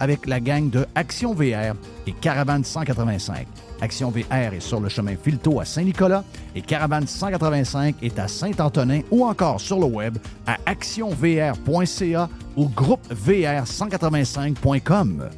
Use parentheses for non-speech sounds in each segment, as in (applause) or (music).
avec la gang de Action VR et Caravane 185. Action VR est sur le chemin Filto à Saint-Nicolas et Caravane 185 est à Saint-Antonin ou encore sur le web à actionvr.ca ou groupevr185.com.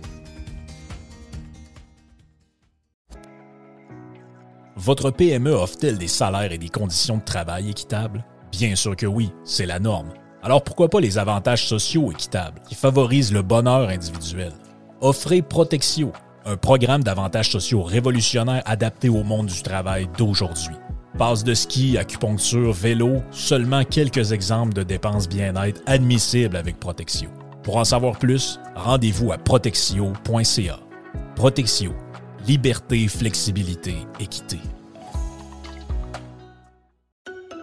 Votre PME offre-t-elle des salaires et des conditions de travail équitables? Bien sûr que oui, c'est la norme. Alors pourquoi pas les avantages sociaux équitables qui favorisent le bonheur individuel? Offrez Protexio, un programme d'avantages sociaux révolutionnaire adapté au monde du travail d'aujourd'hui. Passe de ski, acupuncture, vélo, seulement quelques exemples de dépenses bien-être admissibles avec Protexio. Pour en savoir plus, rendez-vous à protexio.ca. Protexio, liberté, flexibilité, équité.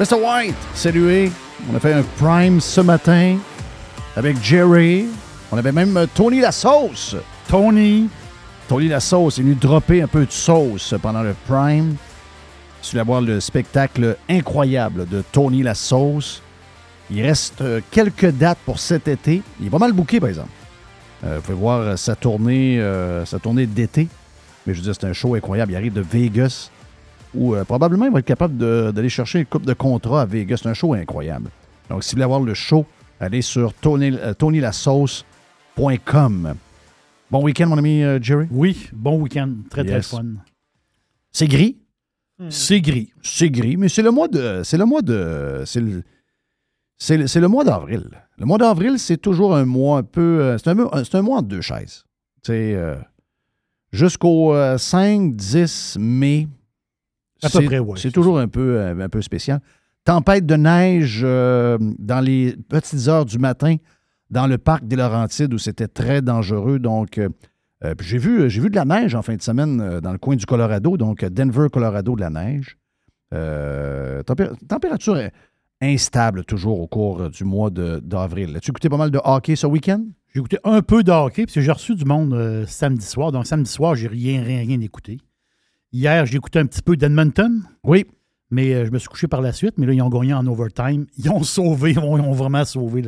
Mr. White, salué. On a fait un prime ce matin avec Jerry. On avait même Tony la sauce. Tony. Tony la sauce est venu dropper un peu de sauce pendant le prime. Vous voulez voir le spectacle incroyable de Tony la sauce, il reste quelques dates pour cet été. Il est pas mal bouqué, par exemple. vous pouvez voir sa tournée, sa tournée d'été. Mais je veux dire, c'est un show incroyable. Il arrive de Vegas, où euh, probablement il va être capable d'aller chercher une coupe de contrat à Vegas. C'est un show incroyable. Donc, si vous voulez voir le show, allez sur Tony, euh, TonyLaSauce.com. Bon week-end, mon ami euh, Jerry? Oui, bon week-end. Très, très fun. C'est gris? Hmm. C'est gris. C'est gris, mais c'est le mois de. C'est le mois de. C'est le, c'est le, mois d'avril. Le mois d'avril, c'est toujours un mois un peu. C'est un, un, mois en deux chaises. C'est jusqu'au 5-10 euh, mai. À peu près, oui. C'est toujours un peu, euh, un peu spécial. Tempête de neige euh, dans les petites heures du matin dans le parc des Laurentides où c'était très dangereux. Donc, j'ai vu, vu de la neige en fin de semaine dans le coin du Colorado, donc Denver, Colorado, de la neige. température instable toujours au cours du mois d'avril. As-tu écouté pas mal de hockey ce week-end? J'ai écouté un peu de hockey, parce que j'ai reçu du monde euh, samedi soir. Donc, samedi soir, j'ai rien, rien, rien écouté. Hier, j'ai écouté un petit peu d'Edmonton. Oui. Mais euh, je me suis couché par la suite. Mais là, ils ont gagné en overtime. Ils ont (laughs) sauvé, ils ont, vraiment sauvé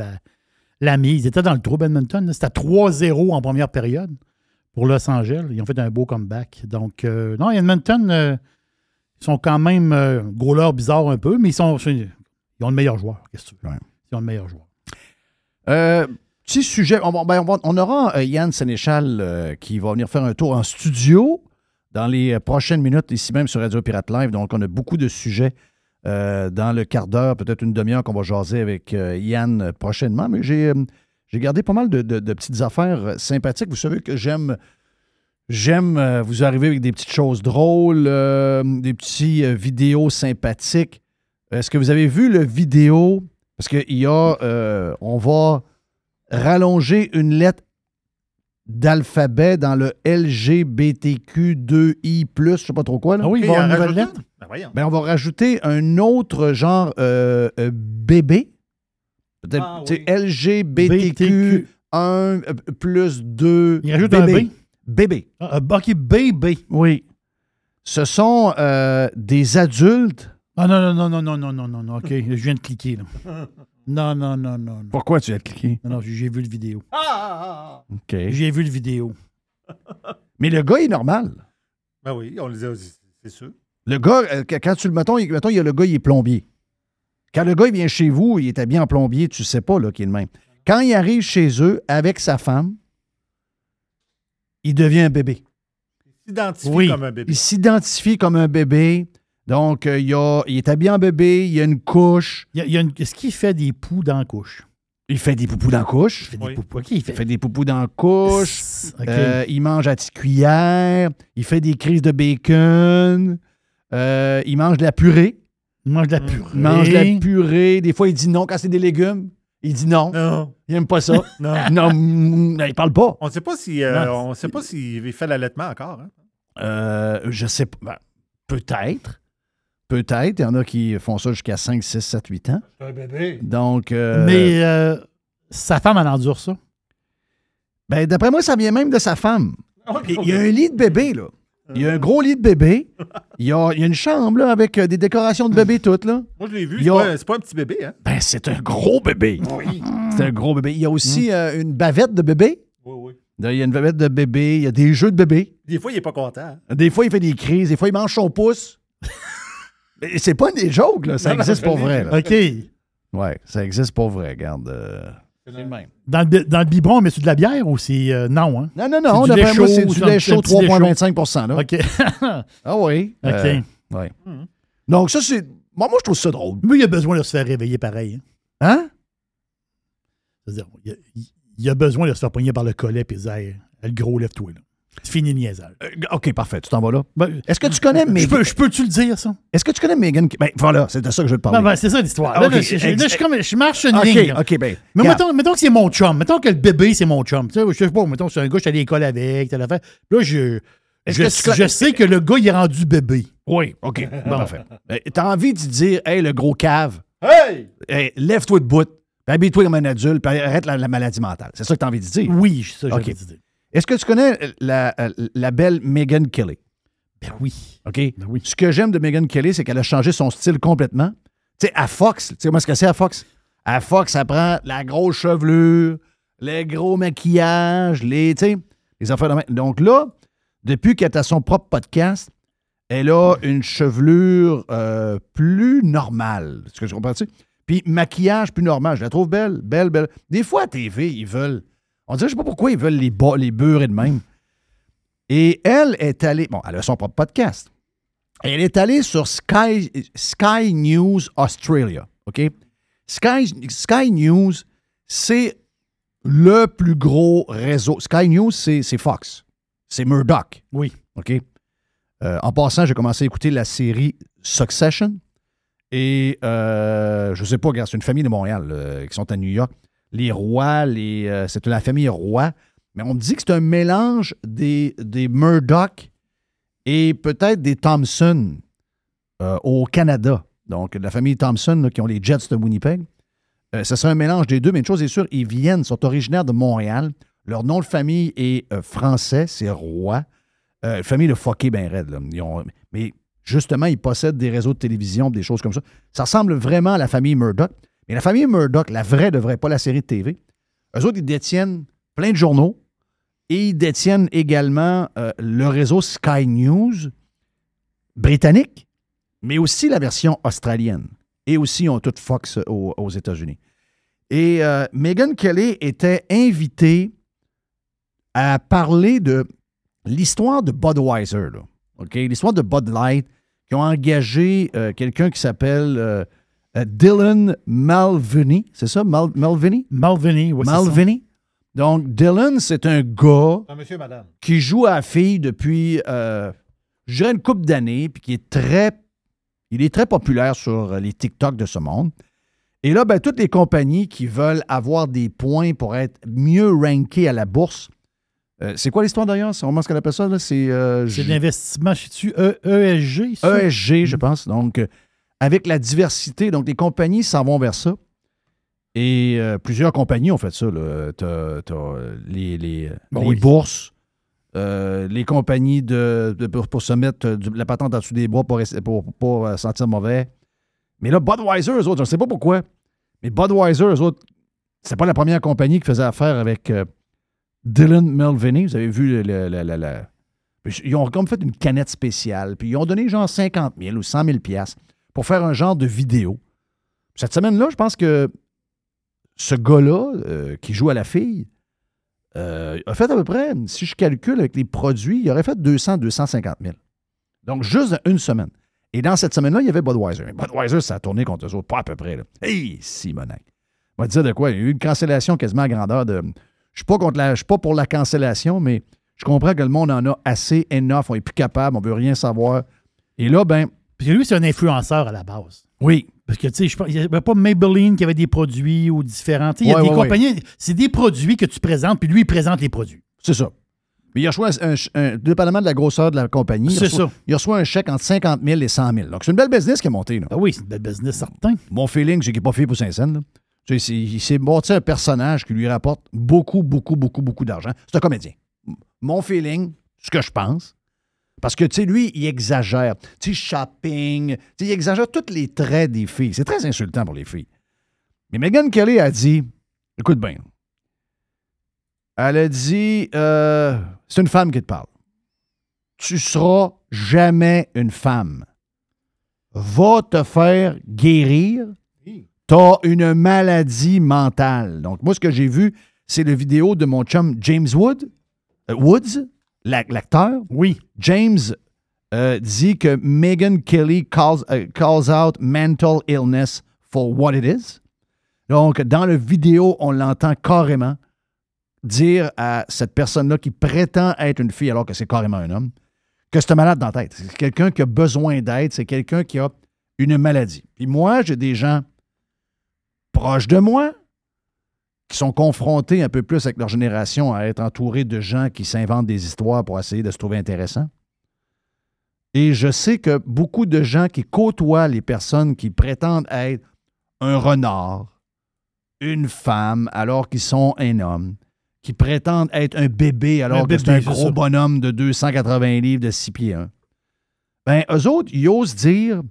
la mise. Ils étaient dans le trou, Edmonton. C'était 3-0 en première période pour Los Angeles. Ils ont fait un beau comeback. Donc, euh, non, Edmonton, ils sont quand même goalers bizarres un peu, mais ils, sont, ils ont le meilleur joueur. Qu'est-ce que tu veux? Ouais. Ils ont le meilleur joueur. Euh, petit sujet. On, ben, aura euh, Yann Sénéchal euh, qui va venir faire un tour en studio dans les euh, prochaines minutes, ici même sur Radio Pirate Live. Donc, on a beaucoup de sujets dans le quart d'heure, peut-être une demi-heure qu'on va jaser avec Yann prochainement. Mais j'ai, gardé pas mal de, petites affaires sympathiques. Vous savez que j'aime. J'aime vous arriver avec des petites choses drôles, des petits euh, vidéos sympathiques. Est-ce que vous avez vu le vidéo? Parce qu'il y a. on va rallonger une lettre d'alphabet dans le LGBTQ2I, je sais pas trop quoi. Là. Ah oui, il Ok, va y avoir en une nouvelle rajoute lettre? une? Ben voyons. Ben, on va rajouter un autre genre euh, euh, bébé. Peut-être Ah, tu sais, oui. LGBTQ1 euh, plus 2. Il rajoute un B? Bébé. Ah, ah, OK, BB. Oui. Ce sont euh, des adultes. Ah non, non, non, non, non, non, non, non, non. OK, je viens de cliquer. Là. (laughs) Non, non, non, non. Non, Pourquoi tu as cliqué? non, non, j'ai vu le vidéo. Ah, ah, ah. OK. J'ai vu le vidéo. (laughs) Mais le gars est normal. Ben oui, on les a dit, c'est sûr. Le gars, euh, quand- tu le mettons, il, mettons, il y a le gars, il est plombier. Quand le gars il vient chez vous, il est habillé en plombier, tu sais pas là, qu'il est le même. Quand il arrive chez eux avec sa femme, il devient un bébé. Il s'identifie Oui. comme un bébé. Il s'identifie comme un bébé. Donc, euh, il, a- il est habillé en bébé, il y a une couche. Il y a- il y a une- Est-ce qu'il fait des poux dans la couche? Il fait des poupous dans la couche. Il fait des Oui. il fait? Il fait des poupous dans la couche. Euh, il mange à petite cuillère. Il fait des crises de bacon. Euh, il mange de la purée. il mange de la purée. Il mange de la purée. Des fois, il dit non quand c'est des légumes. Il dit non. Non, Il aime pas ça. non. (laughs) non, mm, il parle pas. On ne sait pas si, euh, on sait pas s'il fait l'allaitement encore. Hein? Euh, je sais pas. Ben, peut-être. Peut-être. Il y en a qui font ça jusqu'à 5, 6, 7, 8 ans. C'est un bébé. Donc, euh, Mais euh, sa femme, elle endure ça. ben, d'après moi, ça vient même de sa femme. Il il y a un lit de bébé, là. Il y a un gros lit de bébé. Il y a, il y a une chambre, là, avec euh, des décorations de bébé toutes, là. Moi, je l'ai vu. Il y C'est a- pas, c'est pas un petit bébé. Hein? Ben, c'est un gros bébé. C'est un gros bébé. Il y a aussi euh, une bavette de bébé. Oui, oui. Il y a une bavette de bébé. Il y a des jeux de bébé. Des fois, il n'est pas content. hein. Des fois, il fait des crises. Des fois, il mange son pouce. Mais c'est pas des jokes, là. Ça Non, existe pour vrai, là. OK. Ouais, ça existe pour vrai. Regarde. euh, c'est le même. Dans le, dans le biberon, on met-tu de la bière ou c'est. euh, non, hein? Non, non, non. C'est lait moi, chaud, c'est du c'est lait chaud un petit lait 3,25 là. OK. (laughs) Ah oui. OK. Euh, ouais. Donc, ça, c'est. Moi, moi, je trouve ça drôle. Mais il a besoin de se faire réveiller pareil. hein. Hein? C'est-à-dire, il a, il- il a besoin de se faire pogner par le collet et dire Hey, le gros, lève-toi. là. C'est fini niaisage. Euh, OK, parfait. Tu t'en vas là. Ben, Est-ce que tu connais je Megan? peux- je peux-tu le dire, ça? Est-ce que tu connais Megan? Ben, voilà, c'est de ça que je veux te parler. Ben, ben, c'est ça l'histoire. Ah, Là, je, je- là, je comme- je marche une ligne. là. OK, ben. Mais mettons, mettons que c'est mon chum. Mettons que le bébé, c'est mon chum. Tu sais, je sais pas, mettons que c'est un gars, je suis allé à l'école avec, telle affaire. Là, je, je, que tu je sais que le gars, il est rendu bébé. Oui, OK. (laughs) Bon, parfait. Ben, T'as envie de dire, hey, le gros cave, Hey! hey, lève-toi de bout, habille-toi comme un adulte, puis arrête la, la maladie mentale. C'est ça que t'as envie de dire? Oui, ça, j'avais Ok. dit. Est-ce que tu connais la, la belle Megan Kelly? Ben oui. OK? Ben oui. Ce que j'aime de Megan Kelly, c'est qu'elle a changé son style complètement. Tu sais, à Fox, tu sais comment est-ce que c'est à Fox? À Fox, ça prend la grosse chevelure, les gros maquillages, les, tu sais, les affaires de. Donc là, depuis qu'elle à son propre podcast, elle a une chevelure euh, plus normale. Est-ce que tu comprends-tu? Puis maquillage plus normal. Je la trouve belle, belle, belle. Des fois, à TV, ils veulent. On dirait, je sais pas pourquoi ils veulent les, les beurrer de même. Et elle est allée. Bon, elle a son propre podcast. Elle est allée sur Sky, Sky News Australia. OK? Sky, Sky News, c'est le plus gros réseau. Sky News, c'est Fox. C'est Murdoch. Oui. OK? Euh, en passant, j'ai commencé à écouter la série Succession. Et euh, je sais pas, c'est une famille de Montréal euh, qui sont à New York. Les rois, euh, c'est la famille roi. Mais on dit que c'est un mélange des, des Murdoch et peut-être des Thompson euh, au Canada. Donc, la famille Thompson qui ont les Jets de Winnipeg. Euh, ce serait un mélange des deux, mais une chose est sûre, ils viennent, sont originaires de Montréal. Leur nom de famille est français, c'est. Euh, famille de fucké ben raide. mais justement, ils possèdent des réseaux de télévision, des choses comme ça. Ça ressemble vraiment à la famille Murdoch. Mais la famille Murdoch, la vraie de vraie, pas la série de TV, Eux autres, ils détiennent plein de journaux et ils détiennent également euh, le réseau Sky News britannique, mais aussi la version australienne. Et aussi, ils ont tout Fox aux, aux États-Unis. Et euh, Megyn Kelly était invitée à parler de l'histoire de Budweiser, OK? l'histoire de Bud Light, qui ont engagé euh, quelqu'un qui s'appelle euh, euh, Dylan Malvini. C'est ça, Mal- Malvini? Malvini, oui. Malvini. Donc, Dylan, c'est un gars Un monsieur, madame. qui joue à la fille depuis, euh, je dirais, une couple d'années, puis qui est très, il est très populaire sur les TikTok de ce monde. Et là, ben, toutes les compagnies qui veulent avoir des points pour être mieux rankées à la bourse, euh, c'est quoi l'histoire d'ailleurs? C'est vraiment ce qu'on appelle ça? C'est euh, de l'investissement, je sais-tu, E- ESG, ça? ESG, je pense. Donc, euh, avec la diversité, donc les compagnies s'en vont vers ça. Et euh, plusieurs compagnies ont fait ça. les, les, Bon, les oui. bourses, euh, les compagnies de, de- pour, pour se mettre euh, du- la patente en dessous des bras pour ne pour, pas euh, sentir mauvais. Mais là, Budweiser, eux autres, je ne sais pas pourquoi, mais Budweiser, eux autres, c'est pas la première compagnie qui faisait affaire avec Dylan Mulvaney. Vous avez vu le- le- le- le- le- ils ont comme fait une canette spéciale, puis ils ont donné genre 50 000 ou 100 000 piastres pour faire un genre de vidéo. Cette semaine-là, je pense que ce gars-là, euh, qui joue à la fille, euh, a fait à peu près, si je calcule avec les produits, il aurait fait 200 250 000. Donc, juste une semaine. Et dans cette semaine-là, il y avait Budweiser. Budweiser, ça a tourné contre eux autres, pas à peu près. Là. Hey, Simonac. On va dire de quoi? Il y a eu une cancellation quasiment à grandeur de. Je. Je suis pas pour la cancellation, mais je comprends que le monde en a assez, enough, on n'est plus capable, on veut rien savoir. Et là, ben, Parce que lui, c'est un influenceur à la base. oui, Parce que, tu sais, il n'y avait pas Maybelline qui avait des produits ou différents. Tu sais, Il y a Ouais, des ouais, compagnies, c'est des produits que tu présentes, puis lui, il présente les produits. c'est ça. Mais il reçoit, un, un- dépendamment de la grosseur de la compagnie, il C'est reçoit, ça. il reçoit un chèque entre 50 000 et 100 000. Donc, c'est une belle business qui est montée. Là. Ah oui, c'est une belle business, certain. Mon feeling, c'est qu'il n'est pas fait pour Saint-Saëns. Tu sais, c'est- Il s'est monté un personnage qui lui rapporte beaucoup, beaucoup, beaucoup, beaucoup d'argent. C'est un comédien. Mon feeling, ce que je pense, parce que, tu sais, lui, il exagère. Tu sais, shopping, tu sais, il exagère tous les traits des filles. C'est très insultant pour les filles. Mais Megan Kelly a dit, écoute bien, elle a dit, euh, c'est une femme qui te parle. Tu seras jamais une femme. Va te faire guérir. T'as une maladie mentale. Donc, moi, ce que j'ai vu, c'est la vidéo de mon chum James Wood, euh, Woods, l'acteur? Oui. James euh, dit que Megan Kelly calls, euh, calls out mental illness for what it is. Donc, dans la vidéo, on l'entend carrément dire à cette personne-là qui prétend être une fille alors que c'est carrément un homme, que c'est un malade dans la tête. C'est quelqu'un qui a besoin d'aide, c'est quelqu'un qui a une maladie. Puis moi, j'ai des gens proches de moi qui sont confrontés un peu plus avec leur génération à être entourés de gens qui s'inventent des histoires pour essayer de se trouver intéressant. Et je sais que beaucoup de gens qui côtoient les personnes qui prétendent être un renard, une femme alors qu'ils sont un homme, qui prétendent être un bébé alors Un que bébé, c'est un gros ça. bonhomme de 280 livres de 6 pieds 1. Ben, eux autres, ils osent dire,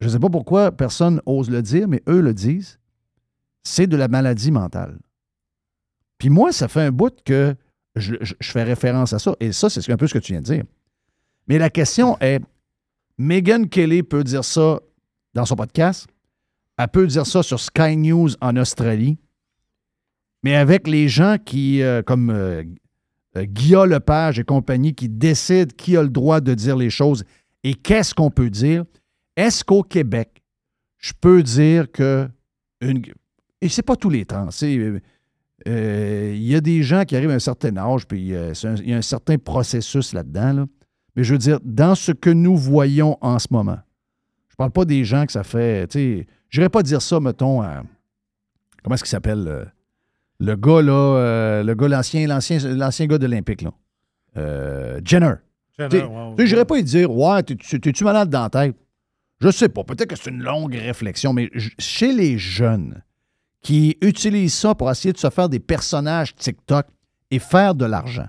je ne sais pas pourquoi personne ose le dire, mais eux le disent, c'est de la maladie mentale. Puis moi, ça fait un bout que je, fais référence à ça. Et ça, c'est un peu ce que tu viens de dire. Mais la question est, Megan Kelly peut dire ça dans son podcast, elle peut dire ça sur Sky News en Australie, mais avec les gens qui, euh, comme euh, euh, Guillaume Lepage et compagnie, qui décident qui a le droit de dire les choses et qu'est-ce qu'on peut dire, est-ce qu'au Québec, je peux dire que. Et c'est pas tous les c'est, euh, euh, Il y a des gens qui arrivent à un certain âge, puis euh, il y a un certain processus là-dedans. là. Mais je veux dire, dans ce que nous voyons en ce moment, je parle pas des gens que ça fait. Je n'irais pas dire ça, mettons, à. Comment est-ce qu'il s'appelle? euh, le gars, là, le gars, l'ancien, l'ancien, l'ancien gars de l'Olympique, là. Jenner. Tu sais, j'irais pas lui dire, ouais, t'es-tu malade dans la tête? Je sais pas. Peut-être que c'est une longue réflexion, mais chez les jeunes qui utilisent ça pour essayer de se faire des personnages TikTok et faire de l'argent,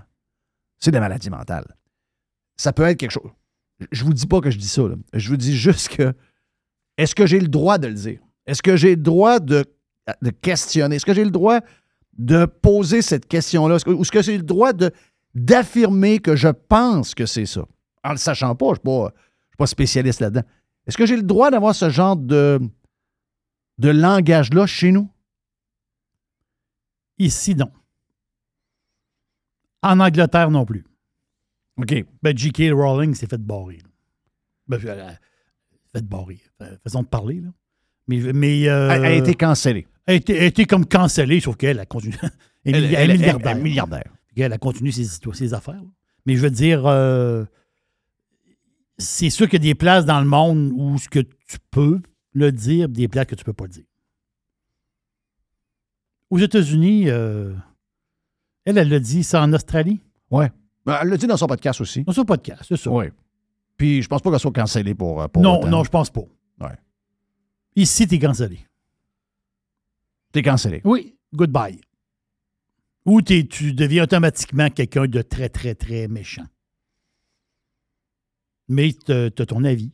c'est des maladies mentales. Ça peut être quelque chose. Je vous dis pas que je dis ça. Je vous dis juste que est-ce que j'ai le droit de le dire? Est-ce que j'ai le droit de de questionner? Est-ce que j'ai le droit de poser cette question-là? Ou est-ce que j'ai le droit d'affirmer que je pense que c'est ça? En le sachant pas, je ne suis suis pas spécialiste là-dedans. Est-ce que j'ai le droit d'avoir ce genre de, de langage-là chez nous? Ici, non. En Angleterre non plus. OK. Ben, J.K. Rowling s'est fait barrer. Ben, elle a fait barrer. Euh, Façon de parler, là. Mais, mais euh, Elle a été cancellée. elle a été- elle a été comme cancellée, sauf qu'elle a continué. (laughs) Elle, est Elle- elle- milliardaire. elle est milliardaire. Elle a continué ses, ses affaires. là. Mais je veux dire, euh, c'est sûr qu'il y a des places dans le monde où ce que tu peux le dire, des places que tu peux pas le dire. Aux États-Unis, euh, elle, elle l'a dit, c'est en Australie. Ouais. Ben, Elle l'a dit dans son podcast aussi. Dans son podcast, c'est ça. Oui. Puis je pense pas qu'elle soit cancellée pour, euh, pour non, autant. non, je pense pas. Ouais. Ici, t'es cancellé. T'es cancellé. Oui, goodbye. Ou t'es- tu deviens automatiquement quelqu'un de très, très, très méchant. Mais t'as ton avis.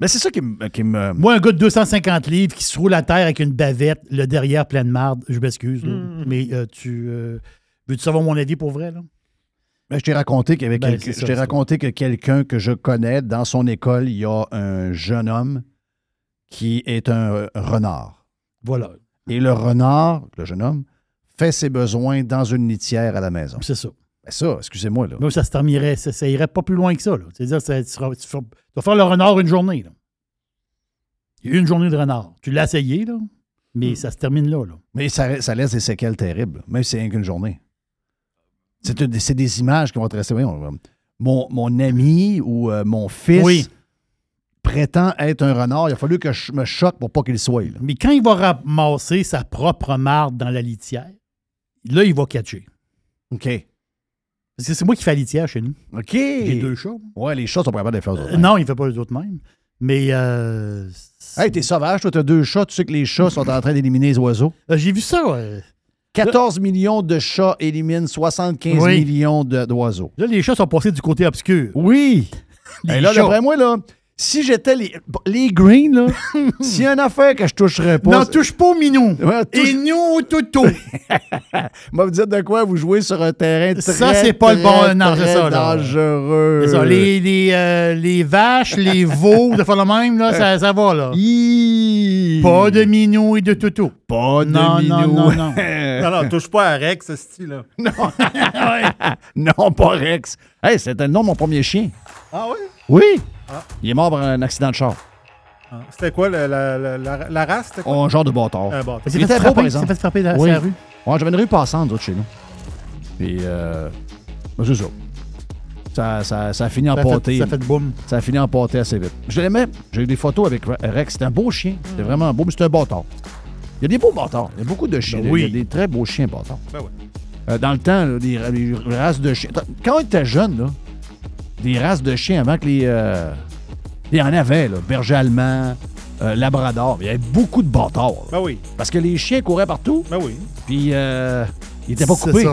Mais c'est ça qui me. Qui me Moi, un gars de 250 livres qui se roule à terre avec une bavette, le derrière plein de marde, je m'excuse, là, Mm. mais euh, tu. euh, Veux-tu savoir mon avis pour vrai, là? Ben, je t'ai raconté Ben, ça, raconté que quelqu'un que je connais dans son école, il y a un jeune homme qui est un euh, renard. Voilà, Et le renard, le jeune homme, fait ses besoins dans une litière à la maison. c'est ça. Ben ça, excusez-moi là. Mais ça se terminerait, ça, ça irait pas plus loin que ça, là. C'est-à-dire, ça- tu, seras- tu feras- tu vas faire le renard une journée, là. Il y a une journée de renard. Tu l'as essayé, là, Hmm. mais ça se termine là, là. Mais ça, ça laisse des séquelles terribles, même si c'est rien qu'une journée. C'est une- c'est des images qui vont te rester. Voyons, euh, Mon, mon ami ou euh, mon fils Oui. prétend être un renard. Il a fallu que je me choque pour pas qu'il soit. là. Mais quand il va ramasser sa propre marde dans la litière, là, il va catcher. OK. Parce que c'est moi qui fais la litière chez nous. OK. J'ai deux chats. Ouais, les chats sont pas capables de faire Euh, ça. non, il ne fait pas les autres mêmes. Mais euh, Hey, t'es sauvage, toi, t'as deux chats. Tu sais que les chats sont en train d'éliminer les oiseaux. euh, j'ai vu ça. euh. 14 millions de chats éliminent 75 Oui. millions de- d'oiseaux. Là, les chats sont passés du côté obscur. Oui. Et là, d'après moi, là, si j'étais les, les greens, là, (laughs) s'il y a une affaire que je toucherais pas. N'en touche pas au minou. Ouais, touche- Et nous au toutou. (laughs) Moi, vous dites de quoi? Vous jouez sur un terrain très, Ça, c'est pas le bon- non, c'est ça, là. dangereux. C'est ça, les, les, euh, les vaches, les veaux, de faire le même, là, ça, ça va, là. (laughs) Pas de minou et de toutou. Pas de Non, non, minou. non, non. (laughs) Non, non, touche pas à Rex, ce style-là. (laughs) (laughs) non, pas Rex. Hey, c'était le nom de mon premier chien. Ah oui? Oui. Il est mort par un accident de char. Ah, C'était quoi, la, la, la, la race? Quoi? Un genre de bâtard. Un bâtard. Il Il était beau, par il exemple. s'est fait frapper dans Oui. sa rue. Ouais, j'avais une rue passante, d'autres chez nous. Puis, euh, ben, c'est ça. Ça, ça, ça a fini en Ça pâté. fait, ça fait de boum. Ça a fini en pâté assez vite. Je l'aimais. J'ai eu des photos avec Re- Rex. C'était un beau chien. C'était vraiment beau, mais c'était un bâtard. Il y a des beaux bâtards. Il y a beaucoup de chiens. Ben oui. Il y a des très beaux chiens bâtards. Ben ouais. Euh, dans le temps, là, des, des races de chiens. Quand on était jeune, là, des races de chiens avant que les. euh, il y en avait, là. Berger allemand, euh, labrador. Il y avait beaucoup de bâtards. là. Ben oui, Parce que les chiens couraient partout, ben oui. puis euh, ils n'étaient pas C'est coupés.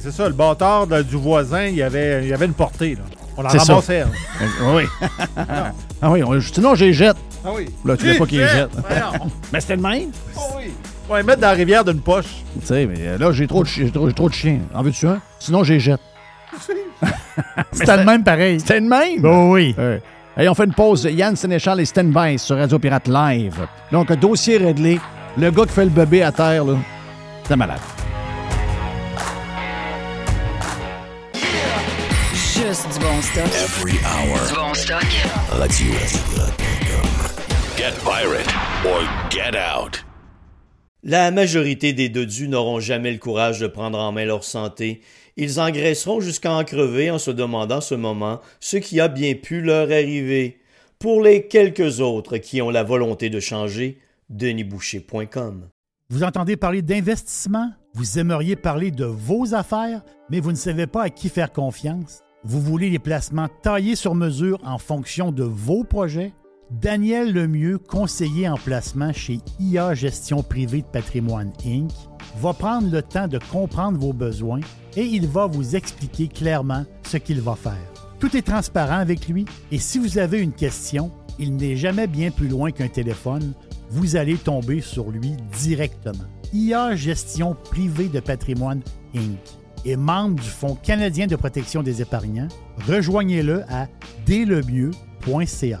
c'est ça, le bâtard de- du voisin, il y avait, il y avait une portée. Là. On ça. ramassait. (laughs) oui. Ah oui, on- sinon, j'ai jette. Ah oui. Là, tu voulais pas qu'il les jette. (laughs) Mais c'était le même. Ah oui. On va les mettre dans la rivière d'une poche. Tu sais, mais euh, là, j'ai trop, de chi- j'ai trop, j'ai trop de chiens. En veux-tu un? Sinon, j'ai jette. (laughs) C'était le même pareil. C'était le même? Oh oui. Ouais. Hey, on fait une pause. Yann Sénéchal et Standby sur Radio Pirate Live. Donc, dossier réglé. Le gars qui fait le bébé à terre, là, c'est malade. Juste du bon stock. Every hour. Du bon stock. Radio Get pirate or get out. La majorité des dodus n'auront jamais le courage de prendre en main leur santé. Ils engraisseront jusqu'à en crever en se demandant ce moment ce qui a bien pu leur arriver. Pour les quelques autres qui ont la volonté de changer, denisboucher.com. Vous entendez parler d'investissement? Vous aimeriez parler de vos affaires, mais vous ne savez pas à qui faire confiance? Vous voulez les placements taillés sur mesure en fonction de vos projets? Daniel Lemieux, conseiller en placement chez IA Gestion Privée de Patrimoine Inc., va prendre le temps de comprendre vos besoins et il va vous expliquer clairement ce qu'il va faire. Tout est transparent avec lui et si vous avez une question, il n'est jamais bien plus loin qu'un téléphone vous allez tomber sur lui directement. IA Gestion privée de patrimoine Inc. est membre du Fonds canadien de protection des épargnants. Rejoignez-le à dèslemieux.ca.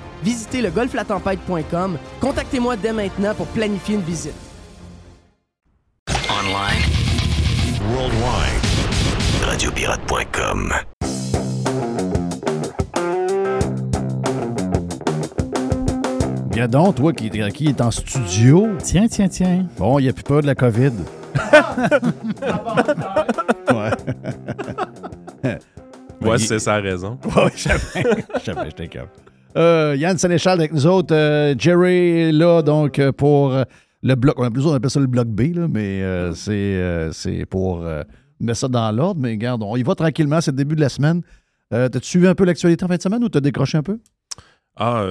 Visitez le golflatempête.com. Contactez-moi dès maintenant pour planifier une visite. Online. Worldwide. Radiopirate.com. Gadon, toi qui, qui est en studio. Tiens, tiens, tiens. Bon, il n'y a plus peur de la COVID. (laughs) (laughs) ouais. Ouais, c'est sa raison. Oui, j'avais, (laughs) j'avais, j'étais capable. Euh, Yann Sénéchal avec nous autres. Euh, Jerry est là, donc, euh, pour le bloc. On appelle, ça, on appelle ça le bloc B, là, mais euh, c'est, c'est pour mettre ça dans l'ordre. Mais regarde, on y va tranquillement. C'est le début de la semaine. T'as-tu suivi un peu l'actualité en fin de semaine ou t'as décroché un peu? Ah,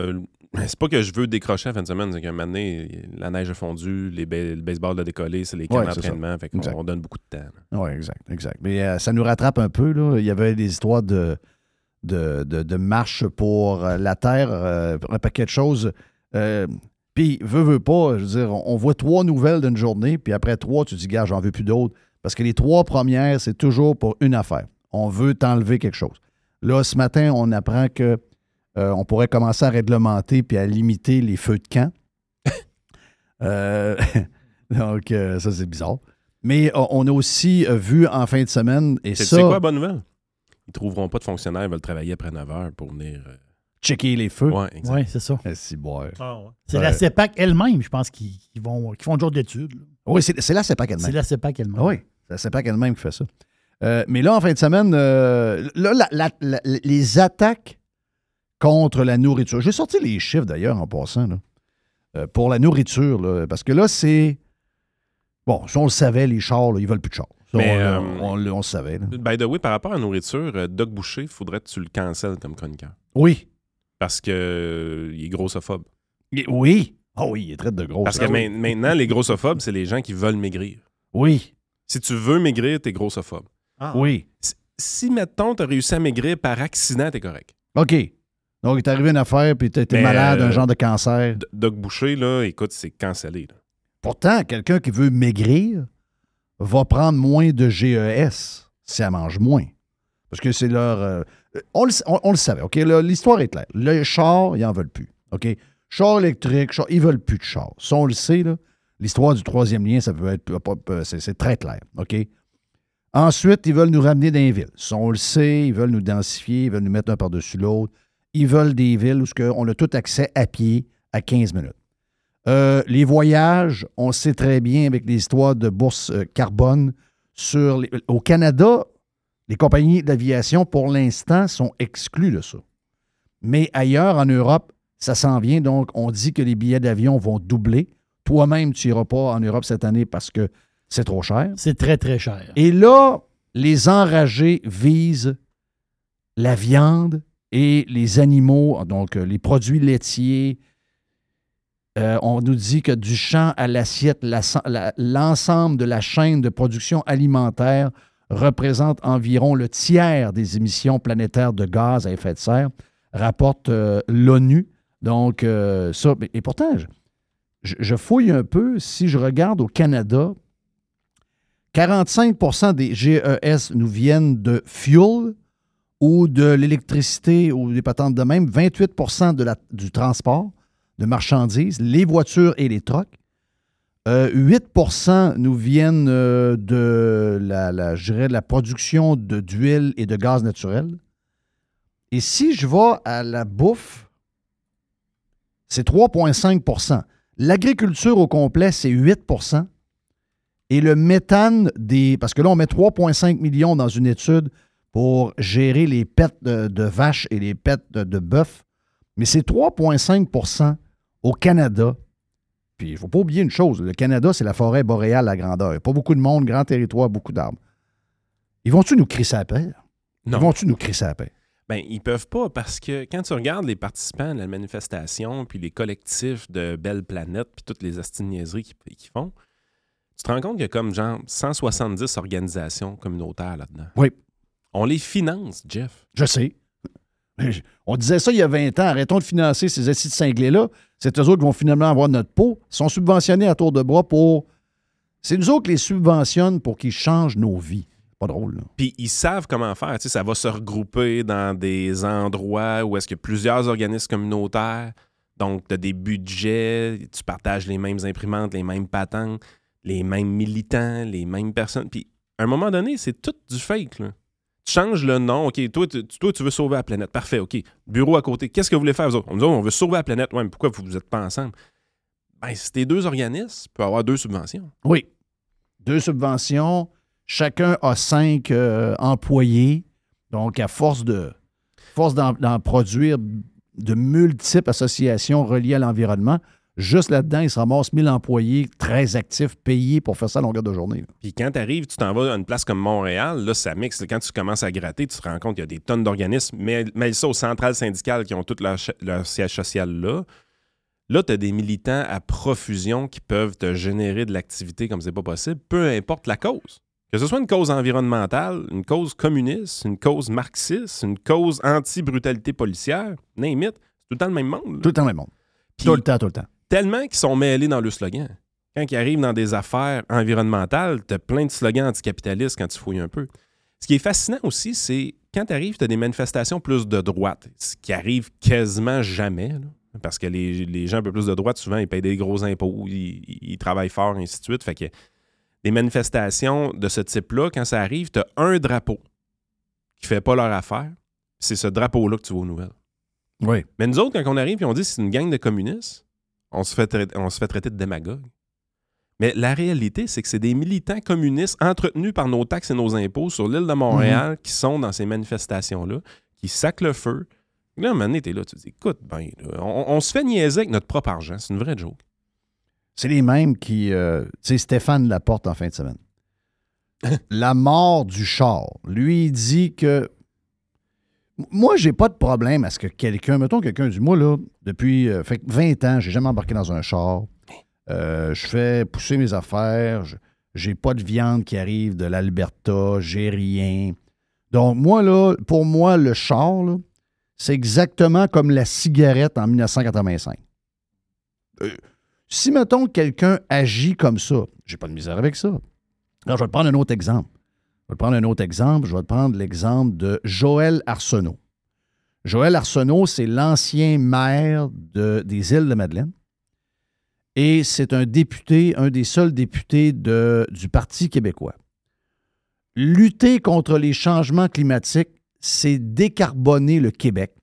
c'est pas que je veux décrocher en fin de semaine, c'est qu'un moment donné, la neige a fondu, les ba- le baseball a décollé, c'est les camps Ouais, d'entraînement, fait qu'on on donne beaucoup de temps. Oui, exact, exact. Mais ça nous rattrape un peu. Là. Il y avait des histoires de, de, de, de marche pour euh, la Terre, euh, un paquet de choses. Euh, puis, veut, veut pas, je veux dire, on, on voit trois nouvelles d'une journée, puis après trois, tu dis, gars, j'en veux plus d'autres. Parce que les trois premières, c'est toujours pour une affaire. On veut t'enlever quelque chose. Là, ce matin, on apprend que euh, on pourrait commencer à réglementer puis à limiter les feux de camp. (laughs) Euh, (laughs) donc, euh, ça, c'est bizarre. Mais on a aussi vu en fin de semaine, et C'est quoi la bonne nouvelle? Ils trouveront pas de fonctionnaires, ils veulent travailler après 9 heures pour venir. euh, checker les feux. Ouais. Oui, c'est ça. Ah, ouais. C'est Ouais. la CEPAC elle-même, je pense, qui, qui vont, qui font le jour d'études. là. Oui, c'est c'est la CEPAC elle-même. C'est la CEPAC elle-même. Ah oui, c'est la CEPAC elle-même qui fait ça. Euh, mais là, en fin de semaine, euh, là, la- la- la- les attaques contre la nourriture. J'ai sorti les chiffres d'ailleurs en passant, là, euh, pour la nourriture, là, parce que là, c'est. Bon, si on le savait, les chars, là, ils veulent plus de chars. Ça, Mais, on, euh, on- on le- on savait. là. By the way, par rapport à la nourriture, euh, Doc Boucher, il faudrait que tu le cancelles comme chroniqueur. Oui. Parce que euh, il est grossophobe. Oui. Ah oui, il est très de gros. Parce que oui. main- maintenant, les grossophobes, c'est les gens qui veulent maigrir. Oui. Si tu veux maigrir, t'es grossophobe. Ah, Oui. Si, si, mettons, t'as réussi à maigrir par accident, t'es correct. OK. Donc, il t'est arrivé une affaire, puis t'es malade, un genre de cancer. Doc Boucher, là, écoute, c'est cancellé. là. Pourtant, quelqu'un qui veut maigrir va prendre moins de GES si elle mange moins. Parce que c'est leur. euh, on, le, on- le savait, OK? L'histoire est claire. Les chars, ils n'en veulent plus. OK? Chars électriques, chars, ils veulent plus de chars. Ça, on le sait. L'histoire du troisième lien, ça peut être. pas- pas- C'est très clair. OK? Ensuite, ils veulent nous ramener dans les villes. Ça, on le sait, ils veulent nous densifier, ils veulent nous mettre un par-dessus l'autre. Ils veulent des villes où on a tout accès à pied à 15 minutes. Euh, les voyages, on sait très bien avec les histoires de bourse euh, carbone sur les- au Canada, les compagnies d'aviation pour l'instant sont exclues de ça. Mais ailleurs en Europe, ça s'en vient donc on dit que les billets d'avion vont doubler. Toi-même, tu n'iras pas en Europe cette année parce que c'est trop cher. C'est très, très cher. Et là, les enragés visent la viande et les animaux, donc euh, les produits laitiers. Euh, on nous dit que du champ à l'assiette, la- la- l'ensemble de la chaîne de production alimentaire représente environ le tiers des émissions planétaires de gaz à effet de serre, rapporte euh, l'ONU. Donc, euh, ça, et pourtant, je fouille un peu. Si je regarde au Canada, 45% des GES nous viennent de fuel ou de l'électricité ou des patentes de même, 28 de la, du transport de marchandises, les voitures et les trucks. Euh, 8% nous viennent euh, de la, la, de la production d'huile et de gaz naturel. Et si je vais à la bouffe, c'est 3,5% L'agriculture au complet, c'est 8% Et le méthane des. Parce que là, on met 3,5 millions dans une étude pour gérer les pets de, vaches et les pets de, de bœuf. Mais c'est 3,5 au Canada. Puis il ne faut pas oublier une chose le Canada, c'est la forêt boréale à grandeur. Il n'y a pas beaucoup de monde, grand territoire, beaucoup d'arbres. Ils vont-tu nous crisser à paix? Ils Non. vont-tu nous crisser à paix? Ben, ils peuvent pas parce que quand tu regardes les participants de la manifestation, puis les collectifs de Belle Planète, puis toutes les astiniaiseries qu'ils font, tu te rends compte qu'il y a comme genre 170 organisations communautaires là-dedans. Oui. On les finance, Jeff. Je sais. On disait ça il y a 20 ans. Arrêtons de financer ces assis de cinglés-là. C'est eux autres qui vont finalement avoir notre peau. Ils sont subventionnés à tour de bras pour. C'est nous autres qui les subventionnent pour qu'ils changent nos vies. Pas drôle, là. Puis ils savent comment faire. Tu sais, ça va se regrouper dans des endroits où est-ce qu'il y a plusieurs organismes communautaires. Donc, tu as des budgets, tu partages les mêmes imprimantes, les mêmes patentes, les mêmes militants, les mêmes personnes. Puis, à un moment donné, c'est tout du fake. Là. Tu changes le nom. OK, toi tu, veux sauver la planète. Parfait, OK. Bureau à côté. Qu'est-ce que vous voulez faire, vous autres? On dit, on veut sauver la planète. Ouais, mais pourquoi vous n'êtes pas ensemble? Ben, t'es deux organismes, tu peux avoir deux subventions. Oui. Deux subventions. Chacun a cinq euh, employés. Donc, à force de force d'en produire de multiples associations reliées à l'environnement, juste là-dedans, il se ramasse 1000 employés très actifs, payés pour faire ça à longueur de journée. Puis quand tu arrives, tu t'en vas à une place comme Montréal, là, ça mixe. Quand tu commences à gratter, tu te rends compte qu'il y a des tonnes d'organismes. Mais mêle ça aux centrales syndicales qui ont tout leur, siège social là. Là, tu as des militants à profusion qui peuvent te générer de l'activité comme c'est pas possible, peu importe la cause. Que ce soit une cause environnementale, une cause communiste, une cause marxiste, une cause anti-brutalité policière, it, c'est tout le temps le même monde. là. Tout le temps, le monde. Puis- Tout le temps, tout le temps. Tellement qu'ils sont mêlés dans le slogan. Quand ils arrivent dans des affaires environnementales, tu as plein de slogans anticapitalistes quand tu fouilles un peu. Ce qui est fascinant aussi, c'est quand tu arrives, tu as des manifestations plus de droite, ce qui arrive quasiment jamais. là. parce que les, les gens un peu plus de droite, souvent, ils payent des gros impôts, ils, ils travaillent fort, et ainsi de suite. Fait que des manifestations de ce type-là, quand ça arrive, tu as un drapeau qui fait pas leur affaire. C'est ce drapeau-là que tu vois aux nouvelles. Oui. Mais nous autres, quand on arrive et on dit que c'est une gang de communistes, on se fait traiter, on se fait traiter de démagogue. Mais la réalité, c'est que c'est des militants communistes entretenus par nos taxes et nos impôts sur l'île de Montréal qui sont dans ces manifestations-là, qui sacent le feu. Là, à un moment donné, t'es là, tu te dis, écoute, ben, on se fait niaiser avec notre propre argent. C'est une vraie joke. C'est les mêmes qui. euh, tu sais, Stéphane Laporte en fin de semaine. (laughs) La mort du char. Lui, il dit que. Moi, j'ai pas de problème à ce que quelqu'un. Mettons quelqu'un dit Moi, là, depuis euh, fait que 20 ans, j'ai jamais embarqué dans un char. Euh, je fais pousser mes affaires. J'ai pas de viande qui arrive de l'Alberta. J'ai rien. Donc, moi, là, pour moi, le char, c'est exactement comme la cigarette en 1985. Euh, si, mettons, quelqu'un agit comme ça, j'ai pas de misère avec ça. Alors, je vais te prendre un autre exemple. Je vais te prendre un autre exemple. Je vais te prendre l'exemple de Joël Arsenault. Joël Arsenault, c'est l'ancien maire de- des îles de Madeleine. Et c'est un député, un des seuls députés de- du Parti québécois. Lutter contre les changements climatiques, c'est décarboner le Québec,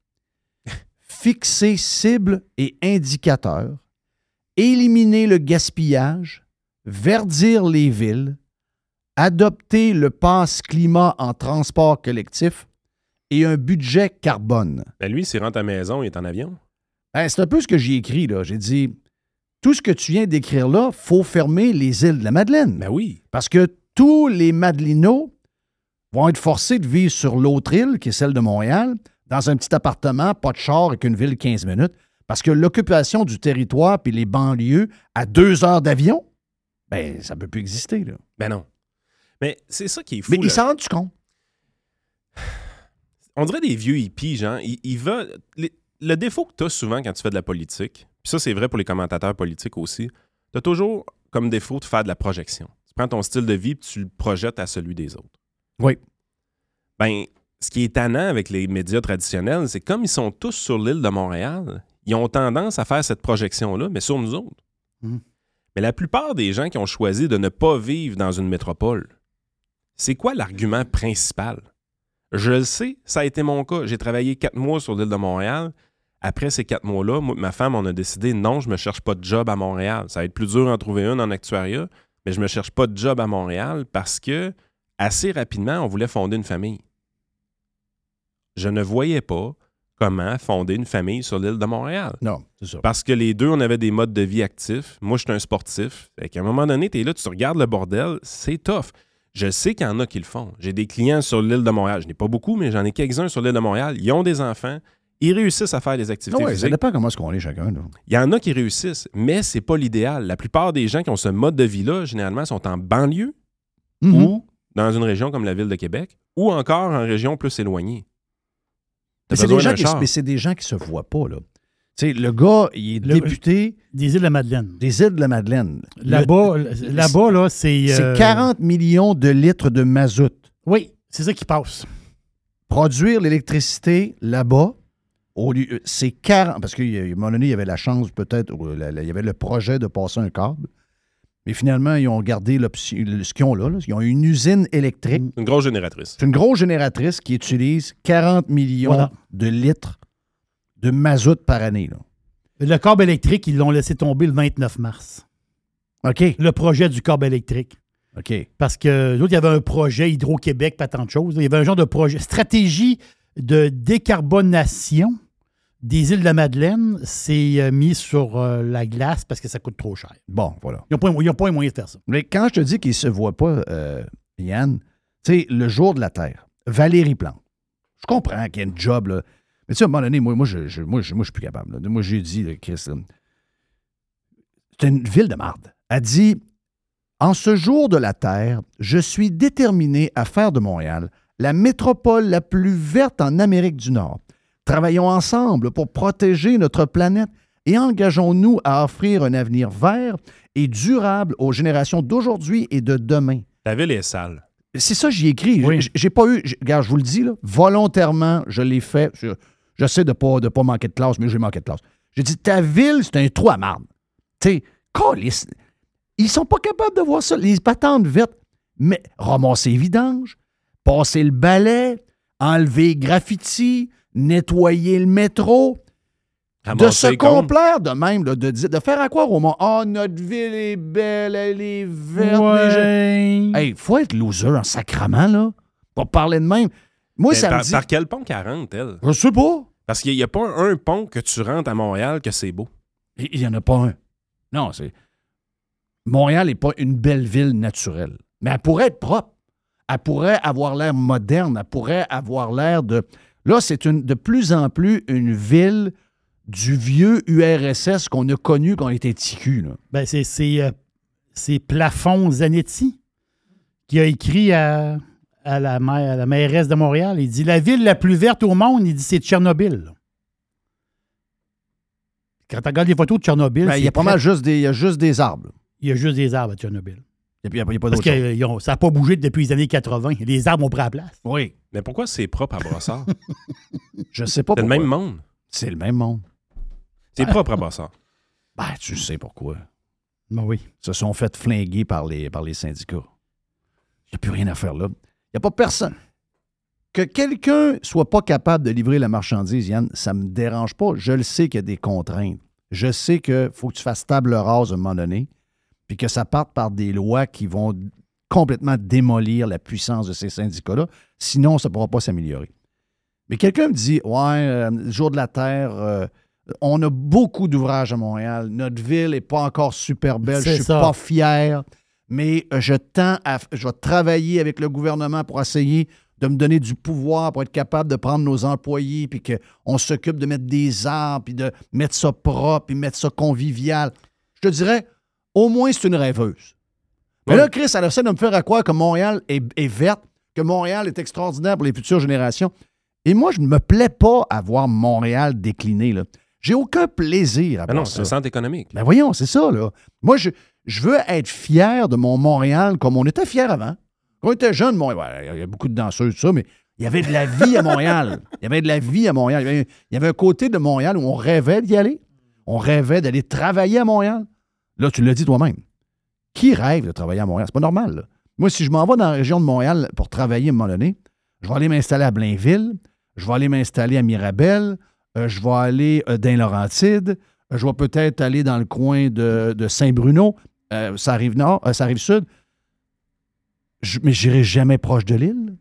(laughs) fixer cibles et indicateurs, éliminer le gaspillage, verdir les villes, adopter le passe climat en transport collectif et un budget carbone. Ben lui, s'il rentre à la maison, il est en avion. Ben, c'est un peu ce que j'ai écrit. là. J'ai dit, tout ce que tu viens d'écrire là, faut fermer les îles de la Madeleine. Ben oui. Parce que tous les Madelinots vont être forcés de vivre sur l'autre île, qui est celle de Montréal, dans un petit appartement, pas de char avec une ville 15 minutes. Parce que l'occupation du territoire puis les banlieues à deux heures d'avion, ben, ça ne peut plus exister. Là. Ben non. Mais c'est ça qui est fou. Mais là. ils s'en rendent compte? on dirait des vieux hippies, genre. Ils, ils veulent. les- le défaut que tu as souvent quand tu fais de la politique, puis ça, c'est vrai pour les commentateurs politiques aussi, tu as toujours comme défaut de faire de la projection. Tu prends ton style de vie puis tu le projettes à celui des autres. Oui. Ben, ce qui est tannant avec les médias traditionnels, c'est comme ils sont tous sur l'île de Montréal, ils ont tendance à faire cette projection-là, mais sur nous autres. Mhm. Mais la plupart des gens qui ont choisi de ne pas vivre dans une métropole, c'est quoi l'argument principal? Je le sais, ça a été mon cas. J'ai travaillé quatre mois sur l'île de Montréal. Après ces quatre mois-là, moi, ma femme, on a décidé non, je ne me cherche pas de job à Montréal. Ça va être plus dur d'en trouver un en actuariat, mais je ne me cherche pas de job à Montréal parce que assez rapidement, on voulait fonder une famille. Je ne voyais pas comment fonder une famille sur l'île de Montréal. Non, c'est ça. Parce que les deux, on avait des modes de vie actifs. Moi, je suis un sportif. Fait qu'à un moment donné, tu es là, tu regardes le bordel, c'est tough. Je sais qu'il y en a qui le font. J'ai des clients sur l'île de Montréal. Je n'ai pas beaucoup, mais j'en ai quelques-uns sur l'île de Montréal. Ils ont des enfants. Ils réussissent à faire des activités ouais, ça physiques. dépend comment est-ce qu'on est chacun. Il y en a qui réussissent, mais c'est pas l'idéal. La plupart des gens qui ont ce mode de vie-là, généralement, sont en banlieue Mhm. ou dans une région comme la ville de Québec ou encore en région plus éloignée. Mais c'est des, des gens qui se voient pas, là. Tu sais, le gars, il est Le- député Des îles de la Madeleine. des îles de la Madeleine. Le- Là-bas, là-bas, là, c'est. c'est euh, 40 millions de litres de mazout. Oui, c'est ça qui passe. Produire l'électricité là-bas, au lieu- euh, c'est 40. Parce qu'à un moment donné, il y avait la chance, peut-être, il y avait le projet de passer un câble. Mais finalement, ils ont gardé ce qu'ils ont là, là. Ils ont une usine électrique. Une grosse génératrice. C'est une grosse génératrice qui utilise 40 millions Voilà. de litres de mazout par année. Là. Le câble électrique, ils l'ont laissé tomber le 29 mars. OK. Le projet du câble électrique. OK. Parce que l'autre, il y avait un projet Hydro-Québec, pas tant de choses. Il y avait un genre de projet. Stratégie de décarbonation des îles de la Madeleine, c'est euh, mis sur euh, la glace parce que ça coûte trop cher. Bon, voilà. Ils n'ont pas, pas les moyens de faire ça. Mais quand je te dis qu'il ne se voit pas, euh, Yann, tu sais, le jour de la Terre, Valérie Plante, je comprends qu'il y a une job, là. Mais tu sais, à un moment donné, moi, moi, je, je- moi, je, moi, je suis plus capable. là. Moi, j'ai dit, là, Chris, c'est une ville de marde. Elle dit En ce jour de la Terre, je suis déterminé à faire de Montréal la métropole la plus verte en Amérique du Nord. Travaillons ensemble pour protéger notre planète et engageons-nous à offrir un avenir vert et durable aux générations d'aujourd'hui et de demain. La ville est sale. C'est ça, j'y ai écrit. Oui. J'ai- pas eu. Regarde, je vous le dis, là, volontairement, je l'ai fait. J'essaie de pas, de pas manquer de classe, mais j'ai manqué de classe. J'ai dit, ta ville, c'est un trou à marde. Tu sais, câlisse. ils sont pas capables de voir ça. Les patentes vertes, mais ramasser les vidanges, passer le balai, enlever les graffitis, nettoyer le métro, de se complaire de même, là, de, faire à croire au monde, oh, notre ville est belle, elle est verte. Ouais. Hey, faut être loser en sacrament, là. Pas parler de même. Moi, Mais ça par, me dit. par quel pont qu'elle rentre, elle? Je sais pas. Parce qu'il n'y a pas un pont que tu rentres à Montréal que c'est beau. Il n'y en a pas un. Non, c'est. Montréal n'est pas une belle ville naturelle. Mais elle pourrait être propre. Elle pourrait avoir l'air moderne. Elle pourrait avoir l'air de. Là, c'est une, de plus en plus une ville du vieux URSS qu'on a connu quand on était ticu. Là. Ben, c'est, c'est, euh, c'est Plafond Zanetti qui a écrit à, à la, maire- à la mairesse de Montréal. Il dit La ville la plus verte au monde, il dit c'est Tchernobyl. Quand tu regardes les photos de Tchernobyl, Ben, il y a pas mal juste des, il y a juste des arbres. il y a juste des arbres à Tchernobyl. Il n'y a, il y a pas Parce que euh, ils ont- ça n'a pas bougé depuis les années 80. Les arbres ont pris la place. Oui. Mais pourquoi c'est propre à Brossard? (laughs) Je sais pas c'est le même monde. C'est le même monde. C'est propre à Brossard. Ben, tu sais pourquoi. Ben oui. se sont fait flinguer par les, par les syndicats. Il n'y a plus rien à faire là. Il n'y a pas personne. Que quelqu'un soit pas capable de livrer la marchandise, Yann, ça ne me dérange pas. Je le sais qu'il y a des contraintes. Je sais qu'il faut que tu fasses table rase à un moment donné, puis que ça parte par des lois qui vont complètement démolir la puissance de ces syndicats-là. Sinon, ça ne pourra pas s'améliorer. Mais quelqu'un me dit Ouais, euh, le jour de la Terre, euh, on a beaucoup d'ouvrages à Montréal. Notre ville n'est pas encore super belle. Je C'est suis ça. pas fier. Mais euh, je tends à. Je vais travailler avec le gouvernement pour essayer de me donner du pouvoir pour être capable de prendre nos employés, puis qu'on s'occupe de mettre des arbres, puis de mettre ça propre, puis mettre ça convivial. Je te dirais, au moins, c'est une rêveuse. Mais là, Chris, elle essaie de me faire croire que Montréal est, est verte, que Montréal est extraordinaire pour les futures générations. Et moi, je ne me plais pas à voir Montréal décliner. J'ai aucun plaisir à Ben voir non, c'est un centre économique. Ben voyons, c'est ça, là. Moi, je, je veux être fier de mon Montréal comme on était fier avant. Quand on était jeune, il y a beaucoup de danseuses, tout ça, mais Il y avait de la vie à Montréal. Il y avait de la vie à Montréal. Il y avait, un côté de Montréal où on rêvait d'y aller. On rêvait d'aller travailler à Montréal. Là, tu l'as dit toi-même. Qui rêve de travailler à Montréal? C'est pas normal. Moi, si je m'en vais dans la région de Montréal pour travailler à un moment donné, je vais aller m'installer à Blainville, je vais aller m'installer à Mirabel, euh, je vais aller euh, dans Laurentide, je vais peut-être aller dans le coin de Saint-Bruno, euh, ça arrive nord, euh, ça arrive sud. Je- mais j'irai jamais proche de l'île.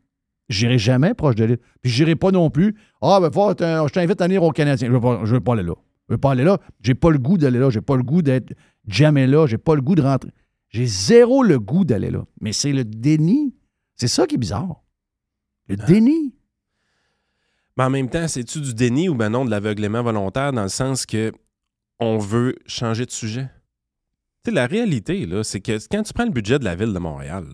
J'irai jamais proche de l'île. Puis j'irai pas non plus. Ah, ben, faut- je t'invite à venir au Canadien. Je veux pas, je veux pas aller là. Je veux pas aller là. J'ai pas le goût d'aller là. J'ai pas le goût d'être jamais là. J'ai pas le goût de rentrer. J'ai zéro le goût d'aller là. Mais c'est le déni. C'est ça qui est bizarre. Le déni. Mais en même temps, c'est-tu du déni ou ben non de l'aveuglement volontaire dans le sens que on veut changer de sujet? La réalité, là, c'est que quand tu prends le budget de la ville de Montréal,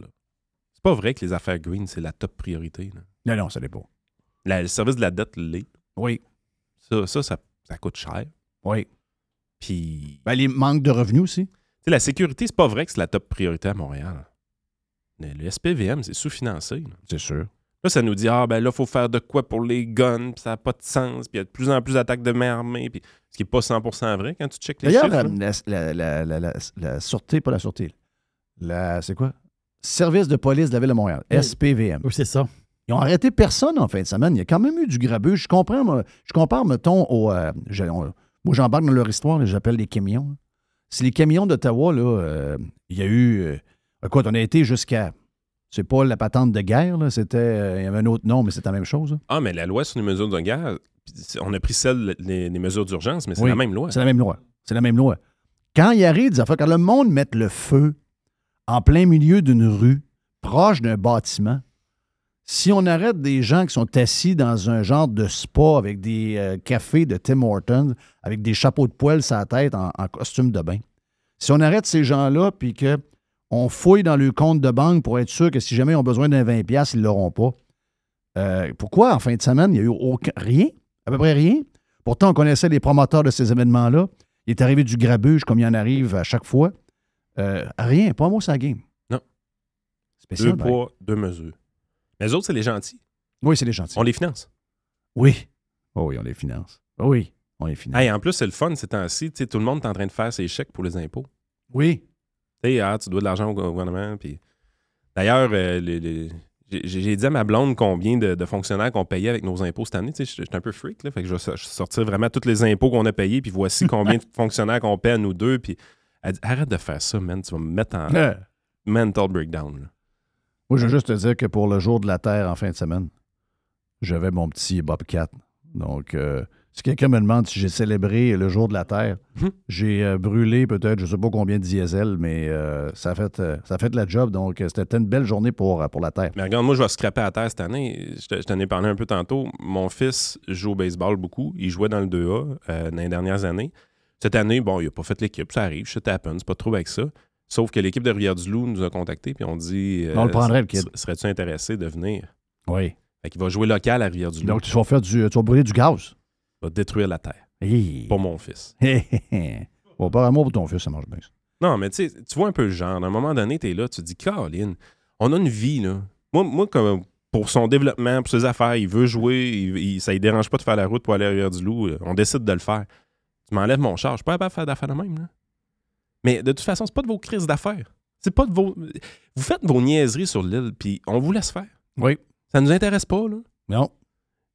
c'est pas vrai que les affaires green, c'est la top priorité. là. Non, non, ça l'est pas. La- le service de la dette l'est. Oui. Ça, ça, ça, ça coûte cher. Oui. Puis, Ben, les manques de revenus aussi. la sécurité, c'est pas vrai que c'est la top priorité à Montréal. Le, le SPVM, c'est sous-financé. C'est sûr. Là, ça nous dit, ah, ben là, il faut faire de quoi pour les guns, puis ça n'a pas de sens, puis il y a de plus en plus d'attaques de main armée, puis ce qui n'est pas 100% vrai quand tu checkes les D'ailleurs, chiffres. la, là. la, la, la, la- la sûreté, pas la sûreté. La, c'est quoi? Service de police de la Ville de Montréal, Oui. SPVM. Oui, c'est ça. Ils ont arrêté personne en fin de semaine. Il y a quand même eu du grabuge. Je comprends, moi, je compare, mettons, au. euh, on- moi, j'embarque dans leur histoire, là, j'appelle les camions. C'est les camions d'Ottawa, là. euh, il y a eu. euh, écoute, on a été jusqu'à. C'est pas la patente de guerre, là. C'était. euh, il y avait un autre nom, mais c'est la même chose. là. Ah, mais la loi sur les mesures de guerre, on a pris celle, les mesures d'urgence, mais c'est Oui, la même loi. C'est la même loi. C'est la même loi. Quand il arrive des affaires, quand le monde met le feu en plein milieu d'une rue, proche d'un bâtiment, si on arrête des gens qui sont assis dans un genre de spa avec des euh, cafés de Tim Hortons, avec des chapeaux de poêle sur la tête en, en costume de bain, si on arrête ces gens-là puis qu'on fouille dans le compte de banque pour être sûr que si jamais ils ont besoin d'un 20$, ils ne l'auront pas, euh, pourquoi en fin de semaine, il n'y a eu aucun, rien, à peu près rien? Pourtant, on connaissait les promoteurs de ces événements-là. Il est arrivé du grabuge comme il en arrive à chaque fois. Euh, rien, pas un mot sur la game. Non. Spécial. Deux ben. poids, deux mesures. Mais les autres, c'est les gentils. Oui, c'est les gentils. On les finance. Oui. Oh oui, on les finance. Oh oui, on les finance. Hey, en plus, c'est le fun ces temps-ci. Tout le monde est en train de faire ses chèques pour les impôts. Oui. Tu sais, ah, tu dois de l'argent au gouvernement. Puis... D'ailleurs, euh, j'ai dit à ma blonde combien de, de fonctionnaires qu'on payait avec nos impôts cette année. Tu sais, J'étais un peu freak. Là, fait que je vais so- sortir vraiment tous les impôts qu'on a payés. Puis voici combien de (laughs) fonctionnaires qu'on paie à nous deux. Puis elle dit Arrête de faire ça, man. Tu vas me mettre en mental breakdown. là. moi, je veux juste te dire que pour le jour de la Terre en fin de semaine, j'avais mon petit Bobcat. Donc, euh, si quelqu'un me demande si j'ai célébré le jour de la Terre, Mhm. j'ai euh, brûlé peut-être, je ne sais pas combien de diesel, mais euh, ça, a fait, euh, ça a fait la job. Donc, euh, c'était une belle journée pour, pour la Terre. Mais regarde, moi, je vais scraper à terre cette année. Je te- je t'en ai parlé un peu tantôt. Mon fils joue au baseball beaucoup. Il jouait dans le 2A euh, dans les dernières années. Cette année, bon, il n'a pas fait l'équipe. Ça arrive, shit happens. C'est pas trop avec ça. Sauf que l'équipe de Rivière-du-Loup nous a contactés puis on dit On le prendrait, le kid. Serais-tu intéressé de venir? Oui. Fait qu'il va jouer local à Rivière-du-Loup. Donc, tu vas faire du. Tu vas brûler du gaz. Va détruire la terre. Hey. Pour mon fils. (laughs) bon, pas amour pour ton fils, ça marche bien. ça. Non, mais tu vois un peu le genre. À un moment donné, tu es là, tu te dis, Caroline, on a une vie, là. Moi, moi comme pour son développement, pour ses affaires, il veut jouer, il, il- ça ne dérange pas de faire la route pour aller à Rivière-du-Loup. euh, On décide de le faire. Tu m'enlèves mon char. Je suis pas capable de faire d'affaires de même, là. Mais de toute façon, c'est pas de vos crises d'affaires. C'est pas de vos. Vous faites vos niaiseries sur l'île, puis on vous laisse faire. Oui. Ça nous intéresse pas, là. Non.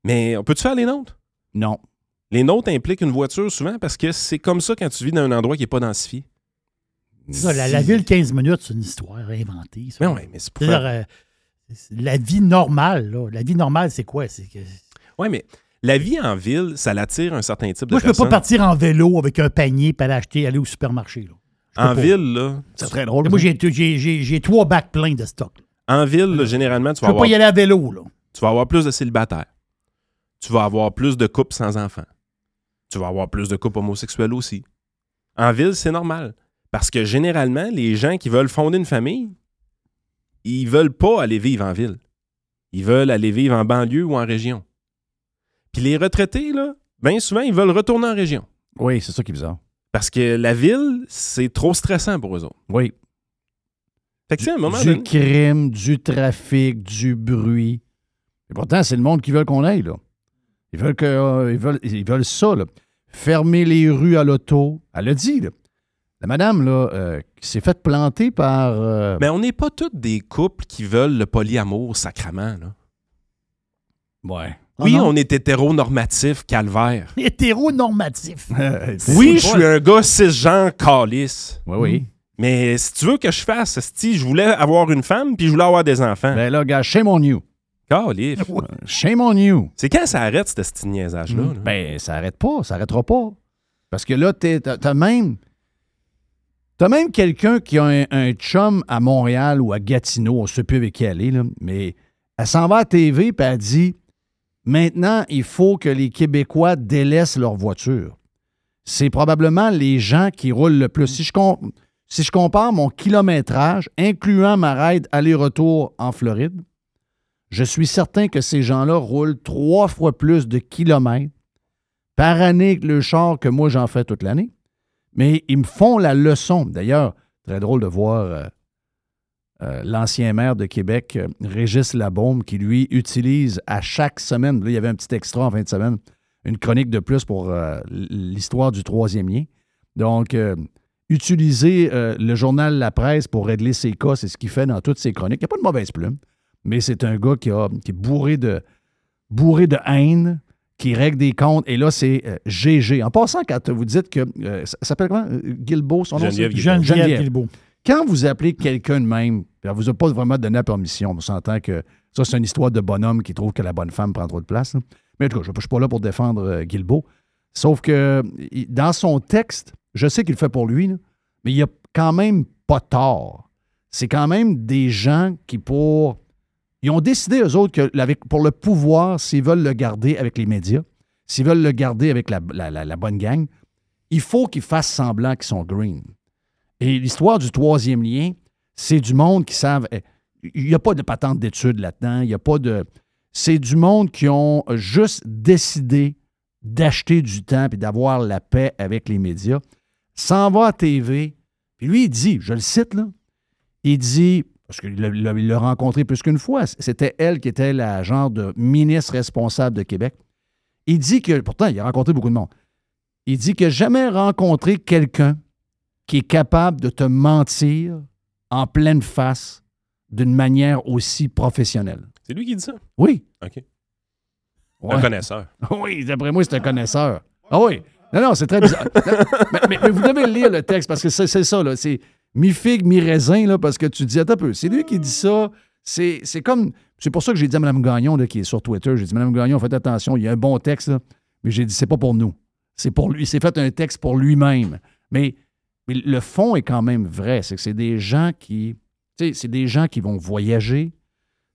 Mais on peut-tu faire les nôtres? Non. Les nôtres impliquent une voiture souvent parce que c'est comme ça quand tu vis dans un endroit qui n'est pas densifié. C'est ça, la, la ville 15 minutes, c'est une histoire inventée. ça. Mais ouais, mais c'est pour euh, la vie normale, là. La vie normale, c'est quoi? C'est que... Ouais, mais la vie en ville, ça l'attire un certain type Moi, de je peux pas personnes. partir en vélo avec un panier pour aller acheter, aller au supermarché. Là. En pas. ville, là, C'est très drôle. Moi, j'ai, trois bacs pleins de stock. en ville, là, généralement, tu Je vas, peux avoir, pas y aller à vélo, là. tu vas avoir plus de célibataires. Tu vas avoir plus de couples sans enfants. Tu vas avoir plus de couples homosexuels aussi. En ville, c'est normal. Parce que généralement, les gens qui veulent fonder une famille, ils veulent pas aller vivre en ville. Ils veulent aller vivre en banlieue ou en région. Puis les retraités, là, bien souvent, ils veulent retourner en région. Oui, c'est ça qui est bizarre. Parce que la ville, c'est trop stressant pour eux autres. Oui. Fait que, à un moment du donné... crime, du trafic, du bruit. Et pourtant, c'est le monde qui veut qu'on aille, là. Ils veulent, que, euh, ils veulent, ils veulent ça, là. Fermer les rues à l'auto. Elle l'a dit, là. La madame, là, euh, qui s'est faite planter par. euh, Mais on n'est pas tous des couples qui veulent le polyamour sacrament. Là. ouais. Oui, Ah non? on est hétéronormatif, calvaire. (laughs) Hétéronormatif. (laughs) Oui, je suis un gars cisgenre calice. Oui, oui. Mais si tu veux que je fasse, si je voulais avoir une femme puis je voulais avoir des enfants. Ben là, gars, shame on you. Calif. Shame on you. C'est quand ça arrête, ce petit niaisage-là? là? Ben, ça arrête pas, ça arrêtera pas. Parce que là, t'as même. T'as même quelqu'un qui a un, un chum à Montréal ou à Gatineau, on ne sait plus avec qui elle est, là, mais elle s'en va à la TV et elle dit Maintenant, il faut que les Québécois délaissent leur voiture. C'est probablement les gens qui roulent le plus. Si je, si je compare mon kilométrage, incluant ma ride aller-retour en Floride, je suis certain que ces gens-là roulent trois fois plus de kilomètres par année que le char que moi j'en fais toute l'année. Mais ils me font la leçon. D'ailleurs, très drôle de voir euh, euh, l'ancien maire de Québec, euh, Régis Labaume, qui lui utilise à chaque semaine, là, il y avait un petit extra en fin de semaine, une chronique de plus pour l'histoire du troisième lien. Donc, utiliser le journal La Presse pour régler ses cas, c'est ce qu'il fait dans toutes ses chroniques. Il n'y a pas de mauvaise plume, mais c'est un gars qui, a, qui est bourré de, bourré de haine, qui règle des comptes. Et là, c'est euh, GG. En passant, quand vous dites que. euh, ça ça s'appelle comment? Euh, Guilbeault, son nom Geneviève c'est- Guilbeault. Geneviève Guilbeault. Quand vous appelez quelqu'un de même, elle vous a pas vraiment donné la permission, on s'entend que ça, c'est une histoire de bonhomme qui trouve que la bonne femme prend trop de place. là. Mais en tout cas, je ne suis pas là pour défendre euh, Guilbeault. Sauf que dans son texte, je sais qu'il le fait pour lui, là, mais il a quand même pas tort. C'est quand même des gens qui, pour. Ils ont décidé, eux autres, que pour le pouvoir, s'ils veulent le garder avec les médias, s'ils veulent le garder avec la- la bonne gang, il faut qu'ils fassent semblant qu'ils sont green. Et l'histoire du troisième lien, c'est du monde qui savent. eh, Il n'y a pas de patente d'études là-dedans. Il n'y a pas de. C'est du monde qui ont juste décidé d'acheter du temps et d'avoir la paix avec les médias. S'en va à TV. Puis lui, il dit, je le cite là, il dit, parce qu'il l'a- rencontré plus qu'une fois, c'était elle qui était la genre de ministre responsable de Québec. Il dit que, pourtant, il a rencontré beaucoup de monde. Il dit qu'il n'a jamais rencontré quelqu'un qui est capable de te mentir en pleine face d'une manière aussi professionnelle. C'est lui qui dit ça? Oui. OK. Ouais. Un connaisseur. (laughs) Oui, d'après moi, c'est un connaisseur. Ah oui. Non, non, c'est très bizarre. (laughs) mais, mais- mais vous devez lire le texte parce que c'est c'est ça, là. C'est mi-figue, mi-raisin, là, parce que tu dis, attends un peu, c'est lui qui dit ça. C'est c'est comme. C'est pour ça que j'ai dit à Mme Gagnon, là, qui est sur Twitter, j'ai dit, Mme Gagnon, faites attention, il y a un bon texte, là. Mais j'ai dit, c'est pas pour nous. C'est pour lui. Il s'est fait un texte pour lui-même. Mais, mais le fond est quand même vrai. C'est que c'est des gens qui. C'est des gens qui vont voyager.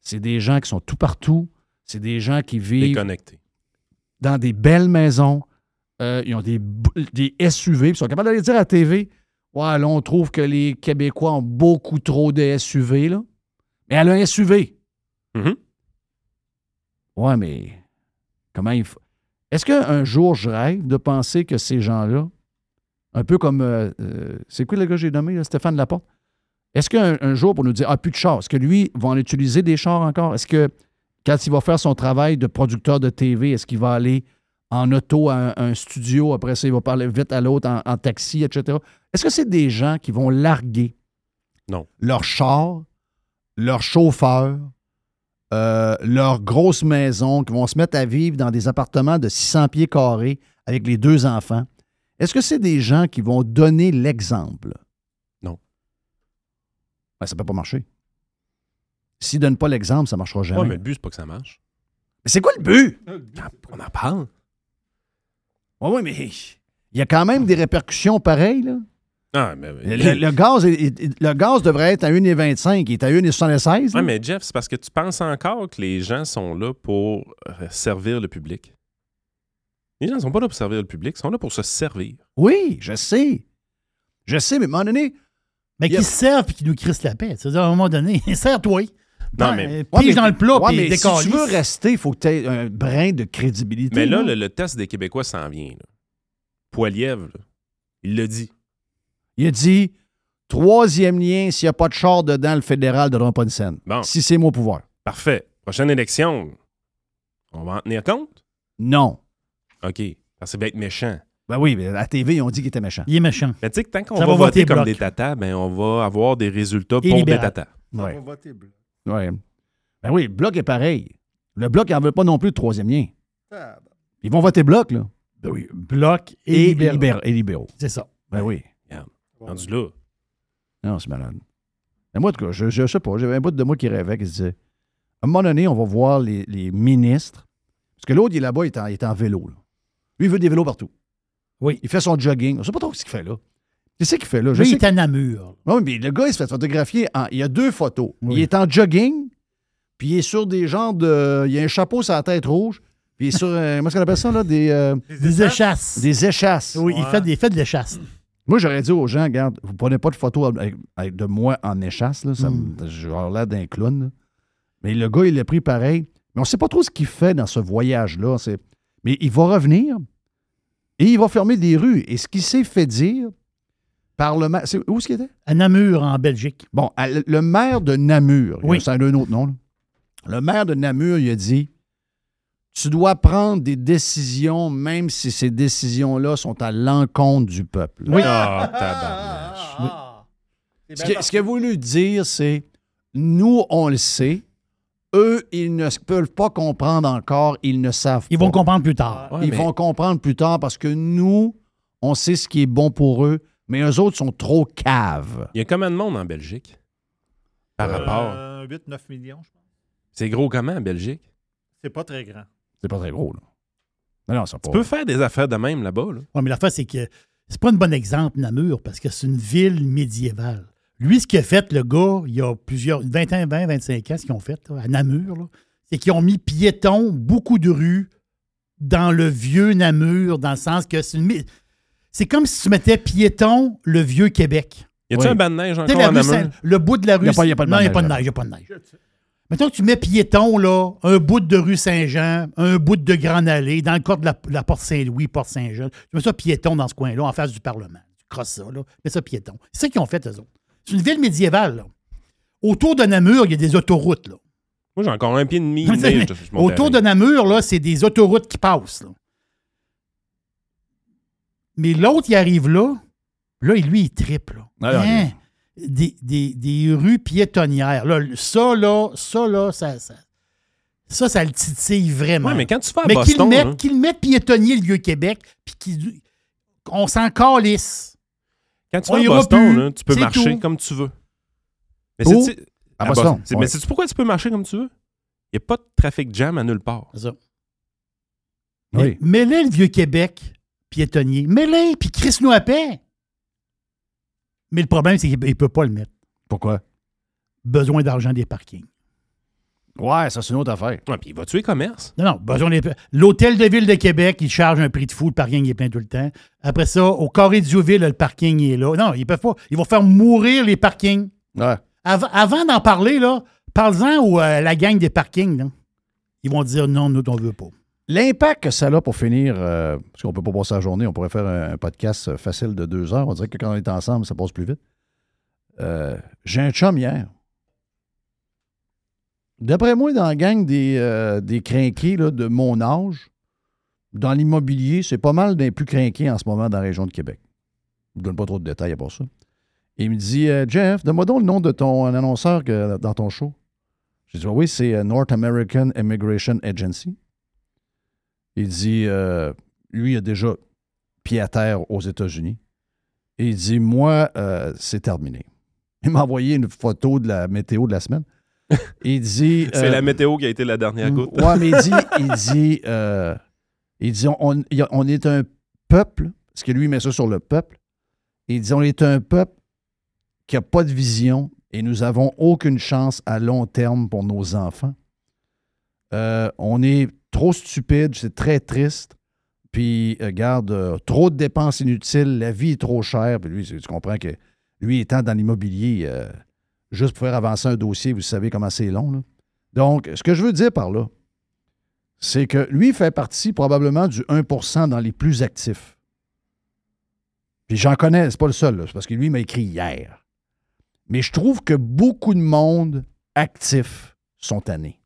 C'est des gens qui sont tout partout. C'est des gens qui vivent Déconnecté. dans des belles maisons. Euh, ils ont des, des SUV. Ils sont capables d'aller dire à la TV Ouais, là, on trouve que les Québécois ont beaucoup trop de SUV. Là. Mais elle a un SUV. Mhm. Ouais, mais comment il faut. Est-ce qu'un jour, je rêve de penser que ces gens-là, un peu comme. euh, euh, c'est quoi le gars que j'ai nommé, là, Stéphane Laporte? Est-ce qu'un un jour, pour nous dire Ah, plus de chars, est-ce que lui va en utiliser des chars encore? Est-ce que quand il va faire son travail de producteur de TV, est-ce qu'il va aller en auto à un, un studio, après ça, il va parler vite à l'autre en, en taxi, etc. Est-ce que c'est des gens qui vont larguer? Non. leur char, leur chauffeur, euh, leur grosse maison, qui vont se mettre à vivre dans des appartements de 600 pieds carrés avec les deux enfants? Est-ce que c'est des gens qui vont donner l'exemple? Non. Ben, ça ne peut pas marcher. S'ils ne donnent pas l'exemple, ça ne marchera jamais. Ouais, mais le but, c'est pas que ça marche. Mais c'est quoi le but? On en parle. Oui, oui, mais il y a quand même des répercussions pareilles. Là. Ah, mais. Le, le- gaz, est- le gaz devrait être à 1,25, il est à 1,76. là. Ouais, mais Jeff, c'est parce que tu penses encore que les gens sont là pour euh, servir le public? Les gens ne sont pas là pour servir le public, ils sont là pour se servir. Oui, je sais. Je sais, mais à un moment donné, Mais Il y a- qui se servent et qui nous crissent la paix. C'est-à-dire, à un moment donné, (laughs) serre-toi. Non, Ouais, mais- Ouais, Pige mais- dans le plat, ouais, puis mais si tu veux rester, il faut que tu aies un brin de crédibilité. Mais là, le, le test des Québécois s'en vient. Là. Poilièvre, là, il l'a dit. Il a dit troisième lien, s'il n'y a pas de char dedans, le fédéral ne donnera pas une scène. Bon. Si c'est mon pouvoir. Parfait. Prochaine élection, On va en tenir compte? Non. OK. Parce que c'est bien être méchant. Ben oui, mais à la TV, ils ont dit qu'il était méchant. Il est méchant. Mais tu sais que tant qu'on va, va voter voter comme des tatas, ben on va avoir des résultats Et pour des tatas. Ouais. On va voter bleu. Ouais. Ben oui, le bloc est pareil. Le bloc n'en veut pas non plus de troisième lien. Ah, ben, Ils vont voter bloc, là. Ben oui, bloc et, libéraux. C'est ça. Ben oui. Rendu là. Non, c'est malade. Mais moi, en tout cas, je, je sais pas. J'avais un bout de moi qui rêvait, qui se disait à un moment donné, on va voir les, les ministres. Parce que l'autre, il est là-bas, il est en, il est en vélo. là. Lui, il veut des vélos partout. Oui. Il fait son jogging. On ne sait pas trop ce qu'il fait là. Qu'est-ce qu'il fait là? Je Lui, il est à Namur. Oui, mais le gars, il se fait photographier. en- il y a deux photos. Oui. Il est en jogging, puis il est sur des genres de. Il y a un chapeau sur la tête rouge, puis il est sur. euh, comment est-ce qu'on appelle ça, là? Des, euh, Des échasses. des échasses. Oui, il fait des, il fait de l'échasse. Moi, j'aurais dit aux gens, regarde, vous prenez pas de photos avec, avec de moi en échasse, là, ça Mm. me- vais avoir l'air d'un clown. là. Mais le gars, il l'a pris pareil. Mais on ne sait pas trop ce qu'il fait dans ce voyage-là. Mais il va revenir et il va fermer des rues. Et ce qu'il s'est fait dire par le maire. Où est-ce qu'il était? À Namur, en Belgique. Bon, à- le maire de Namur, Oui. c'est un autre nom. là. Le maire de Namur, il a dit Tu dois prendre des décisions, même si ces décisions-là sont à l'encontre du peuple. Oui. Ah, tabarnache. ah. C'est Ce qu'il a voulu dire, c'est nous, on le sait. Eux, ils ne peuvent pas comprendre encore, ils ne savent Ils pas. vont comprendre plus tard. Ouais, ils mais- vont comprendre plus tard parce que nous, on sait ce qui est bon pour eux, mais eux autres sont trop caves. Il y a combien de monde en Belgique? Par rapport? Euh, 8-9 millions, je pense. C'est gros comment en Belgique? C'est pas très grand. C'est pas très gros, là. Non, non, c'est pas. Tu peux faire des affaires de même là-bas. Là. Ouais, mais l'affaire, c'est que c'est pas un bon exemple, Namur, parce que c'est une ville médiévale. Lui, ce qu'il a fait, le gars, il y a plusieurs, 20 ans, 20, 25 ans, ce qu'ils ont fait là, à Namur, là, c'est qu'ils ont mis piétons, beaucoup de rues, dans le vieux Namur, dans le sens que c'est une. C'est comme si tu mettais piéton, le vieux Québec. Y a-tu Oui. un banc de neige encore la en rue? Saint- le bout de la rue. Y a pas- y a pas de non, il n'y a neige, pas de neige, il a pas de neige. Mettons que tu mets piéton, là, un bout de rue Saint-Jean, un bout de Grande Allée, dans le cadre de la, la porte Saint-Louis, porte Saint-Jean. Tu mets ça piéton dans ce coin-là, en face du Parlement. Tu crosses ça, là. Mets ça piéton. C'est ça qu'ils ont fait, eux autres. C'est une ville médiévale, là. Autour de Namur, il y a des autoroutes, là. Moi, j'ai encore un pied et demi. (laughs) Autour de. Namur, là, c'est des autoroutes qui passent, là. Mais l'autre, il arrive là. Là, lui, il triple, là. Ah, Hein? Des, des- des rues piétonnières. Là, ça, là, ça, là, ça, ça, ça, ça le titille vraiment. Mais quand tu vas à Mais qu'il Boston, mette, là, qu'il mette piétonnier le Vieux-Québec, puis qu'il- qu'on s'en calisse. quand tu on vas à Boston, plus. là, tu peux marcher tout. comme tu veux. Mais c'est- À à Boston, Boston. C'est- ouais. Mais sais-tu pourquoi tu peux marcher comme tu veux? Il n'y a pas de trafic jam à nulle part. C'est ça. Oui. Mais Mets-le le Vieux-Québec piétonnier. Mets-le, puis Chris nous à paix. Mais le problème, c'est qu'il ne peut pas le mettre. Pourquoi? Besoin d'argent des parkings. Ouais, ça, c'est une autre affaire. Ouais, puis il va tuer commerce. Non, non, besoin des... L'hôtel de ville de Québec, il charge un prix de fou, le parking est plein tout le temps. Après ça, au carré du ville, le parking est là. Non, ils peuvent pas. Ils vont faire mourir les parkings. Ouais. Av- avant d'en parler, là, parle-en à la gang des parkings. là. Ils vont dire non, nous, on veut pas. L'impact que ça a pour finir, euh, parce qu'on peut pas passer la journée, on pourrait faire un, podcast euh, facile de deux heures. On dirait que quand on est ensemble, ça passe plus vite. Euh, J'ai un chum hier. D'après moi, dans la gang des, crinqués de mon âge, dans l'immobilier, c'est pas mal des plus crinqués en ce moment dans la région de Québec. Je ne donne pas trop de détails à part ça. Il me dit Jeff, donne-moi donc le nom de ton annonceur dans ton show. J'ai dit Oui, c'est North American Immigration Agency. Il dit, euh, lui, il a déjà pied à terre aux États-Unis. Et il dit, moi, euh, c'est terminé. Il m'a envoyé une photo de la météo de la semaine. (laughs) Il dit... C'est euh, la météo qui a été la dernière goutte. Ouais, mais il dit, (laughs) il dit, euh, il dit on, est un peuple, parce que lui, il met ça sur le peuple. Il dit, on est un peuple qui n'a pas de vision et nous n'avons aucune chance à long terme pour nos enfants. Euh, on est trop stupide, c'est très triste. Puis, euh, regarde, euh, trop de dépenses inutiles, la vie est trop chère. Puis lui, tu comprends que lui étant dans l'immobilier, euh, juste pour faire avancer un dossier, vous savez comment c'est long. Donc, ce que je veux dire par là, c'est que lui fait partie probablement du 1% dans les plus actifs. Puis j'en connais, c'est pas le seul, c'est parce que lui m'a écrit hier. Mais je trouve que beaucoup de monde actif sont tannés.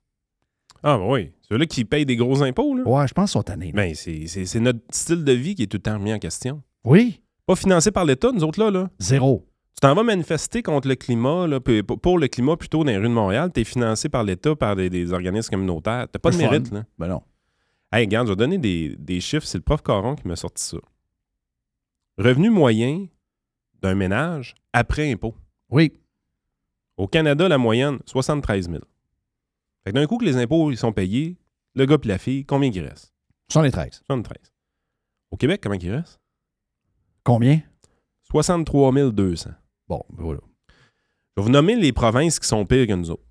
Ah, ben oui. Ceux-là qui payent des gros impôts, là. Ouais, je pense qu'ils sont tannés. là. Ben, c'est c'est- c'est notre style de vie qui est tout le temps remis en question. Oui, Pas financé par l'État, nous autres, là. là. zéro. Tu t'en vas manifester contre le climat, là, puis pour pour le climat plutôt dans les rues de Montréal, tu es financé par l'État, par des, des organismes communautaires. T'as pas de Le fun. mérite, là. Ben non. Hey, regarde, je vais donner des, des chiffres. C'est le prof Caron qui m'a sorti ça. Revenu moyen d'un ménage après impôt. Oui. Au Canada, la moyenne, 73 000. Fait que d'un coup que les impôts ils sont payés, le gars et la fille, combien il reste? 73. 73. Au Québec, comment il reste? Combien? 63 200. Bon, ben voilà. Je vais vous nommer les provinces qui sont pires que nous autres.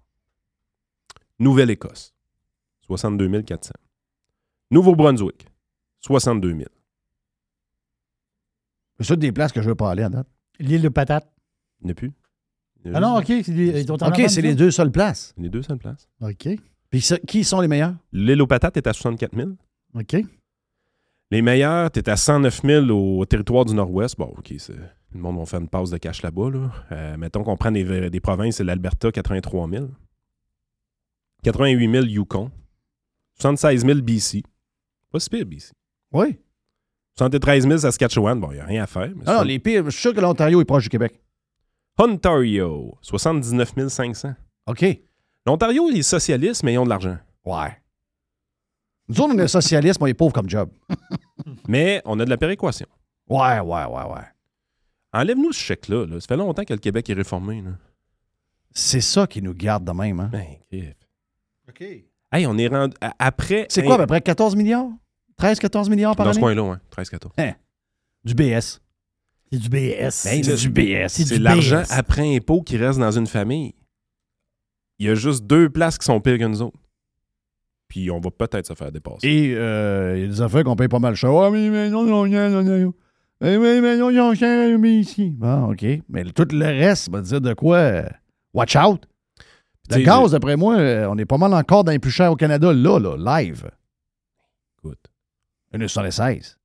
Nouvelle-Écosse, 62 400. Nouveau-Brunswick, 62 000. C'est ça des places que je veux pas aller à date. L'île de patate. Il n'y en a plus. Ah non, OK. c'est les- ils ont en OK, avant, c'est les deux seules places. Les deux seules places. OK. Puis ça- qui sont les meilleurs? L'île aux patates est à 64 000. OK. Les meilleurs, tu es à 109 000 au territoire du Nord-Ouest. Bon, OK, c'est- le monde va faire une passe de cash là-bas. Là. Euh, mettons qu'on prend des, des provinces, c'est l'Alberta, 83 000. 88 000 Yukon. 76 000 BC. Pas si pire, BC. Oui. 73 000 Saskatchewan. Bon, il n'y a rien à faire. mais Ah les pires, je suis sûr que l'Ontario est proche du Québec. Ontario, 79 500. OK. L'Ontario, il est socialiste, mais ils ont de l'argent. Ouais. Nous autres, on est socialistes, mais on est pauvres comme job. (laughs) Mais on a de la péréquation. Ouais, ouais, ouais, ouais. Enlève-nous ce chèque-là. là. Ça fait longtemps que le Québec est réformé. Là. C'est ça qui nous garde de même. Hein? Ben, crif. OK. Hey, on est rendu. à- Après. C'est quoi, à peu près 14 milliards? 13, 14 milliards par Dans ce année? coin-là, ouais. 13-14. Du BS. C'est du BS. Ben, c'est du BS. c'est l'argent après impôt qui reste dans une famille. Il y a juste deux places qui sont pires que nous autres. Puis on va peut-être se faire dépasser. Et euh, il y a des affaires qu'on paye pas mal cher. Ah, mais, mais non, non, non, non, non. Mais, mais, mais non, non, mais ici. Bon, OK. Mais tout le reste va dire de quoi? Watch out. Le gaz, d'après moi, euh, on est pas mal encore dans les plus chers au Canada, là, là, live. Écoute. Une 76.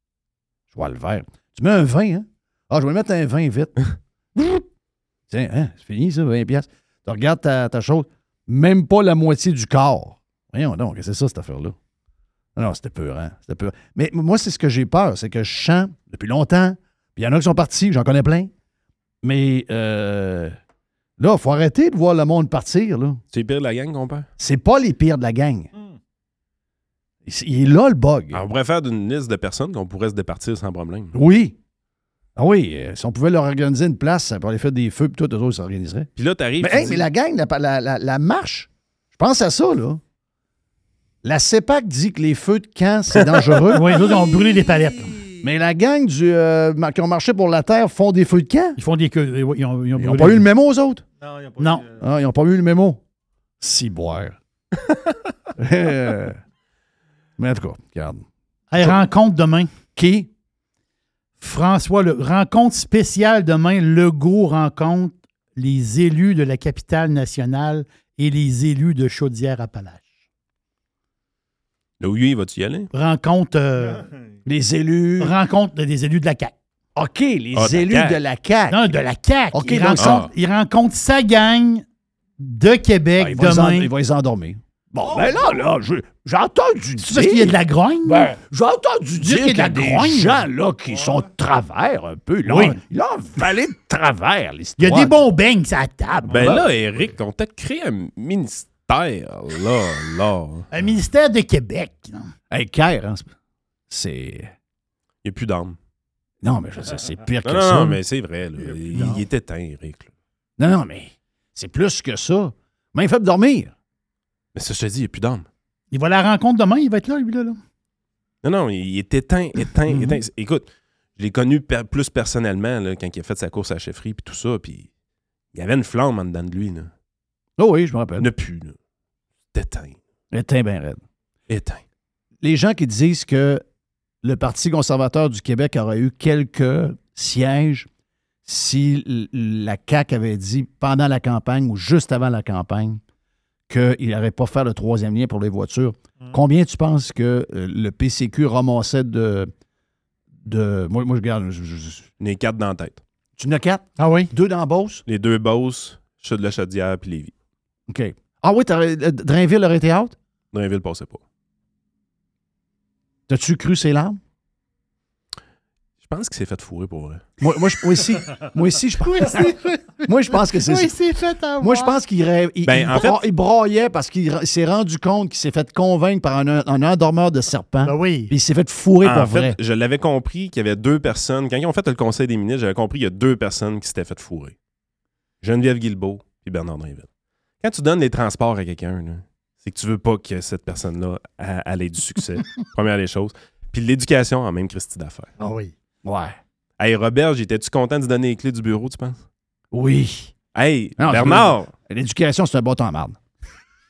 Je vois le vert. Tu mets un 20, hein? Ah, je vais mettre un 20 vite. (laughs) Tiens, hein, c'est fini, ça, 20 piastres. Tu regardes ta, ta chose, même pas la moitié du corps. Voyons donc, c'est ça, cette affaire-là? Non, non, c'était peur, hein? C'était peur. Mais moi, c'est ce que j'ai peur, c'est que je chante depuis longtemps, puis il y en a qui sont partis, j'en connais plein. Mais euh, là, il faut arrêter de voir le monde partir, là. C'est pire de la gang qu'on perd? C'est pas les pires de la gang. Il- Il est là, le bug. Alors, on pourrait faire d'une liste de personnes qu'on pourrait se départir sans problème. Oui. Ah oui, euh, si on pouvait leur organiser une place pour aller faire des feux, puis tout, eux autres s'organiseraient. Puis là, t'arrives. Mais, tu hey, dis- mais la gang, la, la- la- la marche, je pense à ça, là. La CEPAC dit que les feux de camp, c'est dangereux. (laughs) Oui, nous autres, on ont brûlé des palettes. Mais la gang du, euh, qui ont marché pour la Terre font des feux de camp? Ils font des queues. Ils ont, ils ont Ils n'ont brûlé. pas eu le mémo, aux autres? Non, il n'y a pas Non. eu, euh, Ah, ils n'ont pas eu le mémo. Si boire. (laughs) Euh, Mais en tout cas, regarde. Hey, rencontre demain. Qui? François, le rencontre spéciale demain. Legault rencontre les élus de la capitale nationale et les élus de Chaudière-Appalaches. Là où lui, vas-tu y aller? Rencontre, euh, (laughs) Les élus. rencontre des élus de la CAQ. OK, les Ah, élus de la CAQ. Non, de la CAQ. OK, il, rencontre, ça- il rencontre sa gang de Québec Ah, il, va les en- demain. il va les endormir. Bon, ben là, là, j'ai entendu C'est parce qu'il y a de la grogne? Ben, j'ai entendu dire qu'il y a qu'il y a de la des grogne? gens là, qui sont de travers un peu. Là, Oui. Ont valé de travers, (laughs) Il y l'histoire. a des bons beignes sur la table. Ben là, Eric, on t'a créé un ministère, là, là. (laughs) Un ministère de Québec. non? Hey, Kerr, hein, c'est-. Il n'y a plus d'armes. Non, mais je sais, c'est pire Non, que non, ça. non, mais c'est vrai. là. Il, il est éteint, Eric. là. Non, non, mais c'est plus que ça. Mais il fait dormir. Mais ça, je te dis, il n'y a plus d'armes. Il va à la rencontre demain, il va être là, lui, là. là. Non, non, il est éteint, éteint, Mhm. éteint. Écoute, je l'ai connu per- plus personnellement là, quand il a fait sa course à la chefferie puis tout ça, puis il y avait une flamme en dedans de lui. Là. Oh oui, je me rappelle. n'a plus. Là. Éteint. Éteint bien raide. Éteint. Les gens qui disent que le Parti conservateur du Québec aurait eu quelques sièges si la CAQ avait dit pendant la campagne ou juste avant la campagne qu'il n'aurait pas faire le troisième lien pour les voitures. Combien tu penses que euh, le PCQ ramassait de. de moi, moi, je garde. je- je- je- Les quatre dans la tête. tu en as quatre? Ah oui? Deux dans la Beauce? Les deux bosses, Chute de la Chaudière puis Lévis. OK. Ah oui, t'aurais- euh, Drainville aurait été out? Drainville passait pas. T'as-tu cru ses larmes? Je pense qu'il s'est fait fourrer pour vrai. Moi, moi, je- moi aussi, moi aussi, je pense. moi, je pense que c'est Oui, ça. c'est fait avoir. Moi, je pense qu'il rêve. Il, Ben, il en bra- il broyait parce qu'il s'est rendu compte qu'il s'est fait convaincre par un, un endormeur de serpent. Ben oui. Puis il s'est fait fourrer En pour fait, vrai. je l'avais compris qu'il y avait deux personnes. Quand ils ont fait le conseil des ministres, j'avais compris qu'il y a deux personnes qui s'étaient fait fourrer. Geneviève Guilbeault et Bernard Drinville. Quand tu donnes les transports à quelqu'un, c'est que tu veux pas que cette personne-là ait du succès. (laughs) Première des choses. Puis l'éducation en même Christie d'affaires. Ah oui. Ouais. Hey, Robert, étais-tu content de donner les clés du bureau, tu penses? Oui. Hey, Non, Bernard! L'éducation, c'est un bâton à marde.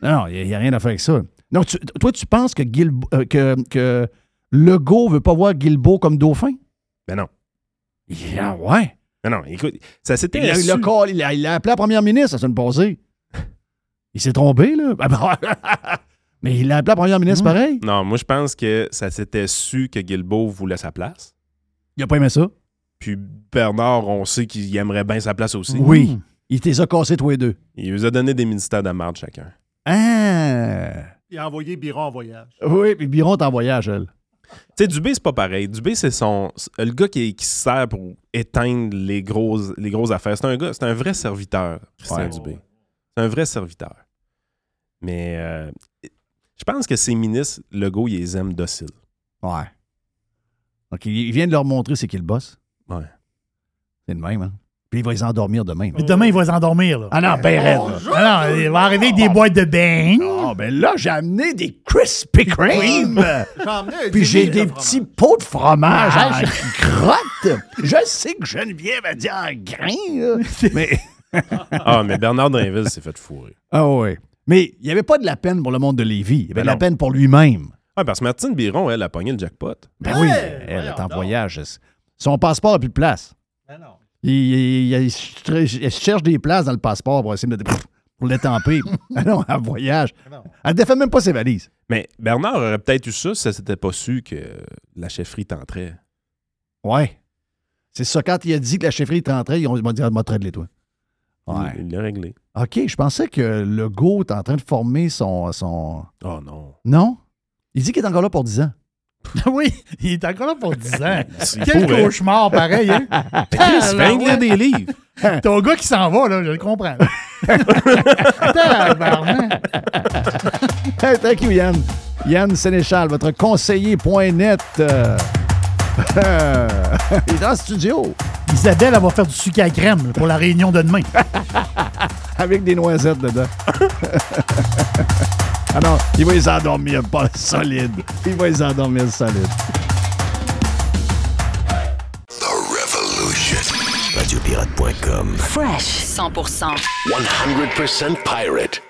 Non, il n'y a, rien à faire avec ça. Donc, tu- toi, tu penses que, Guilbe- euh, que, que Legault veut pas voir Guilbeault comme dauphin? Ben non. Ouais. Ben non, écoute, ça s'était Il il il a- il a appelé la première ministre la semaine passée. Il s'est trompé, là. Ah ben, (laughs) Mais il a appelé la première ministre pareil. Non, moi, je pense que ça s'était su que Guilbeault voulait sa place. Il a pas aimé ça. Puis Bernard, on sait qu'il aimerait bien sa place aussi. Oui. Il t'es a cassé tous les deux. Il nous a donné des ministères de marde chacun. Ah! Il a envoyé Biron en voyage. Oui, puis Biron est en voyage, elle. Tu sais, Dubé, c'est pas pareil. Dubé, c'est son. Le gars qui, qui se sert pour éteindre les grosses, les grosses affaires. C'est un gars, c'est un vrai serviteur, Christian Ouais. Dubé. C'est un vrai serviteur. Mais euh, je pense que ces ministres, le gars, ils les aiment dociles. Ouais. Donc, il vient de leur montrer c'est qui le boss. Ouais. C'est le même, hein? Puis il va les endormir demain. Mais demain, il va s'endormir. Là. Ah non, ben raide. Ah non, il va arriver avec des boîtes de bain. Ah, ben là, j'ai amené des Krispy Kreme. Puis j'ai des de petits pots de fromage en crotte. Je sais que Geneviève a dit en grain, là. (laughs) Mais. Ah, mais Bernard Drinville s'est fait fourrer. Ah oui. Mais il n'y avait pas de la peine pour le monde de Lévis. Il y avait Ben de la peine pour lui-même. Ah, parce que Martine Biron, elle, a pogné le jackpot. Ben oui, elle est en voyage. Son passeport n'a plus de place. Ben non. Il, il- il- il- il cherche des places dans le passeport pour essayer de pour l'étamper. (laughs) ah non, en voyage. non. Elle ne défait même pas ses valises. Mais Bernard aurait peut-être eu ça si ça s'était pas su que la chefferie tenterait. Ouais. C'est ça, quand il a dit que la chefferie rentrait, ils ont- ils m'ont dit, ah, m'a les toi. Ouais. Il il l'a réglé. OK, je pensais que le go est en train de former son, son. Oh non. Non? Il dit qu'il est encore là pour 10 ans. (laughs) oui, il est encore là pour 10 ans. (laughs) Quel pourrait. cauchemar, pareil. Hein? (laughs) Chris, il va écrire des livres. T'as un gars qui s'en va, là, je le comprends. Hey, thank you, Yann. Yann Sénéchal, votre conseiller.net. Euh, il est dans le studio Isabelle, elle va faire du sucre à crème là, pour la réunion de demain. avec des noisettes dedans. Ah non, il va les endormir pas solide. Il va les endormir solide. The Revolution. Radiopirate.com. Fresh 100%. 100% pirate.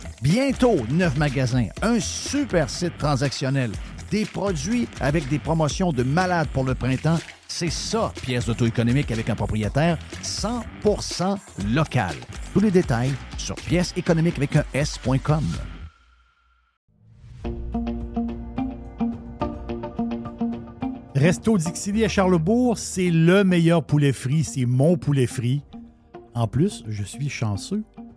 Bientôt, neuf magasins, un super site transactionnel, des produits avec des promotions de malades pour le printemps. C'est ça, pièce d'auto-économique avec un propriétaire 100% local. Tous les détails sur pièce économique avec un S.com. Resto Dixili à Charlebourg, c'est le meilleur poulet frit, c'est mon poulet frit. En plus, je suis chanceux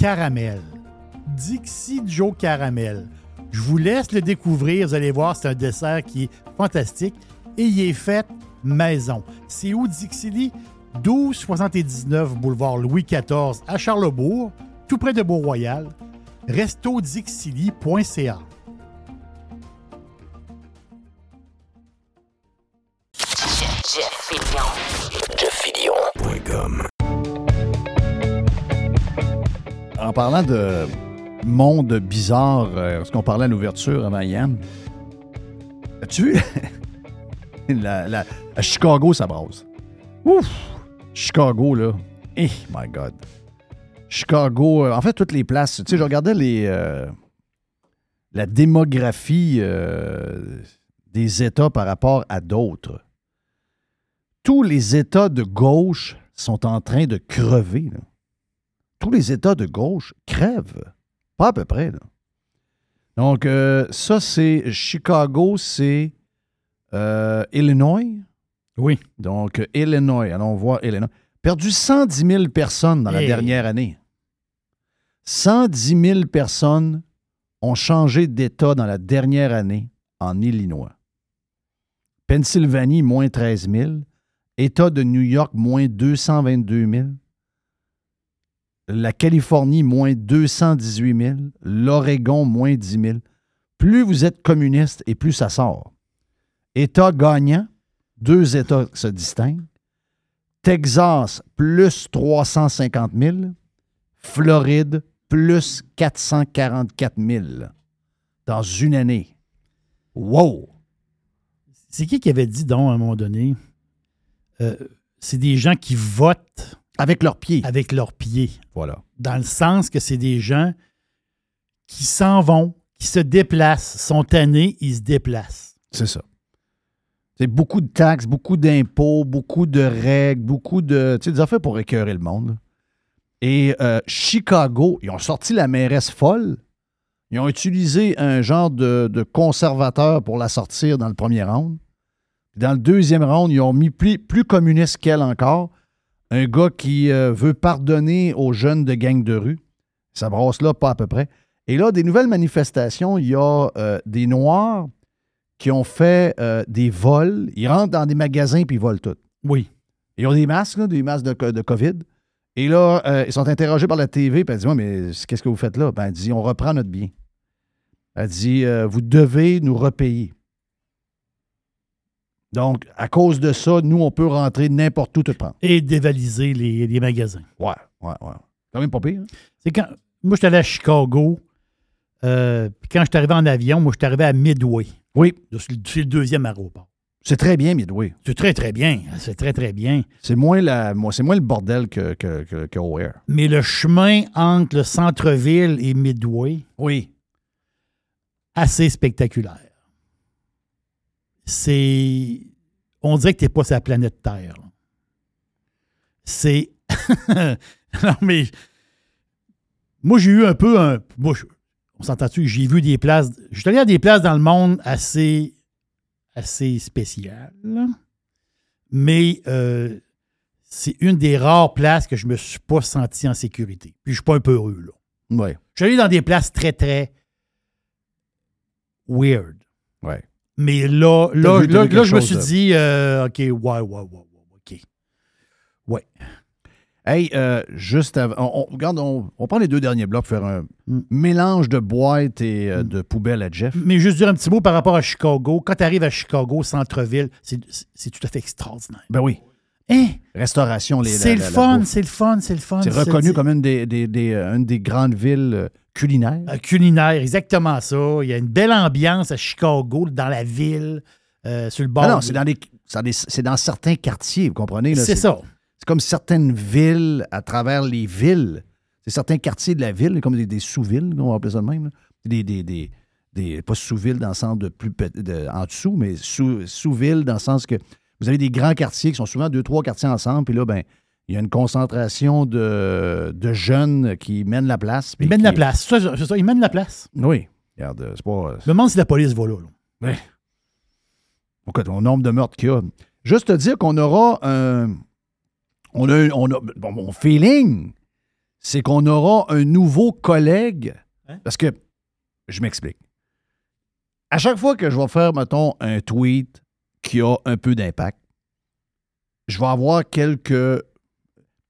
caramel. Dixie Joe Caramel. Je vous laisse le découvrir. Vous allez voir, c'est un dessert qui est fantastique et il est fait maison. C'est où Dixie 1279 boulevard Louis XIV à Charlebourg, tout près de Beau-Royal. restodixili.ca. en parlant de monde bizarre, euh, ce qu'on parlait à l'ouverture avant Yann, as-tu vu? (laughs) la, à Chicago, ça brasse. Ouf! Chicago, là. Eh, my God. Chicago, euh, en fait, toutes les places. Tu sais, je regardais les, euh, la démographie des États par rapport à d'autres. Tous les États de gauche sont en train de crever. Là tous les États de gauche crèvent. Pas à peu près. Là. Donc, euh, ça, c'est Chicago, c'est euh, Illinois. Oui. Donc, Illinois. Allons voir Illinois. Perdu 110 000 personnes dans la dernière année. 110 000 personnes ont changé d'État dans la dernière année en Illinois. Pennsylvanie, moins 13 000. État de New York, moins 222 000 la Californie, moins 218 000, l'Oregon, moins 10 000. Plus vous êtes communiste et plus ça sort. État gagnant, deux États se distinguent. Texas, plus 350 000. Floride, plus 444 000 dans une année. Wow! C'est qui qui avait dit, donc, à un moment donné, euh, c'est des gens qui votent avec leurs pieds. Avec leurs pieds. Voilà. Dans le sens que c'est des gens qui s'en vont, qui se déplacent, sont tannés, ils se déplacent. C'est ça. C'est beaucoup de taxes, beaucoup d'impôts, beaucoup de règles, beaucoup de. Tu sais, des affaires pour écœurer le monde. Et euh, Chicago, ils ont sorti la mairesse folle. Ils ont utilisé un genre de, de conservateur pour la sortir dans le premier round. Dans le deuxième round, ils ont mis plus, plus communiste qu'elle encore. Un gars qui euh, veut pardonner aux jeunes de gangs de rue. Ça brasse là, pas à peu près. Et là, des nouvelles manifestations, il y a euh, des Noirs qui ont fait euh, des vols. Ils rentrent dans des magasins puis ils volent tout. Oui. Ils ont des masques, là, des masques de, co- de COVID. Et là, ils sont interrogés par la TV. Puis elle dit mais qu'est-ce que vous faites là? Ben, Elle dit On reprend notre bien. Elle dit Vous devez nous repayer. Donc, à cause de ça, nous, on peut rentrer n'importe où, tout prendre. Et dévaliser les, les magasins. Ouais, ouais, ouais. Quand même pas pire. hein? C'est quand. Moi, je suis allé à Chicago. euh, puis quand je suis arrivé en avion, moi, je suis arrivé à Midway. Oui. C'est le, deuxième aéroport. C'est très bien, Midway. C'est très, très bien. C'est très, très bien. C'est moins, la, moi, c'est moins le bordel que, que, que, que O'Hare. Mais le chemin entre le centre-ville et Midway, Oui. assez spectaculaire. C'est. On dirait que tu n'es pas sur la planète Terre. C'est. (laughs) non, mais. Moi, j'ai eu un peu un. Moi, je- on s'entend-tu? J'ai vu des places. Je suis allé à des places dans le monde assez. assez spéciales. Mais euh, c'est une des rares places que je me suis pas senti en sécurité. Puis je suis pas un peu heureux, là. Oui. Je suis allé dans des places très, très weird. Ouais. Mais là, là, là, je me suis dit, euh, OK, ouais, ouais, ouais, ouais, OK. Ouais. Hey, euh, juste avant. On, on- regarde, on, on prend les deux derniers blocs pour faire un Mm. mélange de boîtes et euh, de poubelles à Jeff. Mais juste dire un petit mot par rapport à Chicago. Quand tu arrives à Chicago, centre-ville, c'est tout à fait extraordinaire. Ben oui. Hein? Restauration, les. C'est le fun, c'est le fun, c'est le fun. C'est reconnu comme une des, des- des, euh, une des grandes villes culinaires. Euh, culinaire, exactement ça. Il y a une belle ambiance à Chicago, dans la ville, euh, sur le bord. Ah non, c'est dans, des- dans certains quartiers, vous comprenez? C'est ça. C'est comme certaines villes à travers les villes. C'est certains quartiers de la ville, comme des, des sous-villes, on va appeler ça de même. là. Des, des, des, des- pas sous-villes dans le sens de plus de- en dessous, mais sous, sous-villes dans le sens que vous avez des grands quartiers qui sont souvent deux, trois quartiers ensemble, puis là, ben, il y a une concentration de, de jeunes qui mènent la place. Ils mènent qui- la place. C'est ça, ça, ils mènent la place. Oui. Regarde, euh, c'est pas. Je me demande si la police va là. là. Ouais. Écoute, au nombre de meurtres qu'il y a. Juste te dire qu'on aura un. On a, on a bon, mon feeling, c'est qu'on aura un nouveau collègue. Parce que, je m'explique. À chaque fois que je vais faire, mettons, un tweet qui a un peu d'impact, je vais avoir quelques.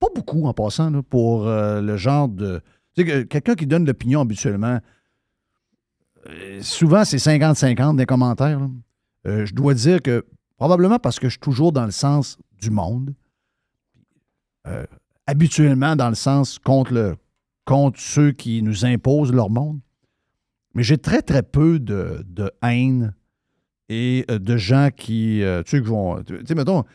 Pas beaucoup en passant, pour euh, le genre de. Tu sais, que quelqu'un qui donne l'opinion habituellement, euh, souvent, c'est 50-50 des commentaires. Euh, je dois dire que, probablement parce que je suis toujours dans le sens du monde, habituellement dans le sens contre, le, contre ceux qui nous imposent leur monde, mais j'ai très, très peu de, de haine et de gens qui, tu vont... Tu sais, mettons,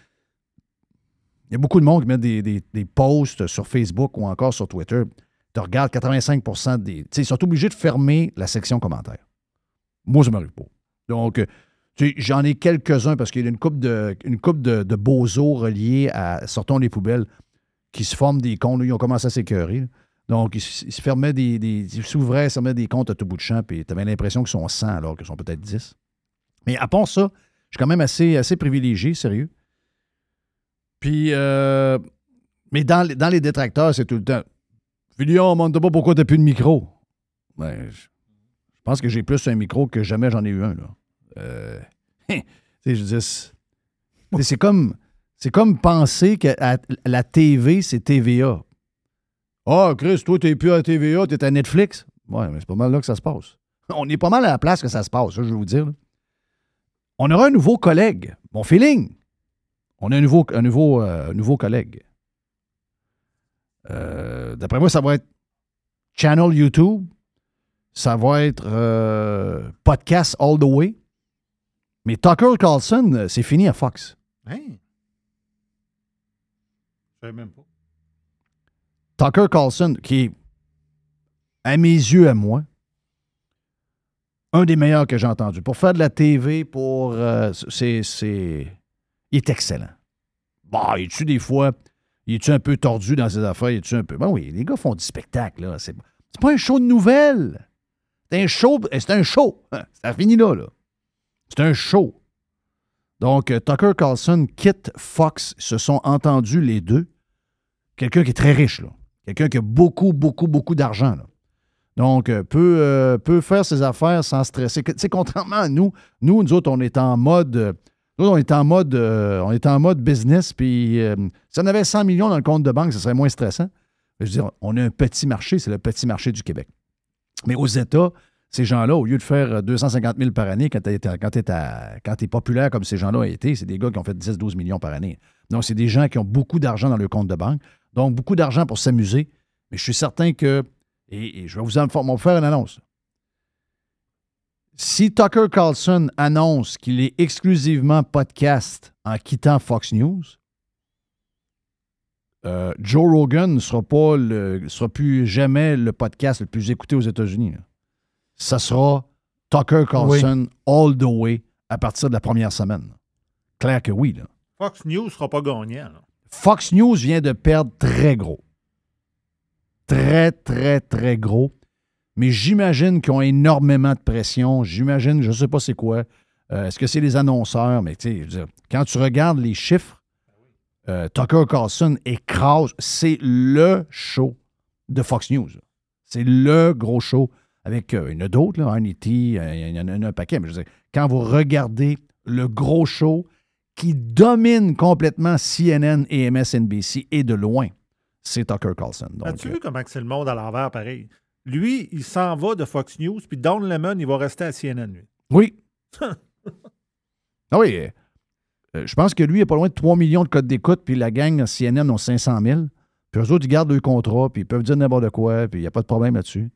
il y a beaucoup de monde qui met des, des- posts sur Facebook ou encore sur Twitter. Tu regardes 85 des. Tu sais, ils sont obligés de fermer la section commentaires. Moi, ça m'arrive pas. Donc, euh, j'en ai quelques-uns parce qu'il y a une coupe de, une couple de, de bozos reliés à Sortons les poubelles qui se forment des comptes. Ils ont commencé à s'écœurer. Donc, ils, ils se fermaient des. ils s'ouvraient, des comptes à tout bout de champ, puis tu avais l'impression qu'ils sont 100 alors qu'ils sont peut-être 10. Mais à part ça, je suis quand même assez, assez privilégié, sérieux. Puis, euh, mais dans, dans les détracteurs, c'est tout le temps. Filion, on ne pas pourquoi tu plus de micro. Ben, je pense que j'ai plus un micro que jamais j'en ai eu un. Là. Euh, (laughs) je dire, c'est- comme, c'est comme penser que la TV, c'est TVA. Ah, Chris, toi, t'es plus à TVA, t'es à Netflix. Ouais, mais c'est pas mal là que ça se passe. On est pas mal à la place que ça se passe, ça, je veux vous dire. On aura un nouveau collègue. Mon feeling. On a un nouveau, un nouveau, euh, nouveau collègue. Euh, D'après moi, ça va être channel YouTube. Ça va être euh, podcast all the way. Mais Tucker Carlson, c'est fini à Fox. Hein? Je savais même pas. Tucker Carlson, qui est, à mes yeux, à moi, Un des meilleurs que j'ai entendu. Pour faire de la TV, pour. euh, c'est. C'est- est excellent. Bah, il est-tu des fois. Il est-tu un peu tordu dans ses affaires? Il est-tu un peu? Ben oui, les gars font du spectacle, là. C'est, c'est pas un show de nouvelles. C'est un show. C'est un show. Ça finit là, là. C'est un show. Donc, euh, Tucker Carlson quitte Fox. Se sont entendus les deux. Quelqu'un qui est très riche, là. Quelqu'un qui a beaucoup, beaucoup, beaucoup d'argent, là. Donc, euh, peut, euh, peut faire ses affaires sans stresser. Sais, contrairement à nous, nous, nous autres, on est en mode. Euh, nous, on est en mode, euh, on est en mode business, puis euh, si on avait 100 millions dans le compte de banque, ce serait moins stressant. Je veux dire, on a un petit marché, c'est le petit marché du Québec. Mais aux États, ces gens-là, au lieu de faire euh, 250 000 par année, quand tu es, populaire comme ces gens-là ont été, c'est des gars qui ont fait 10-12 millions par année. Donc, c'est des gens qui ont beaucoup d'argent dans leur compte de banque. Donc, beaucoup d'argent pour s'amuser. Mais je suis certain que, et, je vais vous en faire une annonce. Si Tucker Carlson annonce qu'il est exclusivement podcast en quittant Fox News, euh, Joe Rogan ne sera, pas le, sera plus jamais le podcast le plus écouté aux États-Unis. Ça sera Tucker Carlson all the way à partir de la première semaine. Claire que oui. Là. Fox News ne sera pas gagnant. là. Fox News vient de perdre très gros. Très, très, très gros. Mais j'imagine qu'ils ont énormément de pression. J'imagine, je ne sais pas c'est quoi. Euh, Est-ce que c'est les annonceurs? Mais tu sais, quand tu regardes les chiffres, euh, Tucker Carlson écrase. C'est le show de Fox News. C'est le gros show. Avec, euh, il y en a d'autres, Hannity, euh, il y en a, un paquet. Mais je veux dire, quand vous regardez le gros show qui domine complètement CNN et MSNBC et de loin, c'est Tucker Carlson. As-tu vu comment c'est le monde à l'envers, pareil? Lui, il s'en va de Fox News, puis Don Lemon, il va rester à CNN, lui. Oui. (laughs) ah oui. euh, euh, je pense que lui, il a pas loin de 3 millions de codes d'écoute, puis la gang CNN ont 500 000. Puis eux autres, ils gardent leur contrat, puis ils peuvent dire n'importe quoi, puis il n'y a pas de problème là-dessus.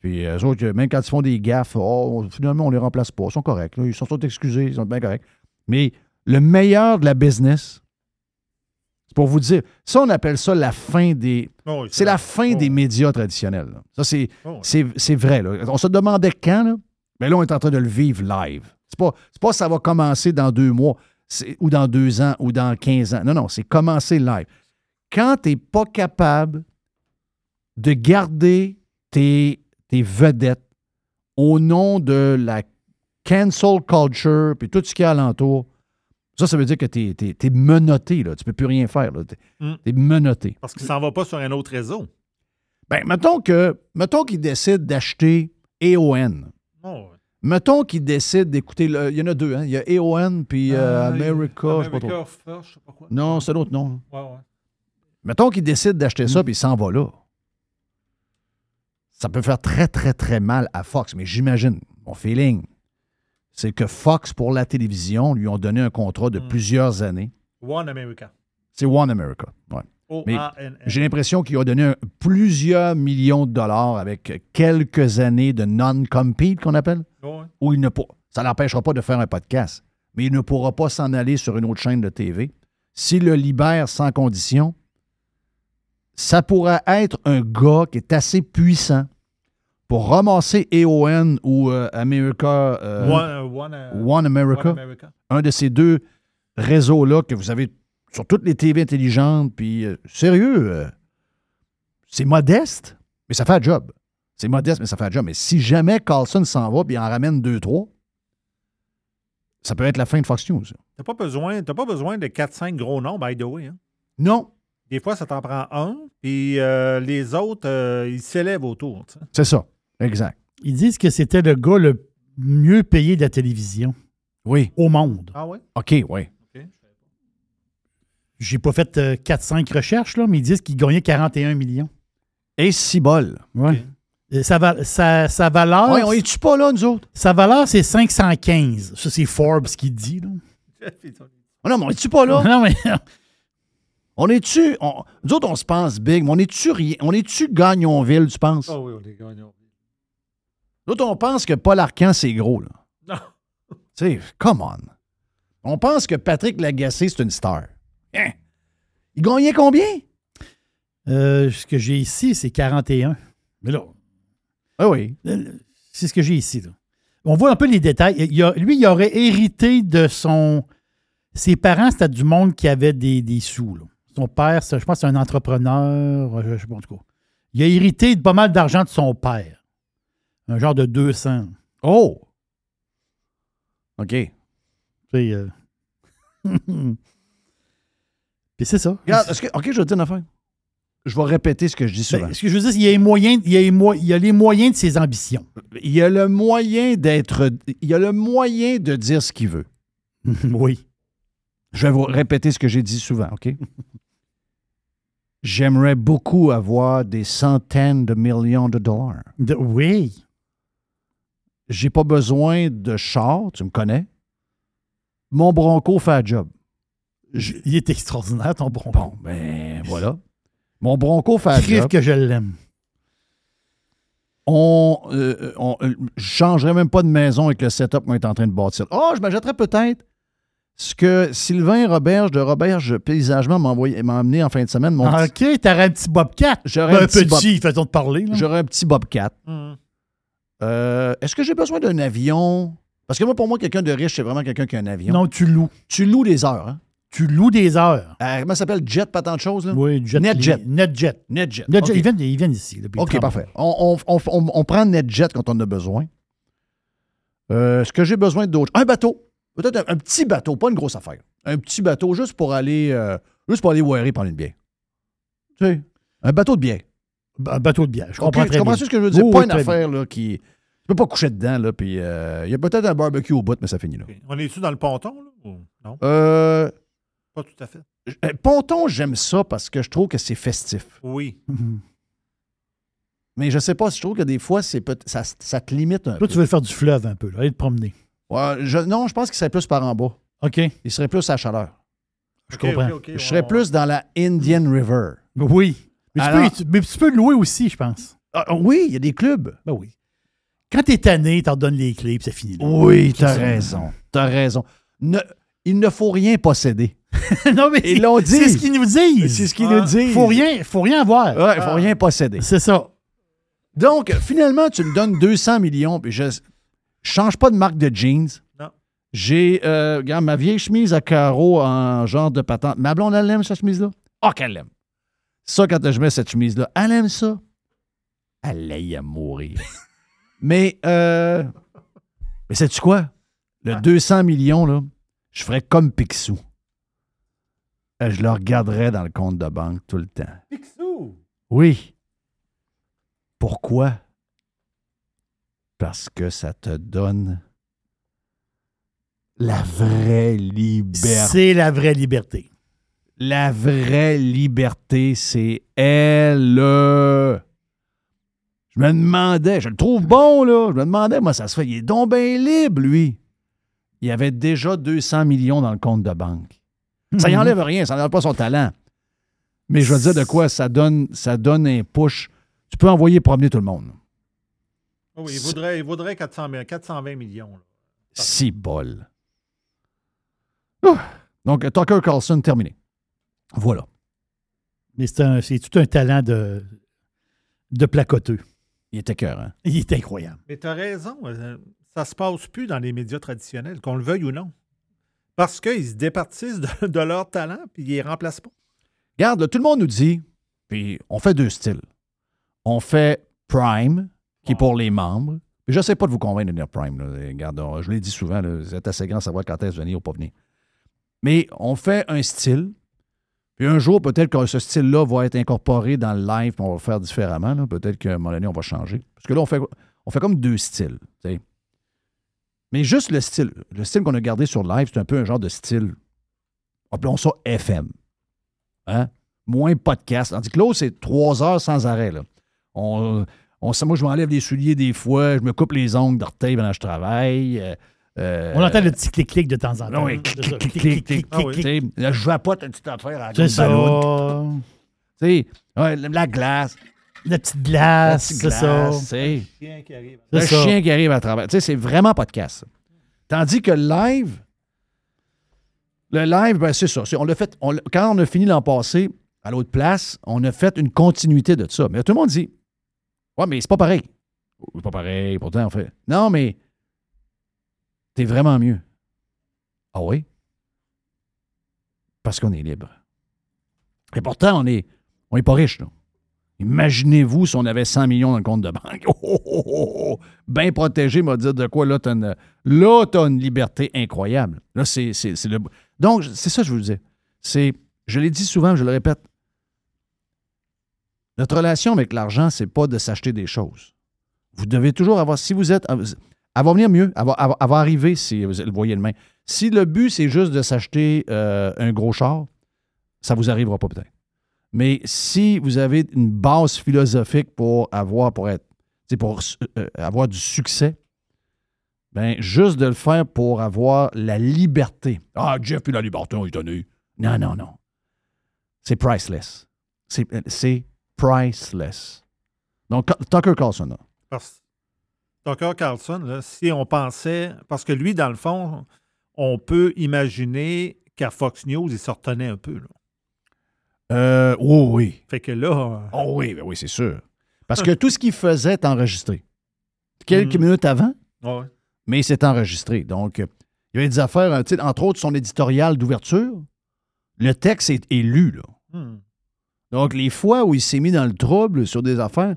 Puis eux autres, même quand ils font des gaffes, oh, finalement, on les remplace pas. Ils sont corrects. là. Ils sont tous excusés, ils sont bien corrects. Mais le meilleur de la business, c'est pour vous dire, ça, on appelle ça la fin des. Oh, oui, c'est la fin des médias traditionnels. là. Ça, c'est, Oh, oui. c'est, vrai. là. On se demandait quand, là? Mais là, on est en train de le vivre live. C'est pas, pas ça va commencer dans deux mois, ou dans deux ans, ou dans 15 ans. Non, non, c'est commencer live. Quand tu n'es pas capable de garder tes, tes vedettes au nom de la cancel culture, puis tout ce qu'il y a alentour, ça, ça veut dire que tu es, menotté. Là. Tu peux plus rien faire. Tu Mm. es menotté. Parce qu'il s'en va pas sur un autre réseau. Ben, mettons que mettons qu'il décide d'acheter AON. Oh. Mettons qu'il décide d'écouter. Il y en a deux, hein? Il y a AON puis euh, Ah, America. je sais pas America trop. First, je sais pas quoi. Non, c'est l'autre nom. Ouais, ouais. Mettons qu'il décide d'acheter ça puis il s'en va là. Ça peut faire très, très, très mal à Fox. Mais j'imagine, mon feeling, c'est que Fox, pour la télévision, lui ont donné un contrat de plusieurs années. One America. C'est One America. Mais j'ai l'impression qu'il a donné un- plusieurs millions de dollars avec quelques années de non-compete qu'on appelle, où il ne pour- ça l'empêchera pas de faire un podcast, mais il ne pourra pas s'en aller sur une autre chaîne de TV. S'il le libère sans condition, ça pourrait être un gars qui est assez puissant pour ramasser AON ou euh, America, euh, One, one, euh, One America, One America. un de ces deux réseaux-là que vous avez sur toutes les TV intelligentes. Puis, sérieux, c'est modeste, mais ça fait un job. C'est modeste, mais ça fait un job. Mais si jamais Carlson s'en va puis il en ramène deux, trois, ça peut être la fin de Fox News. T'as pas besoin, t'as pas besoin de 4-5 gros noms, by the way. hein. Non, Des fois, ça t'en prend un, puis euh, les autres, euh, ils s'élèvent autour. c'est ça. Exact. Ils disent que c'était le gars le mieux payé de la télévision Oui. au monde. Ah ouais? OK, oui. J'ai pas fait euh, 4-5 recherches, là, mais ils disent qu'il gagnait 41 millions. Et si bol. Ouais. Euh, Sa, va- sa- sa valeur. Ouais, on est-tu pas là, nous autres? Sa valeur, c'est 515. Ça, c'est Forbes qui dit. Là. Ah non, mais on est-tu pas là? (laughs) non, mais On est-tu. on- nous autres, on se pense big, mais on est-tu rien? On est-tu Gagnonville, tu penses? Ah oui, on est gagnants. Nous on pense que Paul Arcan, c'est gros, là. Non. (laughs) Tu sais, come on. On pense que Patrick Lagacé, c'est une star. Hein? Il gagnait combien? euh, ce que j'ai ici, c'est 41. Mais là, Ah oui. euh, c'est ce que j'ai ici. Là. On voit un peu les détails. Il a- lui, il aurait hérité de son. Ses parents, c'était du monde qui avait des, des sous. là. Son père, c'est- je pense que c'est un entrepreneur. Je, je sais pas en tout cas. Il a hérité de pas mal d'argent de son père. Un genre de 200. Oh! OK. Tu sais, euh, (laughs) Puis c'est ça. Regarde, est-ce que, OK, je vais te dire une affaire. Je vais répéter ce que je dis souvent. Ben, ce que je veux dire, c'est qu'il y a les moyens, il y a les, mo- il y a les moyens de ses ambitions. il y a le moyen d'être. Il y a le moyen de dire ce qu'il veut. (laughs) oui. Je vais vous répéter ce que j'ai dit souvent, OK? J'aimerais beaucoup avoir des centaines de millions de dollars. De- oui. J'ai pas besoin de char, tu me connais. Mon Bronco fait un job. Je- Il est extraordinaire, ton bronco. Bon, ben voilà. Mon Bronco fait un job. que je l'aime. On, euh, on- euh, je changerais même pas de maison avec le setup qu'on est en train de bâtir. Oh, je m'achèterais peut-être ce que Sylvain Roberge de Roberge Paysagement m'a amené en fin de semaine. Mon Ah, OK, t'aurais un petit Bobcat. J'aurais Ben, un petit, petit, Bob- façon de parler. j'aurais un petit Bobcat. Hum. Euh, Est-ce que j'ai besoin d'un avion? Parce que moi, pour moi, quelqu'un de riche, c'est vraiment quelqu'un qui a un avion. Non, tu loues. Tu loues des heures. Hein? Tu loues des heures. Euh, comment ça s'appelle? Jet, pas tant de choses. Là? Oui, jet, NetJet. NetJet. NetJet. NetJet, OK. ils, viennent, ils viennent ici. OK, parfait. On, on- on- on- prend NetJet quand on en a besoin. Euh, Est-ce que j'ai besoin d'autre? Un bateau. Peut-être un, un petit bateau, pas une grosse affaire. Un petit bateau juste pour aller juste pour aller voirer prendre une bière. Tu sais, un bateau de bière. Un bateau de bière. Je comprends tu très comprends bien. ce que je veux dire? Oui, pas oui, une affaire là, qui. Tu peux pas coucher dedans, là, puis euh, il y a peut-être un barbecue au bout, mais ça finit là. On est-tu dans le ponton, là? ou Non? Euh, Pas tout à fait. euh, ponton, j'aime ça parce que je trouve que c'est festif. Oui. (laughs) Mais je sais pas, je trouve que des fois, c'est peut- ça, ça te limite un Toi, peu. tu veux faire du fleuve un peu, là, aller te promener. Ouais, je- non, je pense qu'il serait plus par en bas. OK, Il serait plus à chaleur. je comprends. Je serais on- plus dans la Indian River. Oui. Mais tu, peux, mais tu peux le louer aussi, je pense. Ah, oui, il y a des clubs. Ben oui. Quand t'es tanné, t'en donnes les clés, puis c'est fini. là. Oui, t'as raison. T'as raison. Ne- il ne faut rien posséder. (laughs) non, mais Ils l'ont dit. c'est ce qu'ils nous disent. C'est ce qu'ils Ah, nous disent. Faut rien, faut rien avoir. Ouais, il faut rien posséder. C'est ça. Donc, finalement, tu me donnes 200 millions, puis je, change pas de marque de jeans. Non. J'ai, euh, regarde, ma vieille chemise à carreaux en genre de patente. Ma blonde, elle aime cette chemise-là? Ah, qu'elle l'aime. Ça, quand je mets cette chemise-là, elle aime ça. Elle aille à mourir. (laughs) mais, euh, mais sais-tu quoi? Le 200 millions, là, je ferais comme Picsou. Euh, Je le regarderais dans le compte de banque tout le temps. Picsou! Oui. Pourquoi? Parce que ça te donne la vraie liberté. C'est la vraie liberté. La vraie liberté, c'est elle. Je me demandais, je le trouve bon, là. Je me demandais, moi, ça se fait. Il est donc bien libre, lui. Il avait déjà 200 millions dans le compte de banque. Ça Mhm. y enlève rien, ça n'enlève pas son talent. Mais je veux dire de quoi? Ça donne, ça donne un push. Tu peux envoyer promener tout le monde. Oh oui, il vaudrait, il vaudrait 400 000 420 millions. là. Si bol. Ouh. Donc, Tucker Carlson, terminé. Voilà. Mais c'est un- c'est tout un talent de, de placoteux. Il était cœur, hein? Il est incroyable. Mais tu as raison, euh, ça se passe plus dans les médias traditionnels, qu'on le veuille ou non. Parce qu'ils se départissent de, de leur talent puis ils les remplacent pas. Regarde, là, tout le monde nous dit, puis on fait deux styles. On fait Prime, qui est pour les membres. Puis je sais pas de vous convaincre de venir Prime. là. Regarde, je l'ai dit souvent, là, vous êtes assez grand à savoir quand est-ce venir ou pas venir. Mais on fait un style. Puis un jour, peut-être que ce style-là va être incorporé dans le live, puis on va le faire différemment. Peut-être qu'à un moment donné, on va changer. Parce que là, on fait, on fait comme deux styles. Mais juste le style. Le style qu'on a gardé sur live, c'est un peu un genre de style. Appelons ça FM. Hein? Moins podcast. Tandis que l'autre, c'est trois heures sans arrêt. Moi, je m'enlève les souliers des fois, je me coupe les ongles d'orteil pendant que je travaille. euh, euh, On entend le petit clic-clic de temps en temps. oui, Ah oui. tu sais, Là, je vapote une petite affaire à la ça. ballonne. Tu sais, ouais, la glace. La petite la glace, c'est ça. sais. Chien qui arrive. Le ça. chien qui arrive à travers. Tu sais, c'est vraiment podcast. ça. Tandis que le live, le live, ben, c'est ça. C'est- On l'a fait, on quand on a fini l'an passé, à l'autre place, on a fait une continuité de ça. Mais tout le monde dit Ouais, mais c'est pas pareil. C'est pas pareil, pourtant, on fait. Non, mais T'es vraiment mieux. Ah oui? Parce qu'on est libre. Et pourtant, on n'est on est pas riche, là. Imaginez-vous si on avait 100 millions dans le compte de banque. (laughs) Oh, oh, oh, oh, oh. Bien protégé, m'a dit de quoi. Là, tu as, une liberté incroyable. Là, c'est c'est- c'est le. Donc, c'est ça que je vous disais. C'est, je l'ai dit souvent, je le répète. Notre relation avec l'argent, c'est pas de s'acheter des choses. Vous devez toujours avoir, si vous êtes, elle va venir mieux, elle va, arriver si vous le voyez demain. Si le but, c'est juste de s'acheter euh, un gros char, ça vous arrivera pas peut-être. Mais si vous avez une base philosophique pour avoir, pour être, pour euh, avoir du succès, ben juste de le faire pour avoir la liberté. Ah, Jeff, puis la liberté, on est donné. Non, non, non. C'est priceless. C'est priceless. Donc, Tucker Carlson, là. Tucker Carlson, là, si on pensait. Parce que lui, dans le fond, on peut imaginer qu'à Fox News, il se retenait un peu. là. Euh, oh oui. Fait que là. Oh oui, ben oui, c'est sûr. Parce que tout ce qu'il faisait est enregistré. Quelques Mm. minutes avant, Ouais. mais c'est enregistré. Donc, euh, il y avait des affaires, euh, entre autres, son éditorial d'ouverture, le texte est, est lu, là. Hmm. Donc, les fois où il s'est mis dans le trouble sur des affaires,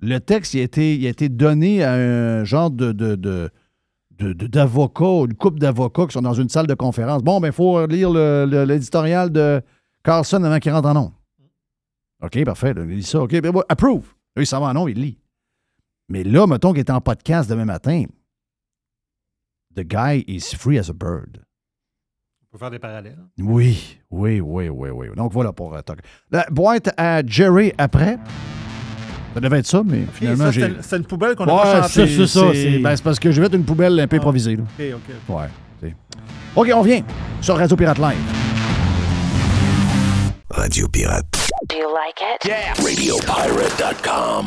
le texte il a été, il a été donné à un genre de, d'avocats, une couple d'avocats qui sont dans une salle de conférence. Bon, ben, il faut lire l'éditorial de Carlson avant qu'il rentre en nom. OK, parfait. il lit ça. OK, ben, approve. Là, il s'en va en nom, il lit. Mais là, mettons qu'il est en podcast demain matin. The guy is free as a bird. On peut faire des parallèles. Oui, oui, oui, oui, oui. Donc voilà pour euh. La boîte à Jerry après. Ça devait être ça, mais finalement, j'ai. c'est une poubelle qu'on a Ouais, pas c'est chantée. c'est ça. C'est ben, c'est parce que je vais mettre une poubelle un peu Ah. improvisée. là. OK, OK. Ouais. OK, on vient sur Radio Pirate Live. Radio Pirate. Do you like it? RadioPirate.com.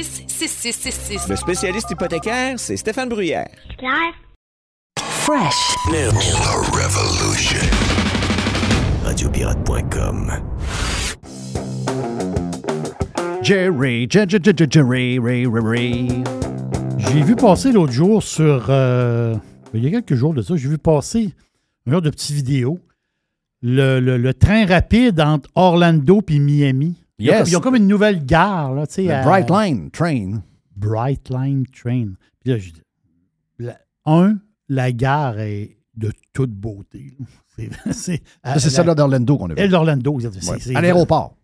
266-6666. Le spécialiste hypothécaire, c'est Stéphane Bruyère. Claire? Fresh. New Revolution. Radiopirate.com. Jerry, Jerry, Jerry, Jerry, Ray, Ray, Ray. J'ai vu passer l'autre jour sur. euh, il y a quelques jours de ça, j'ai vu passer un genre de petite vidéo. Le, le- le train rapide entre Orlando et Miami. Ils ont Yes. comme- Ils ont comme une nouvelle gare, là, tu sais. À- Bright Line Train. Bright Line Train. Puis là, dit, la- un, la gare est de toute beauté. (laughs) C'est- c'est celle-là d'Orlando qu'on a vu. Elle d'Orlando. Ouais. À l'aéroport.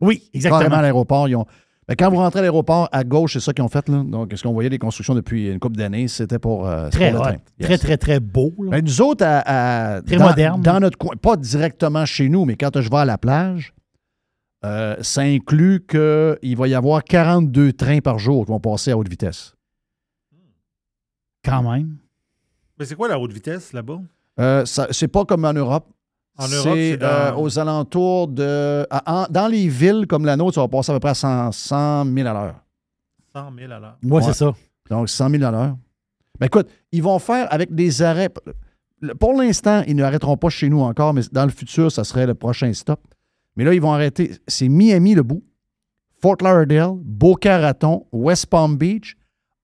Oui, Carrément exactement. à l'aéroport. Ils ont... ben, quand vous rentrez à l'aéroport, à gauche, c'est ça qu'ils ont fait. Là. Donc, ce qu'on voyait des constructions depuis une couple d'années, c'était pour, euh, Très, pour le ouais, train. très, très, très beau. là. Ben, nous autres, à, à- Très dans, moderne. dans notre coin, pas directement chez nous, mais quand je vais à la plage, euh, ça inclut qu'il va y avoir 42 trains par jour qui vont passer à haute vitesse. Quand même. Mais c'est quoi la haute vitesse là-bas? Euh, ça- c'est pas comme en Europe. En Europe, c'est dans- euh, aux alentours de. à- en- dans les villes comme la nôtre, ça va passer à peu près à 100, 100 000 à l'heure. 100 000 à l'heure. Moi, Ouais. c'est ça. Donc, 100 000 à l'heure. Ben écoute, ils vont faire avec des arrêts. Pour l'instant, ils ne arrêteront pas chez nous encore, mais dans le futur, ça serait le prochain stop. Mais là, ils vont arrêter. C'est Miami le bout, Fort Lauderdale, Boca Raton, West Palm Beach,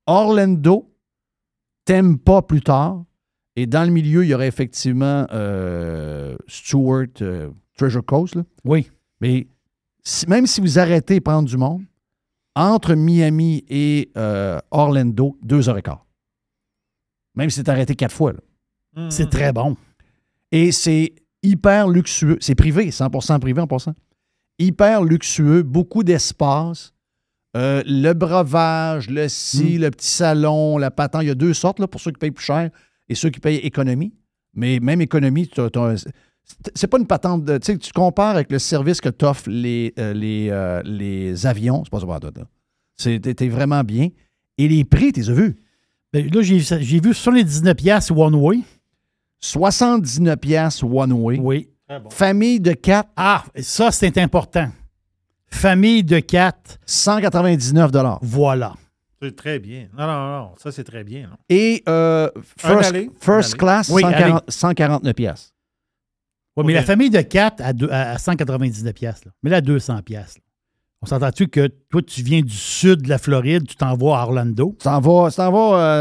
Orlando, Tampa plus tard. Et dans le milieu, il y aurait effectivement euh, Stewart, euh, Treasure Coast. là. Oui. Mais si- même si vous arrêtez de prendre du monde, entre Miami et euh, Orlando, deux heures et quart. Même si c'est arrêté quatre fois. Hmm. C'est très bon. Et c'est hyper luxueux. C'est privé, 100% privé en passant. Hyper luxueux, beaucoup d'espace. Euh, le breuvage, le ci, Mm. le petit salon, la patente. Il y a deux sortes là, pour ceux qui payent plus cher et ceux qui payent économie. Mais même économie, c'est- c'est pas une patente. de- Tu sais, tu compares avec le service que t'offrent les, euh, les, euh, les avions. C'est pas ça, T'es t'es vraiment bien. Et les prix, tu les as vus. Ben, là, j'ai vu sur les 19 piastres One Way. 79 pièces one way. Oui. Famille de 4. Ah, ça, c'est important. Famille de 4. 199 Voilà. C'est très bien. Non, non, non. Ça, c'est très bien. Et euh, first, aller, class, Oui, 140 149 pièces. Oui, mais la famille de 4 à, deux- à- à 199 piastres, là. Mais là, à 200 piastres, là. On s'entend-tu que toi, tu viens du sud de la Floride, tu t'en vas à Orlando? Tu t'en vas,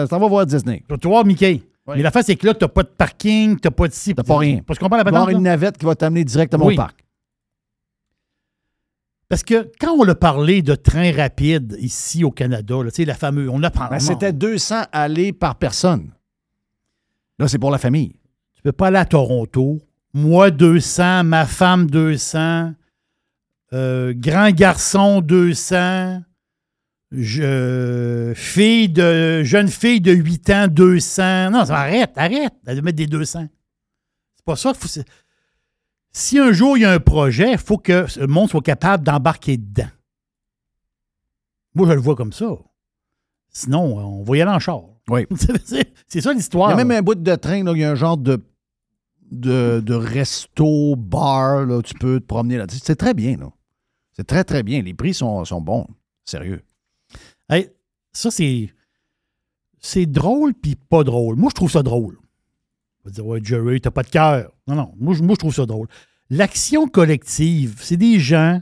euh, vas voir Disney. Tu vas voir Mickey. Oui. Mais la face, c'est que là, tu n'as pas de parking, tu n'as pas de ci. T'as pas rien. Parce qu'on parle la Tu avoir une navette qui va t'amener directement Oui. au parc. Parce que quand on a parlé de train rapide ici au Canada, là, tu sais, la fameuse, on a parlé. Ben, C'était 200 allées par personne. Là, c'est pour la famille. Tu peux pas aller à Toronto. Moi, 200. Ma femme, 200. euh, grand garçon, 200. Je, fille de, jeune fille de 8 ans, 200. Non, ça arrête, arrête de mettre des 200. C'est pas ça. faut- si un jour il y a un projet, il faut que le monde soit capable d'embarquer dedans. Moi, je le vois comme ça. Sinon, on va y aller en char. Oui. (laughs) c'est ça Il y l'histoire. a même un bout de train, là, il y a un genre de, de, de resto, bar, là, tu peux te promener là. C'est très bien, là. C'est très, très bien. Les prix sont, sont bons. Sérieux. Hey, ça, c'est. C'est drôle puis pas drôle. Moi, je trouve ça drôle. On va dire, ouais, Jerry, t'as pas de cœur. Non, non. Moi, je- moi, je trouve ça drôle. L'action collective, c'est des gens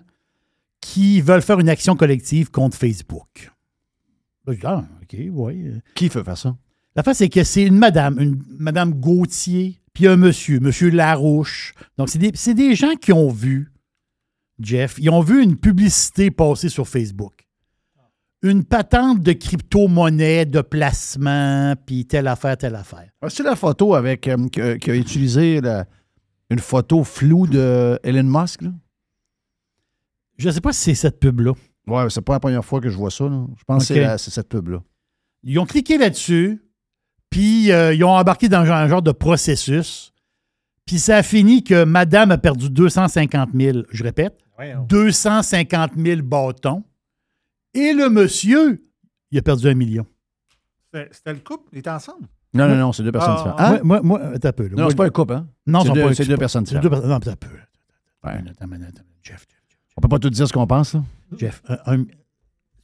qui veulent faire une action collective contre Facebook. Là, je dis, ah, OK, ouais. Qui veut faire ça? La face, c'est que c'est une madame, une madame Gauthier, puis un monsieur, monsieur Larouche. Donc, c'est des, c'est des gens qui ont vu, Jeff, ils ont vu une publicité passer sur Facebook. Une patente de crypto-monnaie, de placement, puis telle affaire, telle affaire. C'est la photo avec euh, qui a utilisé la- une photo floue de Elon Musk? Là? Je ne sais pas si c'est cette pub-là. Ouais, c'est pas la première fois que je vois ça. là. Je pense que c'est la- c'est cette pub-là. Ils ont cliqué là-dessus, puis euh, ils ont embarqué dans un genre, un genre de processus. Puis ça a fini que madame a perdu 250 000, je répète, 250 000 bâtons. Et le monsieur, il a perdu un million. C'était le couple? Ils étaient ensemble? Non, non, non, c'est deux personnes Ah, différentes. ah, Hein? Moi, moi, un peu. là. Non, Moi, c'est pas un couple, hein? Non, C'est deux- pas- c'est deux personnes c'est deux différentes. personnes- Non, un peu. Ouais. Attends, attends, attends, attends. Jeff, Jeff, On peut pas tout dire ce qu'on pense. Là? Jeff, un- un-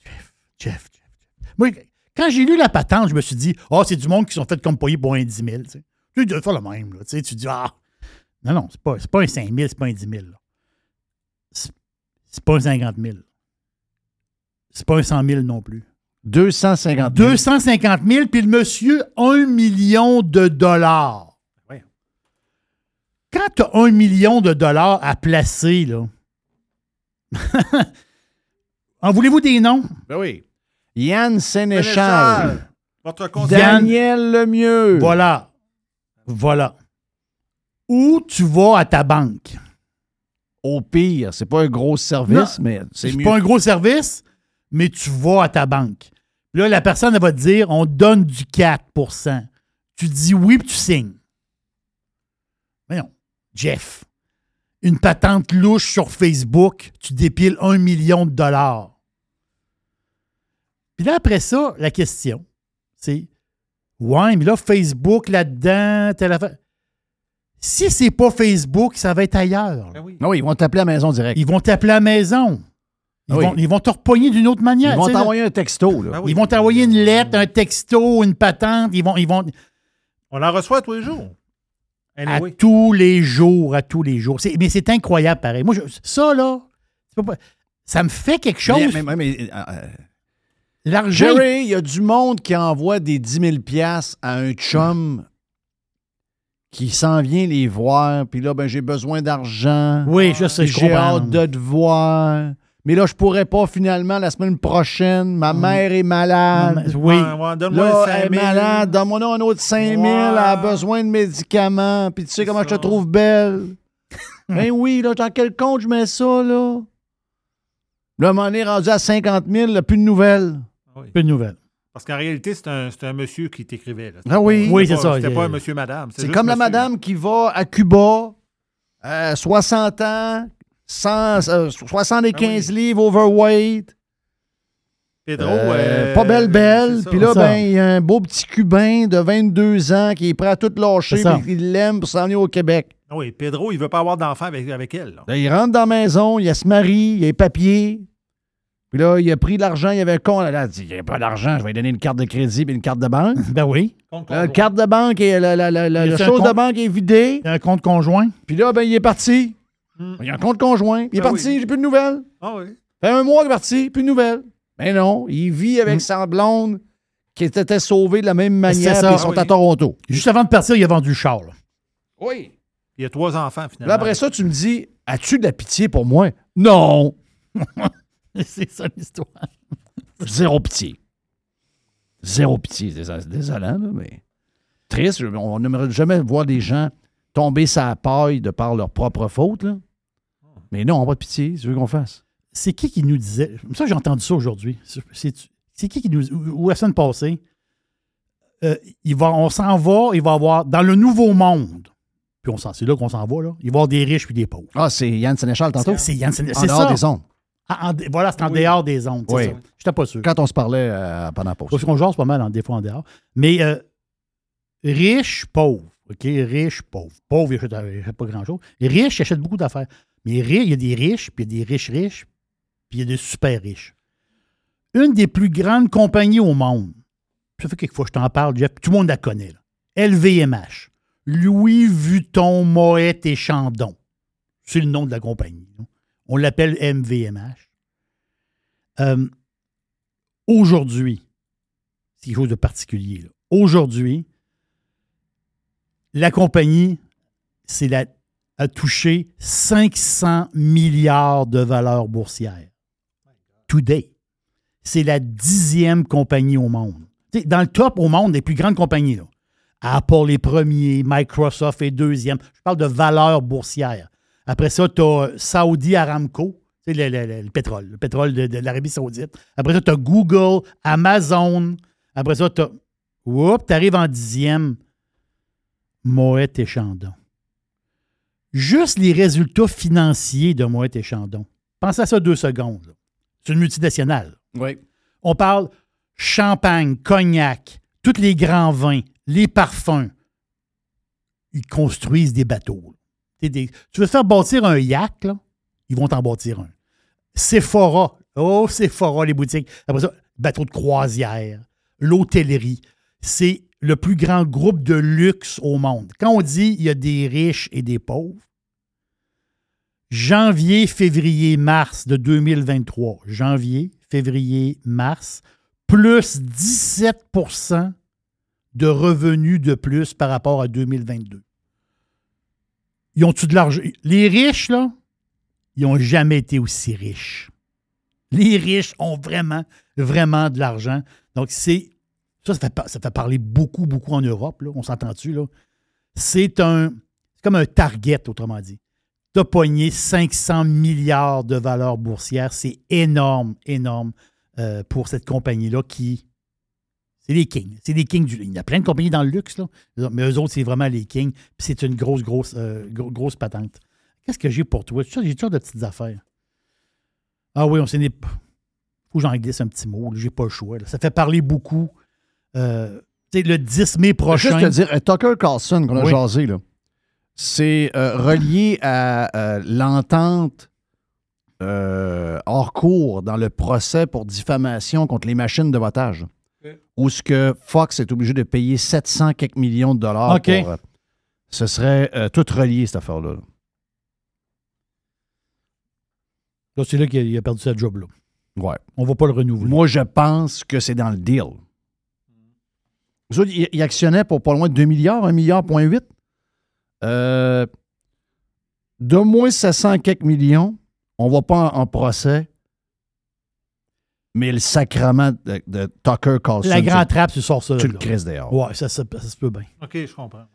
Jeff, Jeff, Jeff. Moi, quand j'ai lu la patente, je me suis dit, oh, c'est du monde qui sont fait comme payer pour un 10 000. Tu sais. Tu dois faire le même. Là, tu, sais, tu dis, ah, non, non, c'est pas, c'est pas un 5 000, c'est pas un 10 000. là. C'est, c'est pas un 50 000. C'est pas un 100 000 non plus. 250 000. 250 000, puis le monsieur, 1 million de dollars. Ouais. Quand tu as 1 million de dollars à placer, là, (laughs) en voulez-vous des noms? Ben oui. Yann Sénéchal. Sénéchal, Votre conseiller. Daniel Lemieux. Voilà. Voilà. Ou tu vas à ta banque? Au pire, c'est pas un gros service, Non, mais c'est C'est mieux. pas un gros service, mais tu vas à ta banque. Puis Là, la personne elle va te dire on te donne du 4% Tu dis oui, puis tu signes. Voyons, Jeff, une patente louche sur Facebook, tu dépiles un million de dollars. Puis là, après ça, la question, c'est Ouais, mais là, Facebook là-dedans, telle affaire. Si c'est pas Facebook, ça va être ailleurs. là. Ben oui. Non, Ah ils vont t'appeler à la maison direct. Ils vont t'appeler à la maison. Ils, Ah oui. vont, ils vont te repogner d'une autre manière. Ils vont t'envoyer un texto. Là. Ben oui. Ils vont t'envoyer une lettre, un texto, une patente. Ils vont, ils vont On en reçoit tous les jours. à tous les jours, à tous les jours. C'est- mais c'est incroyable, pareil. Moi, je- ça, là, ça me fait quelque chose. Mais- mais- mais- euh, euh, L'argent. Jerry, il y a du monde qui envoie des 10 000 piastres à un chum qui s'en vient les voir, puis là, ben, j'ai besoin d'argent. Oui, je sais, je J'ai hâte de te voir. Mais là, je pourrais pas finalement la semaine prochaine. Ma mère est malade. Oui. Ouais, Donne-moi Là, un elle est 5 000. malade. Donne-moi un autre 5 000. Elle a besoin de médicaments. Puis tu sais comment je te trouve belle? (laughs) ben oui, là, dans quel compte je mets ça, là? Là, mon est rendu à 50 000, là, plus de nouvelles. Peu de nouvelles. Parce qu'en réalité, c'est un, c'est un monsieur qui t'écrivait. là. Ah oui. C'était Oui, pas- c'est ça. C'était pas un monsieur, madame. C'est juste comme la monsieur. madame qui va à Cuba, euh, 60 ans, 100, euh, 75 livres overweight. Pedro. euh, euh, pas belle, belle. Puis là, ben, il y a un beau petit Cubain de 22 ans qui est prêt à tout lâcher, il l'aime pour s'en venir au Québec. Ah Oui, Pedro, il veut pas avoir d'enfant avec, avec elle. là. Là, il rentre dans la maison, il se marie, il a les papiers. Puis là, il a pris de l'argent, il y avait un con. Là, il a dit Il n'y a pas d'argent, je vais lui donner une carte de crédit et une carte de banque. (laughs) Ben oui. Compte La carte de banque et la, la, la, la- Y la a-t-il un chose de compte? banque est vidée. Il y a un compte conjoint. Puis là, ben, il est parti. Il y a un compte conjoint. Il est Ah parti, oui. j'ai plus de nouvelles. Ah oui. Fait un mois qu'il est parti, plus de nouvelles. Mais non, il vit avec Mm. sa blonde qui était sauvée de la même manière, ça. ils sont Ah oui. à Toronto. Juste avant de partir, il a vendu le char. là. Oui. Il y a trois enfants, finalement. Là, après ça, tu me dis As-tu de la pitié pour moi? Non. (laughs) c'est ça l'histoire. Zéro pitié. Zéro pitié. C'est désolant, là, mais triste. On n'aimerait jamais voir des gens tomber sa paille de par leur propre faute. Là. Mais non, pas de pitié. Tu veux qu'on fasse C'est qui qui nous disait. Ça, j'ai entendu ça aujourd'hui. C'est qui qui nous. Ou ou la semaine passée. euh, il va, on s'en va, il va y avoir. Dans le nouveau monde. Puis on s'en- c'est là qu'on s'en va, là. Il va y avoir des riches puis des pauvres. Ah, c'est Yann Sénéchal tantôt? C'est Yann Séné- En C'est dehors ça. des ondes. Ah, en voilà, c'est en dehors des ondes. Oui. J'étais pas sûr. Quand on se parlait euh, pendant la pause. Parce qu'on jase pas mal, en, des fois, en dehors. Mais euh, riche, pauvre. OK? Riche, pauvre. Pauvre, il achète, il achète pas grand-chose. Riche, il achète beaucoup d'affaires. Mais il y a des riches, puis il y a des riches riches, puis il y a des super riches. Une des plus grandes compagnies au monde, ça fait quelques fois que je t'en parle, Jeff, tout le monde la connaît. LVMH. Louis Vuitton, Moet et Chandon. C'est le nom de la compagnie. On l'appelle MVMH. Euh, Aujourd'hui, c'est quelque chose de particulier. Aujourd'hui, la compagnie c'est la, a touché 500 milliards de valeur boursière. Today. C'est la dixième compagnie au monde. Dans le top au monde des plus grandes compagnies. Là. Apple est premier, Microsoft est deuxième. Je parle de valeur boursière. Après ça, tu as Saudi Aramco, le- le- le pétrole, le pétrole de, de l'Arabie Saoudite. Après ça, tu as Google, Amazon. Après ça, tu as. Oups, tu arrives en dixième. Moet et Chandon. Juste les résultats financiers de Moet et Chandon. Pensez à ça deux secondes. C'est une multinationale. Oui. On parle champagne, cognac, tous les grands vins, les parfums. Ils construisent des bateaux. Des- tu veux faire bâtir un yacht, là? Ils vont t'en bâtir un. Sephora. Oh, Sephora, les boutiques. Après ça, bateau de croisière, l'hôtellerie. C'est le plus grand groupe de luxe au monde. Quand on dit il y a des riches et des pauvres, janvier, février, mars de 2023, janvier, février, mars, plus 17% de revenus de plus par rapport à 2022. Ils ont-tu de l'argent? Les riches, là, ils n'ont jamais été aussi riches. Les riches ont vraiment, vraiment de l'argent. Donc, c'est. Ça, ça fait, ça parler beaucoup, beaucoup en Europe, là. On s'entend-tu, là? C'est un. Comme un target, autrement dit. Tu as pogné 500 milliards de valeur boursière. C'est énorme, énorme euh, pour cette compagnie-là qui. C'est les kings. C'est les kings du. Il y a plein de compagnies dans le luxe, là. Mais eux autres, c'est vraiment les kings. Puis c'est une grosse, grosse, euh, gro- grosse patente. Qu'est-ce que j'ai pour toi? J'ai toujours de petites affaires. Ah oui, on s'est. Faut que j'en glisse un petit mot. J'ai pas le choix. Ça fait parler beaucoup. Euh, le 10 mai prochain. Juste te dire, euh, Tucker Carlson qu'on a Oui. jasé, là, c'est euh, relié à euh, l'entente euh, hors cours dans le procès pour diffamation contre les machines de votage. Où ce que Fox est obligé de payer 700 quelques millions de dollars OK. pour, ce serait euh, tout relié, cette affaire-là. là. Là, c'est là qu'il a, il a perdu sa job. Là. Ouais. On va pas le renouveler. Moi, je pense que c'est dans le deal. Eux autres, ils, ils actionnaient pour pas loin de 2 milliards, 1 milliard, point 8. Euh, de moins 700 quelques millions, on va pas en, en procès, mais le sacrement de, de Tucker Carlson. La grande tu- trappe, tu sors ça. Tu le crises dehors. Ouais, ça, ça, ça se peut bien. OK, je comprends.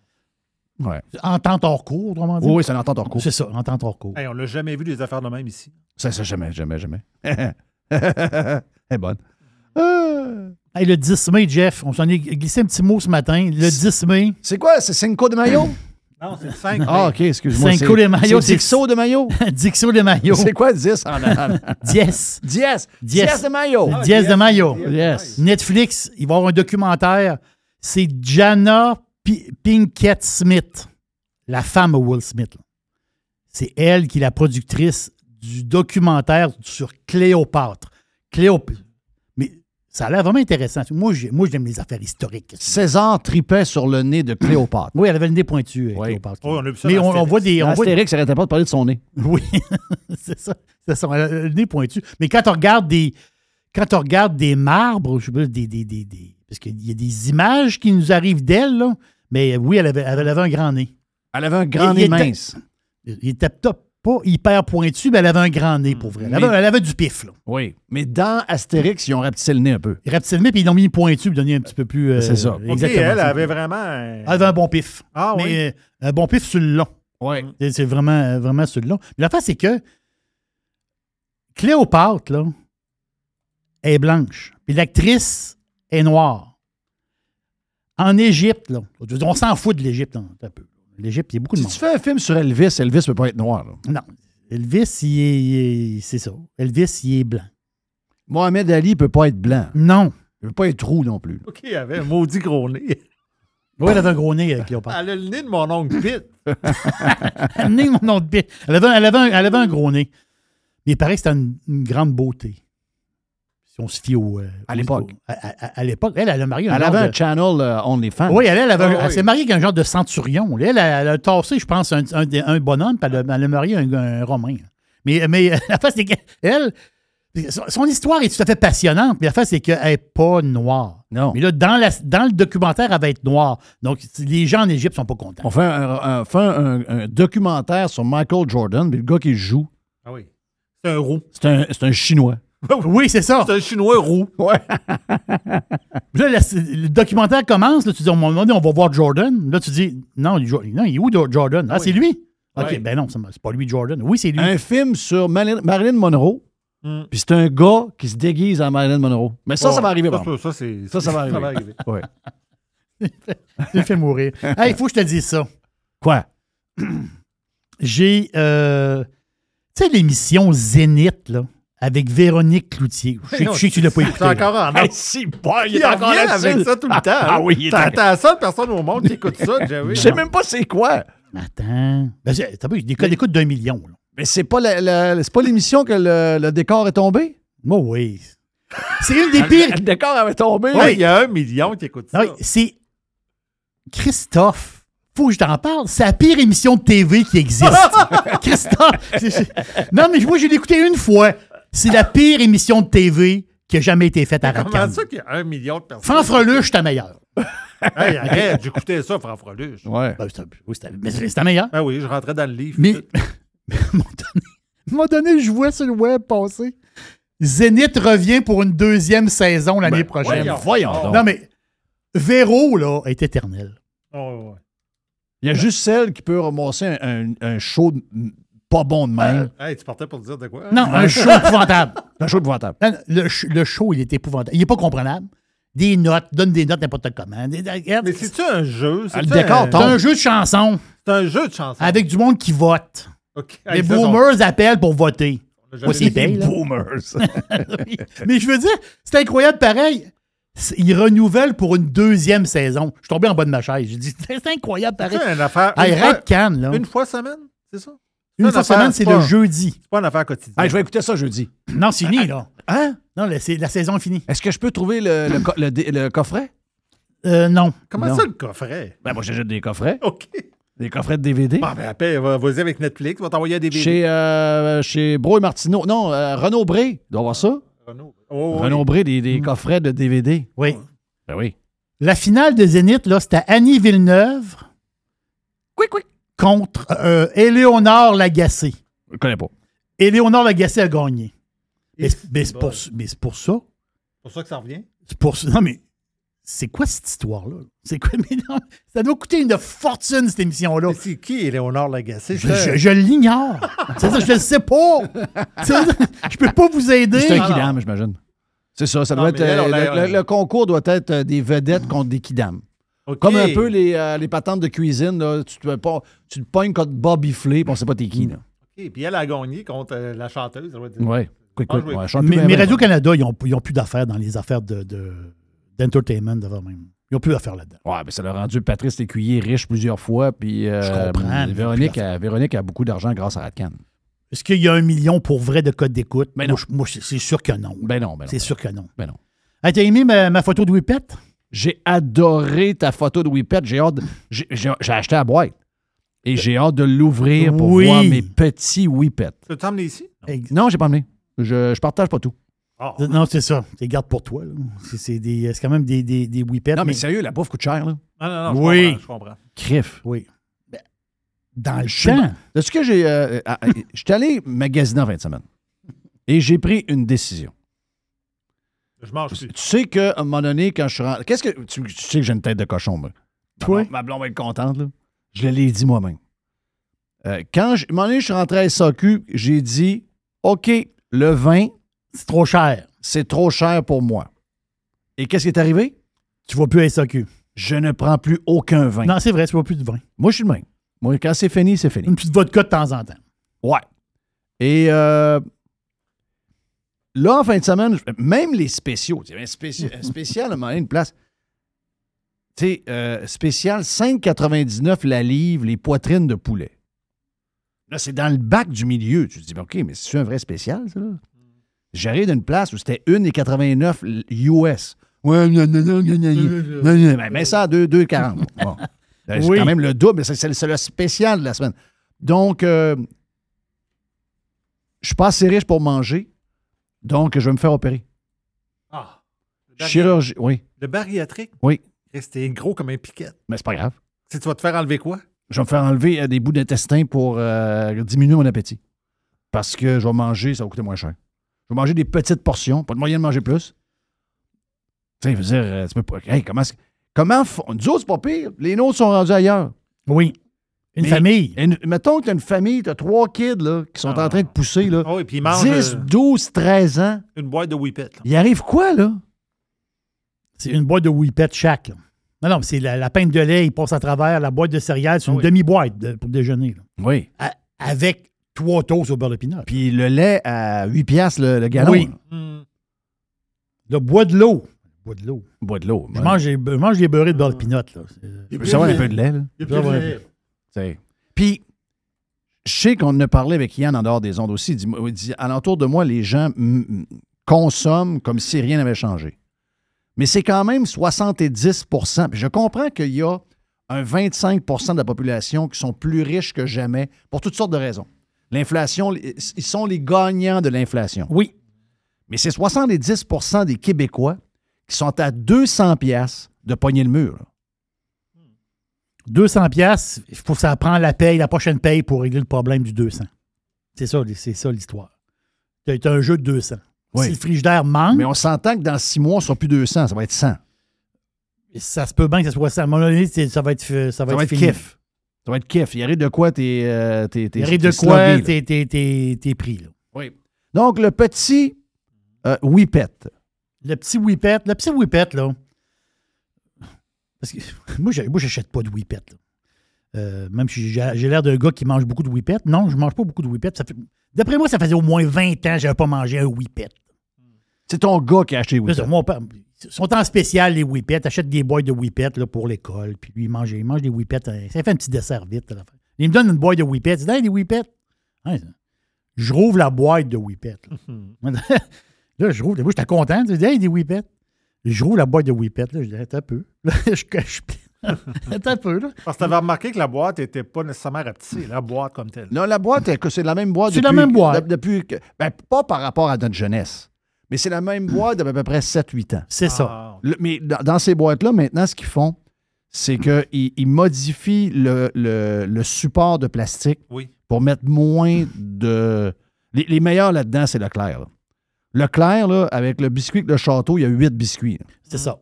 Ouais. Entente hors cours, autrement dit? Oui, c'est une entente hors cours. C'est ça, entente hors cours. Hey, on n'a jamais vu des affaires de même ici. Ça, ça, jamais, jamais, jamais. Elle (laughs) est bonne. Euh, Hey, le 10 mai, Jeff, on s'en est glissé un petit mot ce matin. Le 10 mai. C'est quoi? C'est Cinco de Mayo? (coughs) Non, c'est 5 Ah, OK, excuse-moi. Cinco c'est- de Mayo, C'est Dixo de Mayo? (laughs) Dixo de Mayo. C'est quoi 10 en arabe? (laughs) Diez. Diez. Diez. Diez de Mayo. Diez de Mayo. Yes. Netflix, il va y avoir un documentaire. C'est Jana Pinkett Smith, la femme de Will Smith. C'est elle qui est la productrice du documentaire sur Cléopâtre. Cléopâtre. Ça a l'air vraiment intéressant. Moi, j'ai- moi, j'aime les affaires historiques. César tripait sur le nez de Cléopâtre. Oui, elle avait le nez pointu, euh, Cléopâtre. Oh, on a vu ça Mais on, on voit des. On voit Astérix n'arrêtait pas de parler de son nez. Oui, (laughs) c'est ça. C'est ça. Le nez pointu. Mais quand on regarde des. Quand on regarde des marbres, je sais pas, des. des, des, des- parce qu'il y a des images qui nous arrivent d'elle, là. Mais oui, elle avait, elle avait un grand nez. Elle avait un grand Il- il nez était- mince. Il était peut-être pas hyper pointu, mais elle avait un grand nez, pour vrai. Elle avait, Mais- elle avait du pif, là. Oui. Mais dans Astérix, ils ont rapetissé le nez un peu. Il rapetissait le nez, puis ils l'ont mis pointu, puis donné un petit peu plus. euh, C'est ça. Exactement. elle avait vraiment. Elle avait un bon pif. Ah oui? mais euh, un bon pif sur le long. Oui. C'est- C'est vraiment, euh, vraiment sur le long. Mais l'affaire, c'est que Cléopâtre, là, est blanche. Puis l'actrice est noire. En Égypte, là, on s'en fout de l'Égypte hein, un peu. L'Égypte, il y a beaucoup de Si monde. tu fais un film sur Elvis, Elvis ne peut pas être noir. là. Non. Elvis, il est, il est- c'est ça. Elvis, il est blanc. Mohamed Ali ne peut pas être blanc. Non. Il ne peut pas être roux non plus. OK, elle avait un maudit gros nez. (laughs) Oui, elle avait un gros nez, euh, Cléopâtre. Elle a le nez de mon oncle Pete. Elle (laughs) nez, mon de. Elle avait, un- elle avait un, elle avait un gros nez. Mais il paraît que c'était une, une grande beauté. Si on se fie au. euh, À l'époque. À, à- à l'époque. Elle, elle a marié un Elle avait de- un channel euh, OnlyFans. Oui, elle, elle, avait- Ah, elle oui. s'est mariée avec un genre de centurion. Elle, elle, a- elle a tassé, je pense, un, un, un bonhomme, puis elle a, elle a marié un, un Romain. Mais, mais (laughs) la face, c'est qu'elle, son, histoire est tout à fait passionnante, mais la face, c'est qu'elle n'est pas noire. Non. Mais là, dans, la- dans le documentaire, elle va être noire. Donc, les gens en Égypte sont pas contents. On fait un, un- fait un- un documentaire sur Michael Jordan, mais le gars qui joue, Ah oui. C'est un roux. c'est un, c'est un Chinois. (laughs) Oui, c'est ça. C'est un chinois roux. Ouais. (laughs) Là, le documentaire commence, là, tu dis, à un moment donné, on va voir Jordan. Là, tu dis, non, il, non, il est où Jordan? Ah, c'est lui. OK, Ouais. ben non, c'est pas lui Jordan. Oui, c'est lui. Un film sur Marilyn, Marilyn Monroe, Hmm. puis c'est un gars qui se déguise en Marilyn Monroe. Mais ça, ça va arriver. Ça, ça, ça, c'est- Ça, ça va arriver. (laughs) Ouais. Il fait mourir. Il faut que je te dise ça. Quoi? (clears throat) J'ai, euh, tu sais, l'émission Zénith, là, avec Véronique Cloutier. Je sais non, je sais que tu l'as pas c'est écouté. encore là. en Hey, ordre. si, boy, il Il est encore là-dessus. avec ça tout le temps. Ah, hein. oui, il est T'es encore- t'es la seule personne au monde qui écoute ça, Jerry. Je sais même pas c'est quoi. Attends. Ben, c'est- t'as pas- des codes d'écoute d'un million. Là. Mais c'est pas la- la- c'est pas l'émission que le, le décor est tombé? Moi, oui. C'est une des pires. Le décor avait tombé. Oui, il y a un million qui écoute ça. C'est Christophe. Faut que je t'en parle. C'est la pire émission de TV qui existe. (laughs) Christophe. Non, mais moi, je l'ai écouté une fois. C'est la pire émission de TV qui a jamais été faite à Comment Radcan. ça qu'il y a un million de personnes? Fanfreluche, ta meilleure. (laughs) Hey, arrête, j'écoutais ça, Franfreluche. Ouais. Ben, c'est- oui, c'était- mais c'est ta meilleure. Ah oui, je rentrais dans le livre. (laughs) Mais, à un moment donné, à un moment donné, je vois sur le web passer. Zénith revient pour une deuxième saison l'année prochaine. voyons. Voyons donc. Non, mais Véro, là, est éternel. Oh, ouais. Il y a juste celle qui peut ramasser un, un- un show de- pas bon de même. Hey, tu partais pour dire de quoi? Non, un show épouvantable. (laughs) un show épouvantable. Le, show, il est épouvantable. Il n'est pas comprenable. Des notes, donne des notes n'importe comment. Des- des- Mais c'est-tu un jeu? Ah, le C'est-tu décor un... C'est un jeu de chansons C'est un jeu de chansons. avec du monde qui vote. Les Hey, boomers appellent pour voter. Moi, c'est là. Boomers. (laughs) Mais je veux dire, c'est incroyable pareil. Ils renouvellent pour une deuxième saison. Je suis tombé en bas de ma chaise. J'ai dit, c'est incroyable pareil. C'est une affaire. Hey, une, fois, Cannes, là. une fois semaine, c'est ça? Une fois semaine, c'est le jeudi. C'est pas une affaire quotidienne. Hey, je vais écouter ça jeudi. Non, c'est fini, là. Hein? Non, la, c'est- la saison est finie. Est-ce que je peux trouver le, le co- le dé- le coffret? Euh, non. Comment Non. ça, le coffret? Ben, moi, j'achète des coffrets. OK. Des coffrets de DVD. Bon, ben, après, va- vas-y avec Netflix, va t'envoyer des DVD. Chez, euh, chez Bro et Martineau. Non, euh, Renaud Bré. Il doit avoir ça. Renaud. Oh, oui. Renaud Bré, des, des coffrets de DVD. Oui. Ben oui. La finale de Zénith, là, c'était Annie Villeneuve contre euh, Éléonore Lagacé. Je connais pas. Éléonore Lagacé a gagné. Mais, Et c'est- mais c'est c'est pour, mais c'est pour ça. C'est pour ça que ça revient? C'est pour ça. Non, mais c'est quoi cette histoire-là? C'est quoi? (laughs) Mais non, ça doit coûter une fortune, cette émission-là. Mais c'est qui, Éléonore Lagacé? Je, je- je l'ignore. (laughs) C'est ça, je le sais pas. (laughs) Ça, je peux pas vous aider. C'est un kidam, j'imagine. C'est ça. Ça Non, doit être, euh, le, le- le concours doit être euh, des vedettes contre des kidams. Comme un peu les, euh, les patentes de cuisine. là. Tu, te, pas, tu te pognes contre Bobby Flay, puis on sait pas t'es qui. Là. OK, Puis elle a gagné contre euh, la chanteuse. ça va dire. Ouais. Quick, Ah, Mais, mais bien. Radio-Canada, ils n'ont ils ont plus d'affaires dans les affaires de, de- d'entertainment d'avant même. Ils n'ont plus d'affaires là-dedans. Ouais, mais ça l'a rendu Patrice Lécuyer riche plusieurs fois. Puis, euh, Je comprends, Véronique, a, Véronique a beaucoup d'argent grâce à Radcan. Est-ce qu'il y a un million pour vrai de code d'écoute? Ben moi, moi, c'est sûr que non. Ben non, ben non. c'est sûr que non. Ben non. Hey, T'as aimé ma, ma photo de Whippet? J'ai adoré ta photo de Whippet. J'ai hâte. de- J'ai acheté la boîte. Et j'ai hâte de l'ouvrir pour Oui. voir mes petits Whippet. Tu veux t'emmener ici? Non, j'ai pas amené. Je, je partage pas tout. Ah. Non, c'est ça. Tu les gardes pour toi. C'est- C'est des- c'est quand même des, des, des Whippets. Non, mais mais- sérieux, la bouffe coûte cher, là. Non, non, non, je Oui. comprends, je comprends. Criff. Oui. Ben, Dans le Je- champ. Sais-tu que j'ai. euh, euh, euh, J'étais allé magasiner en fin de semaine. Et j'ai pris une décision. Je mange plus. Tu sais qu'à un moment donné, quand je suis rentré. Qu'est-ce que. Tu, tu sais que j'ai une tête de cochon, moi? Ma Toi? blonde- Ma blonde va être contente, là. Je l'ai dit moi-même. Euh, quand je, à un moment donné, je suis rentré à SAQ, j'ai dit OK, le vin, C'est trop cher. c'est trop cher pour moi. Et qu'est-ce qui est arrivé? Tu vas plus à SAQ. Je ne prends plus aucun vin. Non, c'est vrai, tu vas plus de vin. Moi, je suis le même. Moi, quand c'est fini, c'est fini. Une petite vodka de temps en temps. Ouais. Et euh, Là, en fin de semaine, même les spéciaux, il y un, (laughs) spécial, un spécial une place. Tu sais, euh, spécial 5,99 la livre, les poitrines de poulet. Là, c'est dans le bac du milieu. Tu te dis, OK, mais c'est un vrai spécial, ça, là? J'arrive d'une place où c'était 1,89 US. Ouais, non, non, non, non, Mais ça 2,40. (laughs) Bon. Ben, c'est quand même le double, mais c'est le spécial de la semaine. Donc, euh, je suis pas assez riche pour manger donc je vais me faire opérer. Ah. Bari- Chirurgie, oui, Le bariatrique, oui, c'était gros comme un piquet. mais c'est pas grave. Si tu vas te faire enlever quoi? Je vais me faire enlever euh, des bouts d'intestin pour euh, diminuer mon appétit. Parce que je vais manger, ça va coûter moins cher. Je vais manger des petites portions, pas de moyen de manger plus. Tu sais, je veux dire, euh, tu peux pas. Hey, comment. Comment. font- Nous autres, c'est pas pire. Les nôtres sont rendus ailleurs. Oui. Une Mais- famille. Une- mettons que tu as une famille, tu as trois kids là, qui sont en train de pousser. Là, Ah oui, puis ils mangent 10, euh, 12, 13 ans. une boîte de Whippet. Il arrive quoi, là? C'est une boîte de Whippet chaque. là. Non, non, c'est la, la pinte de lait, il passe à travers la boîte de céréales, c'est une oui. demi-boîte de- pour déjeuner. là. Oui. A- avec trois toasts au beurre de pinot. Puis le lait à 8 piastres le, le gallon. Oui. Hmm. Le bois de l'eau. Bois de l'eau. Bois de l'eau. Je mange, des- je mange des beurrés de beurre de pinot. Là. Tu peux savoir un peu de lait, là. Il y T'sais. Puis, je sais qu'on a parlé avec Yann en dehors des ondes aussi. Il dit, il dit, alentour de moi, les gens mm, mm, consomment comme si rien n'avait changé. Mais c'est quand même 70% Puis je comprends qu'il y a un 25% de la population qui sont plus riches que jamais pour toutes sortes de raisons. L'inflation, ils sont les gagnants de l'inflation. Oui. Mais c'est 70% des Québécois qui sont à 200 pièces de pogner le mur. Là. 200 pièces, il faut que ça prend la paye, la prochaine paye pour régler le problème du 200. C'est ça, c'est ça l'histoire. C'est un jeu de 200. Oui. Si le frigidaire manque, Mais on s'entend que dans six mois, ce ne sera plus 200, ça va être 100. ça se peut bien que ça soit ça. À un moment donné, ça va être, ça va Ça être, va être kiff. Ça va être kiff. Il arrive de quoi t'es. Euh, t'es, Il arrive de quoi, t'es, pris. Là. Oui. Donc, le petit euh, Whippet. Le petit Whippet, le petit Whippet, là. Parce que (laughs) moi, j'achète pas de Whippet. Euh, même si j'ai, l'air d'un gars qui mange beaucoup de Whippet. Non, je mange pas beaucoup de Whippet. Fait- D'après moi, ça faisait au moins 20 ans que j'avais pas mangé un Whippet. C'est ton gars qui a acheté C'est Whippet. mon père- ils sont en spécial, les Whippets. Achète des boîtes de Whippet là, pour l'école. Puis lui, il mange, il mange des Whippets. euh, Ça fait un petit dessert vite. là. Il me donne une boîte de Whippet. Il dit Hey, des Whippets. Ça. je rouvre la boîte de Whippet. Là, (laughs) Là, je rouvre. Moi, j'étais content. Je dis Hey, des Whippets. Je rouvre la boîte de Whippet. Là, je dis Attends un peu. Là, (laughs) je cache. (laughs) Un peu. Là. Parce que tu avais remarqué que la boîte n'était pas nécessairement rapetissée, la boîte comme telle. Non, la boîte, c'est la même boîte C'est la même boîte. de- depuis que- ben, pas par rapport à notre jeunesse, mais c'est la même boîte d'à peu près 7-8 ans. C'est ça. Ah. Le- mais dans, dans ces boîtes-là, maintenant, ce qu'ils font, c'est qu'ils (clears throat) ils modifient le, le- le support de plastique Oui. pour mettre moins de. Les, les meilleurs là-dedans, c'est Leclerc. là. Leclerc, là, avec le biscuit de château, il y a 8 biscuits. C'est ça.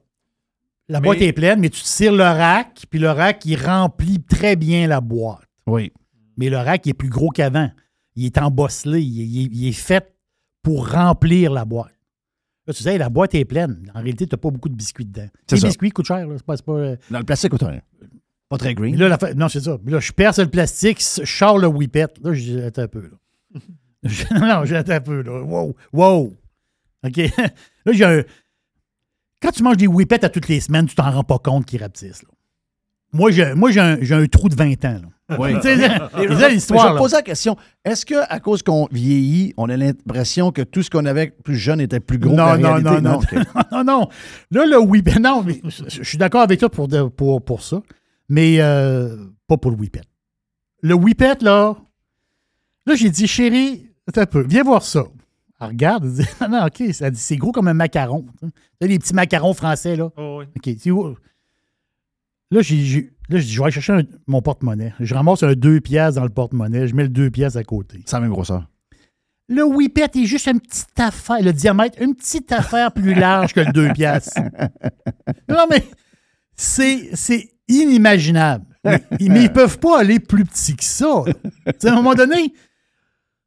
La Mais- boîte est pleine, mais tu tires le rack, puis le rack, il remplit très bien la boîte. Oui. Mais le rack il est plus gros qu'avant. Il est embosselé. Il est, il est- il est fait pour remplir la boîte. Là, tu sais, la boîte est pleine. En réalité, tu n'as pas beaucoup de biscuits dedans. C'est Les ça. biscuits coûtent cher. Là. Pas, pas, euh, Dans le plastique, coûte rien. Pas très green. Là, la fa- non, c'est ça. Mais là, je perce le plastique, je sors le whippet. Là, je dis, un peu. Là. (laughs) Je- (laughs) non, j'ai attends un peu. Là. Wow, wow. OK. (laughs) là, j'ai un... Quand tu manges des whippets à toutes les semaines, tu t'en rends pas compte qu'ils rapetissent. là. Moi, j'ai, moi, j'ai, un, j'ai un trou de 20 ans. Là. (laughs) Oui. Tu sais, c'est ça je l'histoire. vais là. poser la question. Est-ce qu'à cause qu'on vieillit, on a l'impression que tout ce qu'on avait plus jeune était plus gros Non, que la non, réalité? non, non. OK. non, non. Là, le whippet, non, mais je, je suis d'accord avec toi pour, pour, pour ça, mais euh, pas pour le whippet. Le whippet, là, là, j'ai dit, chérie, un peu, viens voir ça. Elle regarde, elle dit, ah non, OK, ça dit, c'est gros comme un macaron. Tu sais, les petits macarons français, là. Oh, oui. OK? Là, j'ai, là, je dis, je vais aller chercher un- mon porte-monnaie. Je ramasse un 2 piastres dans le porte-monnaie, je mets le 2 piastres à côté. C'est la même grosseur. Le whippet est juste une petite affaire, le diamètre, une petite affaire plus large que le 2 piastres. Non, mais c'est, c'est inimaginable. Mais, mais ils peuvent pas aller plus petit que ça. là. Tu sais, à un moment donné,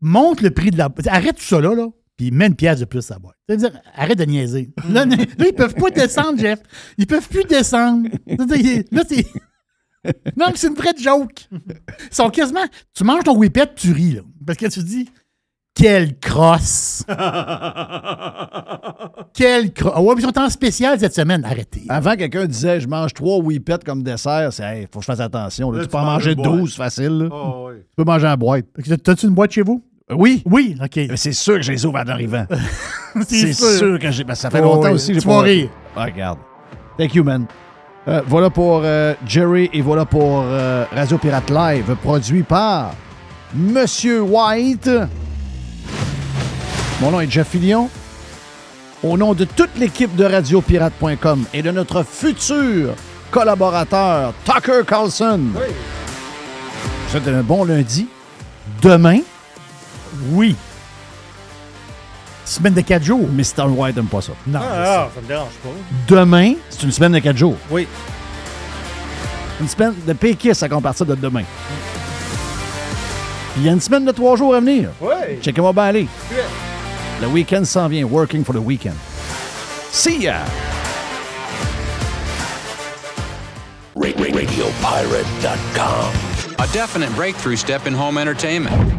monte le prix de la... Arrête tout ça là, là puis mets une pièce de plus à boire. C'est-à-dire, arrête de niaiser. Là, là, ils peuvent pas descendre, Jeff. Ils peuvent plus descendre. C'est-à-dire, Là, c'est... (laughs) Non, mais c'est une vraie joke. Ils sont quasiment... Tu manges ton whippet, tu ris, là. Parce que tu te dis... Quelle crosse! (laughs) Quelle crosse! Ah ouais, mais ils sont en spécial cette semaine. Arrêtez. Avant, quelqu'un disait je mange trois whippets comme dessert. C'est hey, faut que je fasse attention. là. Là, tu tu peux en manger une boîte. 12 facile. Oh, oui. Tu peux manger en boîte. T'as-tu une boîte chez vous? Oui. Oui, OK. C'est sûr que je les ouvre en arrivant. (laughs) C'est sûr. sûr que j'ai. ben, ça fait Oh, longtemps oui. aussi. que j'ai pas- rire. Ah, regarde. Thank you, man. Euh, voilà pour euh, Jerry et voilà pour euh, Radio Pirate Live, produit par Monsieur White. Mon nom est Jeff Fillion. Au nom de toute l'équipe de radiopirate.com et de notre futur collaborateur, Tucker Carlson. Je vous souhaite un bon lundi. Demain, Oui. Semaine de 4 jours. Mr. White n'aime pas ça. Non. Ah, ça me dérange pas. Demain, c'est une semaine de 4 jours. Oui. Une semaine de péquiste à partir de demain. Puis il y a une semaine de 3 jours à venir. Oui. Checkez-moi bien aller. Le week-end s'en vient. Working for the weekend. See ya! RadioPirate.com. A definite breakthrough step in home entertainment.